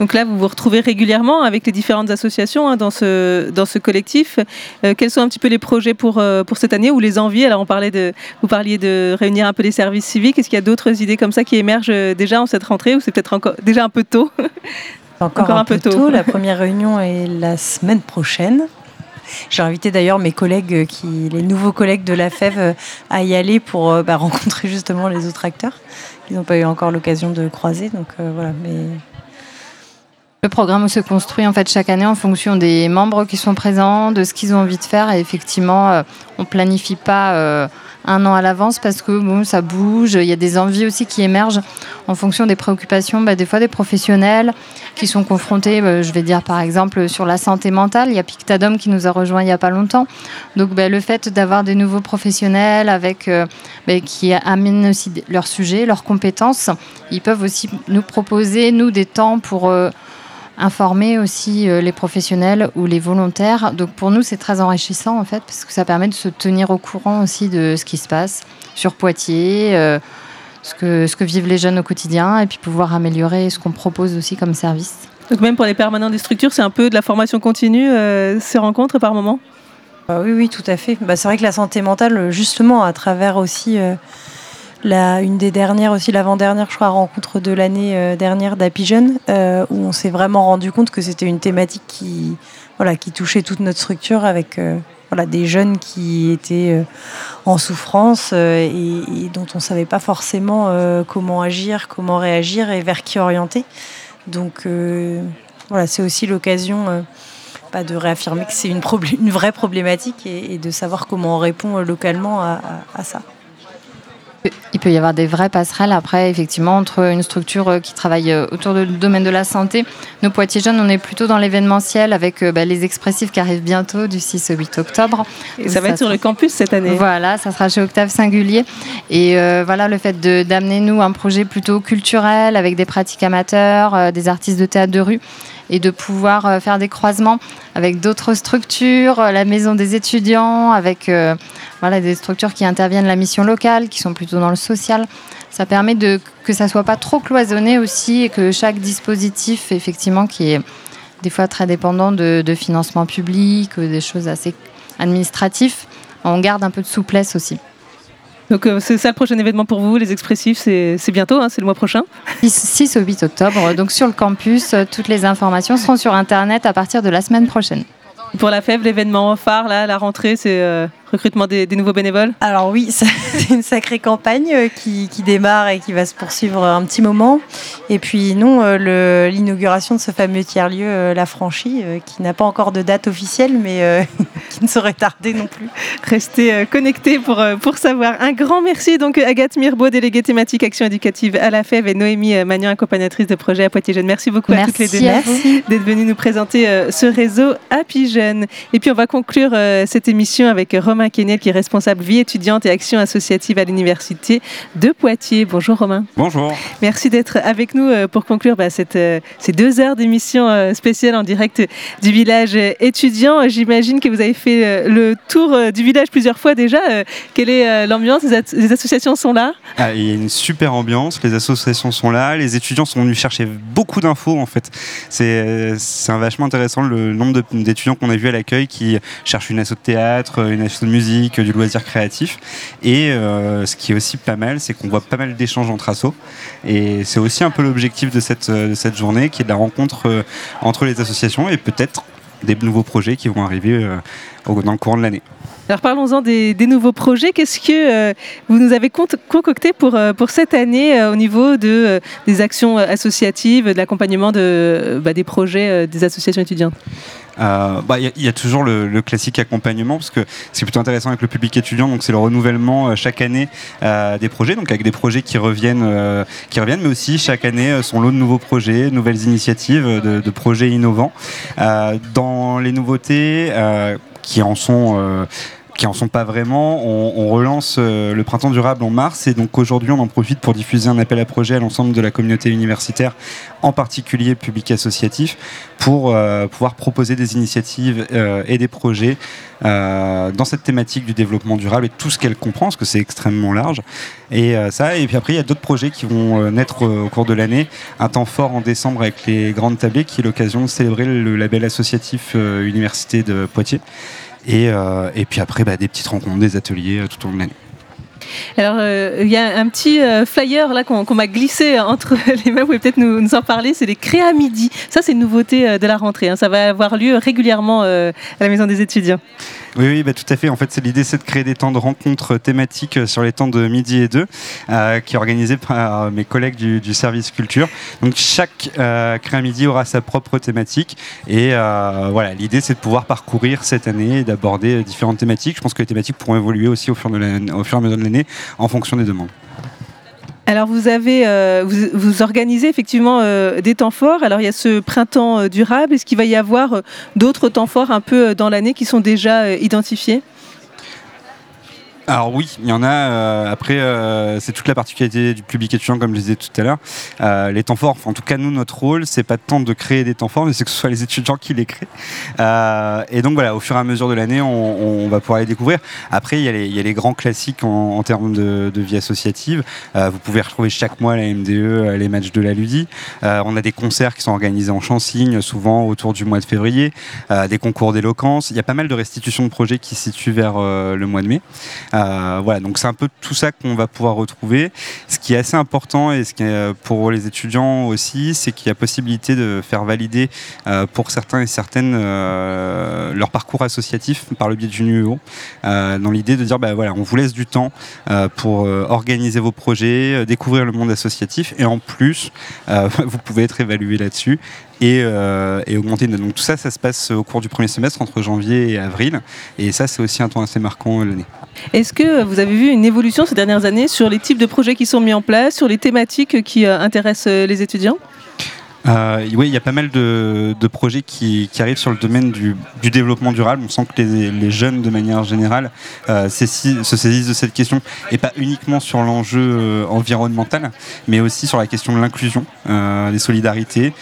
Donc là, vous vous retrouvez régulièrement avec les différentes associations hein, dans, ce, dans ce collectif. Euh, quels sont un petit peu les projets pour, euh, pour cette année ou les envies? Alors, on parlait de, vous parliez de réunir un peu les services civiques. Est-ce qu'il y a d'autres idées comme ça qui émergent euh, déjà en cette rentrée ou c'est peut-être encore déjà un peu tôt? [LAUGHS] Encore, un, peu tôt. La [LAUGHS] première réunion est la semaine prochaine. J'ai invité d'ailleurs mes collègues, qui, les nouveaux collègues de la FEV, à y aller pour bah, [LAUGHS] rencontrer justement les autres acteurs qu'ils n'ont pas eu encore l'occasion de croiser. Donc voilà, mais le programme se construit en fait chaque année en fonction des membres qui sont présents, de ce qu'ils ont envie de faire. Et effectivement, euh, on planifie pas euh, un an à l'avance parce que bon, ça bouge. Il y a des envies aussi qui émergent en fonction des préoccupations, bah, des fois des professionnels qui sont confrontés. Bah, je vais dire par exemple sur la santé mentale. Il y a Pictadom qui nous a rejoint il n'y a pas longtemps. Donc bah, le fait d'avoir des nouveaux professionnels avec euh, qui amènent aussi leurs sujets, leurs compétences, ils peuvent aussi nous proposer nous des temps pour informer aussi euh, les professionnels ou les volontaires. Donc pour nous, c'est très enrichissant en fait, parce que ça permet de se tenir au courant aussi de ce qui se passe sur Poitiers, euh, ce, que, ce que vivent les jeunes au quotidien, et puis pouvoir améliorer ce qu'on propose aussi comme service. Donc même pour les permanents des structures, c'est un peu de la formation continue, euh, ces rencontres par moment? Oui, oui, tout à fait. Bah, c'est vrai que la santé mentale, justement, à travers aussi une des dernières aussi, l'avant-dernière, je crois, rencontre de l'année euh, dernière d'Apigen, euh, où on s'est vraiment rendu compte que c'était une thématique qui, voilà, qui touchait toute notre structure avec euh, voilà, des jeunes qui étaient en souffrance et, dont on ne savait pas forcément comment agir, comment réagir et vers qui orienter. Donc voilà, c'est aussi l'occasion pas de réaffirmer que c'est une, vraie problématique et, de savoir comment on répond localement à ça. Il peut y avoir des vraies passerelles après, effectivement, entre une structure euh, qui travaille euh, autour du domaine de la santé. Nos Poitiers Jeunes, on est plutôt dans l'événementiel avec euh, bah, les expressifs qui arrivent bientôt du 6 au 8 octobre. Et ça va être sur le campus cette année. Voilà, ça sera chez Octave Singulier. Et voilà, le fait d'amener nous un projet plutôt culturel avec des pratiques amateurs, des artistes de théâtre de rue et de pouvoir euh, faire des croisements avec d'autres structures, euh, la maison des étudiants, avec euh, voilà, des structures qui interviennent la mission locale, qui sont plutôt dans le social. Ça permet de, que ça soit pas trop cloisonné aussi et que chaque dispositif, effectivement, qui est des fois très dépendant de, de financement public, des choses assez administratives, on garde un peu de souplesse aussi. Donc euh, c'est ça le prochain événement pour vous, les expressifs, c'est bientôt, hein, c'est le mois prochain 6, au 8 octobre, donc sur le campus, euh, toutes les informations seront sur Internet à partir de la semaine prochaine. Pour la FEV, l'événement phare, là, la rentrée, c'est euh, recrutement des, nouveaux bénévoles Alors oui, [LAUGHS] c'est une sacrée campagne euh, qui, démarre et qui va se poursuivre un petit moment. Et puis non, euh, l'inauguration de ce fameux tiers-lieu, euh, La Franchie, qui n'a pas encore de date officielle, mais [LAUGHS] qui ne saurait tarder non plus. Restez connectés pour, pour savoir. Un grand merci donc Agathe Mirbeau, déléguée thématique action éducative à la FEV, et Noémie Magnan, accompagnatrice de projet à Poitiers Jeunes. Merci beaucoup à toutes les deux d'être venues nous présenter ce réseau Happy Jeunes. Et puis on va conclure cette émission avec Romain Romain qui est responsable vie étudiante et action associative à l'Université de Poitiers. Bonjour Romain. Bonjour. Merci d'être avec nous euh, pour conclure bah, cette, euh, ces deux heures d'émission euh, spéciale en direct du village étudiant. J'imagine que vous avez fait le tour du village plusieurs fois déjà. Quelle est l'ambiance? Les, associations sont là? Ah, Il y a une super ambiance, les associations sont là, les étudiants sont venus chercher beaucoup d'infos en fait. C'est vachement intéressant le nombre d'étudiants qu'on a vu à l'accueil qui cherchent une asso de théâtre, une asso musique, du loisir créatif. Et euh, ce qui est aussi pas mal, c'est qu'on voit pas mal d'échanges entre assos. Et c'est aussi un peu l'objectif de cette, de cette journée, qui est de la rencontre euh, entre les associations et peut-être des nouveaux projets qui vont arriver euh, dans le courant de l'année. Alors parlons-en des, nouveaux projets. Qu'est-ce que vous nous avez concocté pour, pour cette année au niveau de, des actions associatives, de l'accompagnement de, bah, des projets des associations étudiantes? Euh, bah, il y, a toujours le, classique accompagnement parce que c'est plutôt intéressant avec le public étudiant. Donc c'est le renouvellement euh, chaque année euh, des projets, donc avec des projets qui reviennent, qui reviennent, mais aussi chaque année son lot de nouveaux projets, nouvelles initiatives, de, de projets innovants. dans les nouveautés qui en sont qui en sont pas vraiment. On, relance euh, le printemps durable en mars et donc aujourd'hui on en profite pour diffuser un appel à projet à l'ensemble de la communauté universitaire, en particulier public associatif, pour euh, pouvoir proposer des initiatives euh, et des projets dans cette thématique du développement durable et tout ce qu'elle comprend, parce que c'est extrêmement large. Et ça, et puis après il y a d'autres projets qui vont naître au cours de l'année. Un temps fort en décembre avec les grandes tablées, qui est l'occasion de célébrer le label associatif Université de Poitiers. Et, euh, et puis après, bah, des petites rencontres, des ateliers euh, tout au long de l'année. Alors, euh, il y a un petit flyer là qu'on m'a glissé [LAUGHS] entre les mains. Vous pouvez peut-être nous, en parler. C'est les Créa Midi. Ça, c'est une nouveauté de la rentrée. hein. Ça va avoir lieu régulièrement à la Maison des étudiants. Oui, oui, bah, tout à fait. En fait, l'idée, c'est de créer des temps de rencontres thématiques euh, sur les temps de midi et deux, euh, qui est organisé par euh, mes collègues du, service culture. Donc, chaque euh, Créa Midi aura sa propre thématique. Et euh, voilà, l'idée, c'est de pouvoir parcourir cette année et d'aborder différentes thématiques. Je pense que les thématiques pourront évoluer aussi au fur et à mesure de l'année en fonction des demandes. Alors, vous avez, euh, vous, organisez effectivement euh, des temps forts. Alors, il y a ce printemps euh, durable. Est-ce qu'il va y avoir d'autres temps forts un peu dans l'année qui sont déjà identifiés? Alors oui, il y en a. euh, après, euh, c'est toute la particularité du public étudiant, comme je disais tout à l'heure. Euh, les temps forts, en tout cas, nous, notre rôle, c'est pas tant de créer des temps forts, mais c'est que ce soit les étudiants qui les créent. Euh, et donc voilà, au fur et à mesure de l'année, on, on va pouvoir les découvrir. Après, il y a les, y a les grands classiques en, en termes de, de vie associative. Euh, vous pouvez retrouver chaque mois la MDE euh, les matchs de la Ludie. On a des concerts qui sont organisés en Chansigne, souvent autour du mois de février. Des concours d'éloquence. Il y a pas mal de restitutions de projets qui se situent vers le mois de mai. Euh, voilà, donc c'est un peu tout ça qu'on va pouvoir retrouver. Ce qui est assez important et ce qui est euh, pour les étudiants aussi, c'est qu'il y a possibilité de faire valider euh, pour certains et certaines leur parcours associatif par le biais du NUEO, euh, dans l'idée de dire bah voilà, on vous laisse du temps pour organiser vos projets, découvrir le monde associatif et en plus [LAUGHS] vous pouvez être évalué là-dessus et, euh, et augmenter. Donc tout ça, ça se passe au cours du premier semestre entre janvier et avril et ça c'est aussi un temps assez marquant euh, l'année. Est-ce que vous avez vu une évolution ces dernières années sur les types de projets qui sont mis en place, sur les thématiques qui euh, intéressent les étudiants? Euh, oui, il y a pas mal de, projets qui, arrivent sur le domaine du, développement durable. On sent que les, jeunes, de manière générale, euh, se saisissent de cette question, et pas uniquement sur l'enjeu euh, environnemental, mais aussi sur la question de l'inclusion, des solidarités.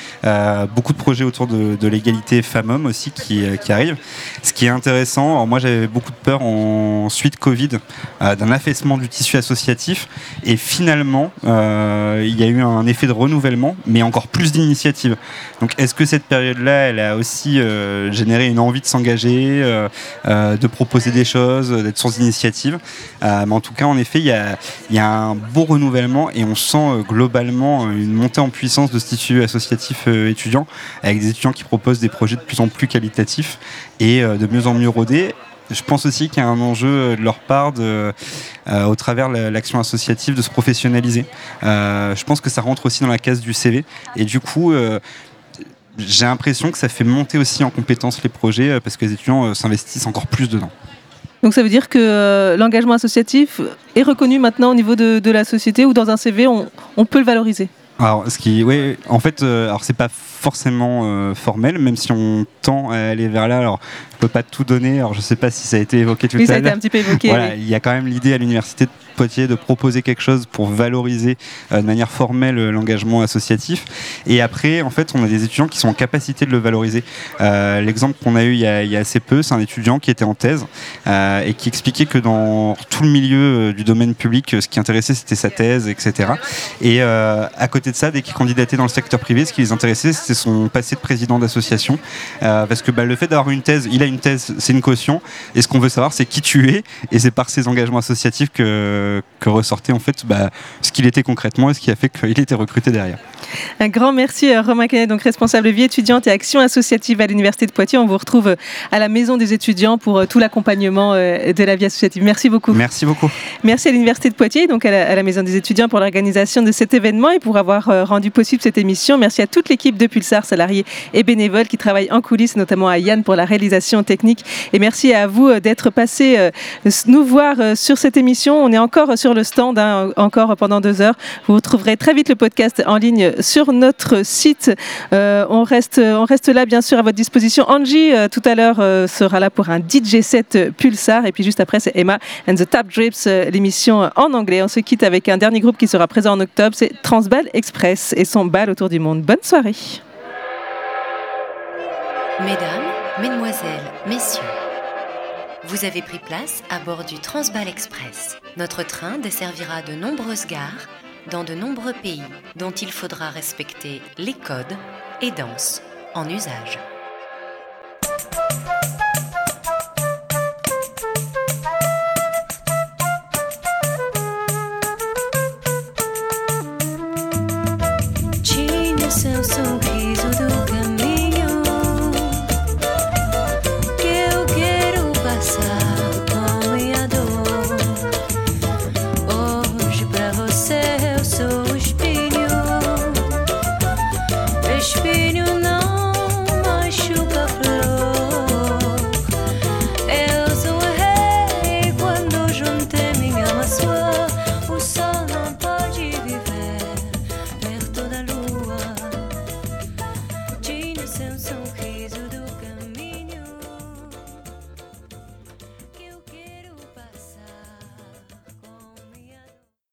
Beaucoup de projets autour de, l'égalité femmes-hommes aussi qui, arrivent. Ce qui est intéressant, alors moi j'avais beaucoup de peur en suite Covid d'un affaissement du tissu associatif, et finalement il y a eu un effet de renouvellement, mais encore plus d'initiatives. Donc est-ce que cette période-là, elle a aussi euh, généré une envie de s'engager, euh, euh, de proposer des choses, d'être source d'initiative Euh, Mais en tout cas, en effet, il y a, un beau renouvellement et on sent globalement une montée en puissance de ce tissu associatif étudiant, avec des étudiants qui proposent des projets de plus en plus qualitatifs et de mieux en mieux rodés. Je pense aussi qu'il y a un enjeu euh, de leur part euh, au travers de l'action associative de se professionnaliser. Euh, je pense que ça rentre aussi dans la case du CV et du coup j'ai l'impression que ça fait monter aussi en compétence les projets parce que les étudiants s'investissent encore plus dedans. Donc ça veut dire que l'engagement associatif est reconnu maintenant au niveau de, la société ou dans un CV, on peut le valoriser? Alors, ce qui, oui, en fait, euh, alors c'est pas forcément euh, formel, même si on tend à aller vers là. Alors, je peux pas tout donner. Alors, je sais pas si ça a été évoqué tout Oui, à ça a l'heure. été un petit peu évoqué, Voilà, oui. il y a quand même l'idée à l'université de De proposer quelque chose pour valoriser euh, de manière formelle euh, l'engagement associatif. Et après, en fait, on a des étudiants qui sont en capacité de le valoriser. Euh, L'exemple qu'on a eu il y a, assez peu, c'est un étudiant qui était en thèse et qui expliquait que dans tout le milieu du domaine public, ce qui intéressait, c'était sa thèse, etc. Et à côté de ça, dès qu'il candidatait dans le secteur privé, ce qui les intéressait, c'était son passé de président d'association. Parce que bah, le fait d'avoir une thèse, il a une thèse, c'est une caution. Et ce qu'on veut savoir, c'est qui tu es. Et c'est par ses engagements associatifs que, que ressortait en fait bah, ce qu'il était concrètement et ce qui a fait qu'il était recruté derrière. Un grand merci à Romain Canet, donc responsable vie étudiante et action associative à l'Université de Poitiers. On vous retrouve euh, à la Maison des étudiants pour euh, tout l'accompagnement euh, de la vie associative. Merci beaucoup. Merci beaucoup. Merci à l'Université de Poitiers, donc à la, à la Maison des étudiants pour l'organisation de cet événement et pour avoir euh, rendu possible cette émission. Merci à toute l'équipe de Pulsar, salariés et bénévoles qui travaillent en coulisses, notamment à Yann pour la réalisation technique. Et merci à vous euh, d'être passé euh, nous voir euh, sur cette émission. On est encore sur le stand, hein, encore pendant deux heures. Vous retrouverez très vite le podcast en ligne sur notre site. Euh, on, reste, on reste là, bien sûr, à votre disposition. Angie, euh, tout à l'heure, euh, sera là pour un DJ set Pulsar. Et puis juste après, c'est Emma and the Tap Drips, l'émission en anglais. On se quitte avec un dernier groupe qui sera présent en octobre. C'est Transbal Express et son bal autour du monde. Bonne soirée. Mesdames, Mesdemoiselles, Messieurs, vous avez pris place à bord du Transbal Express. Notre train desservira de nombreuses gares dans de nombreux pays dont il faudra respecter les codes et danses en usage.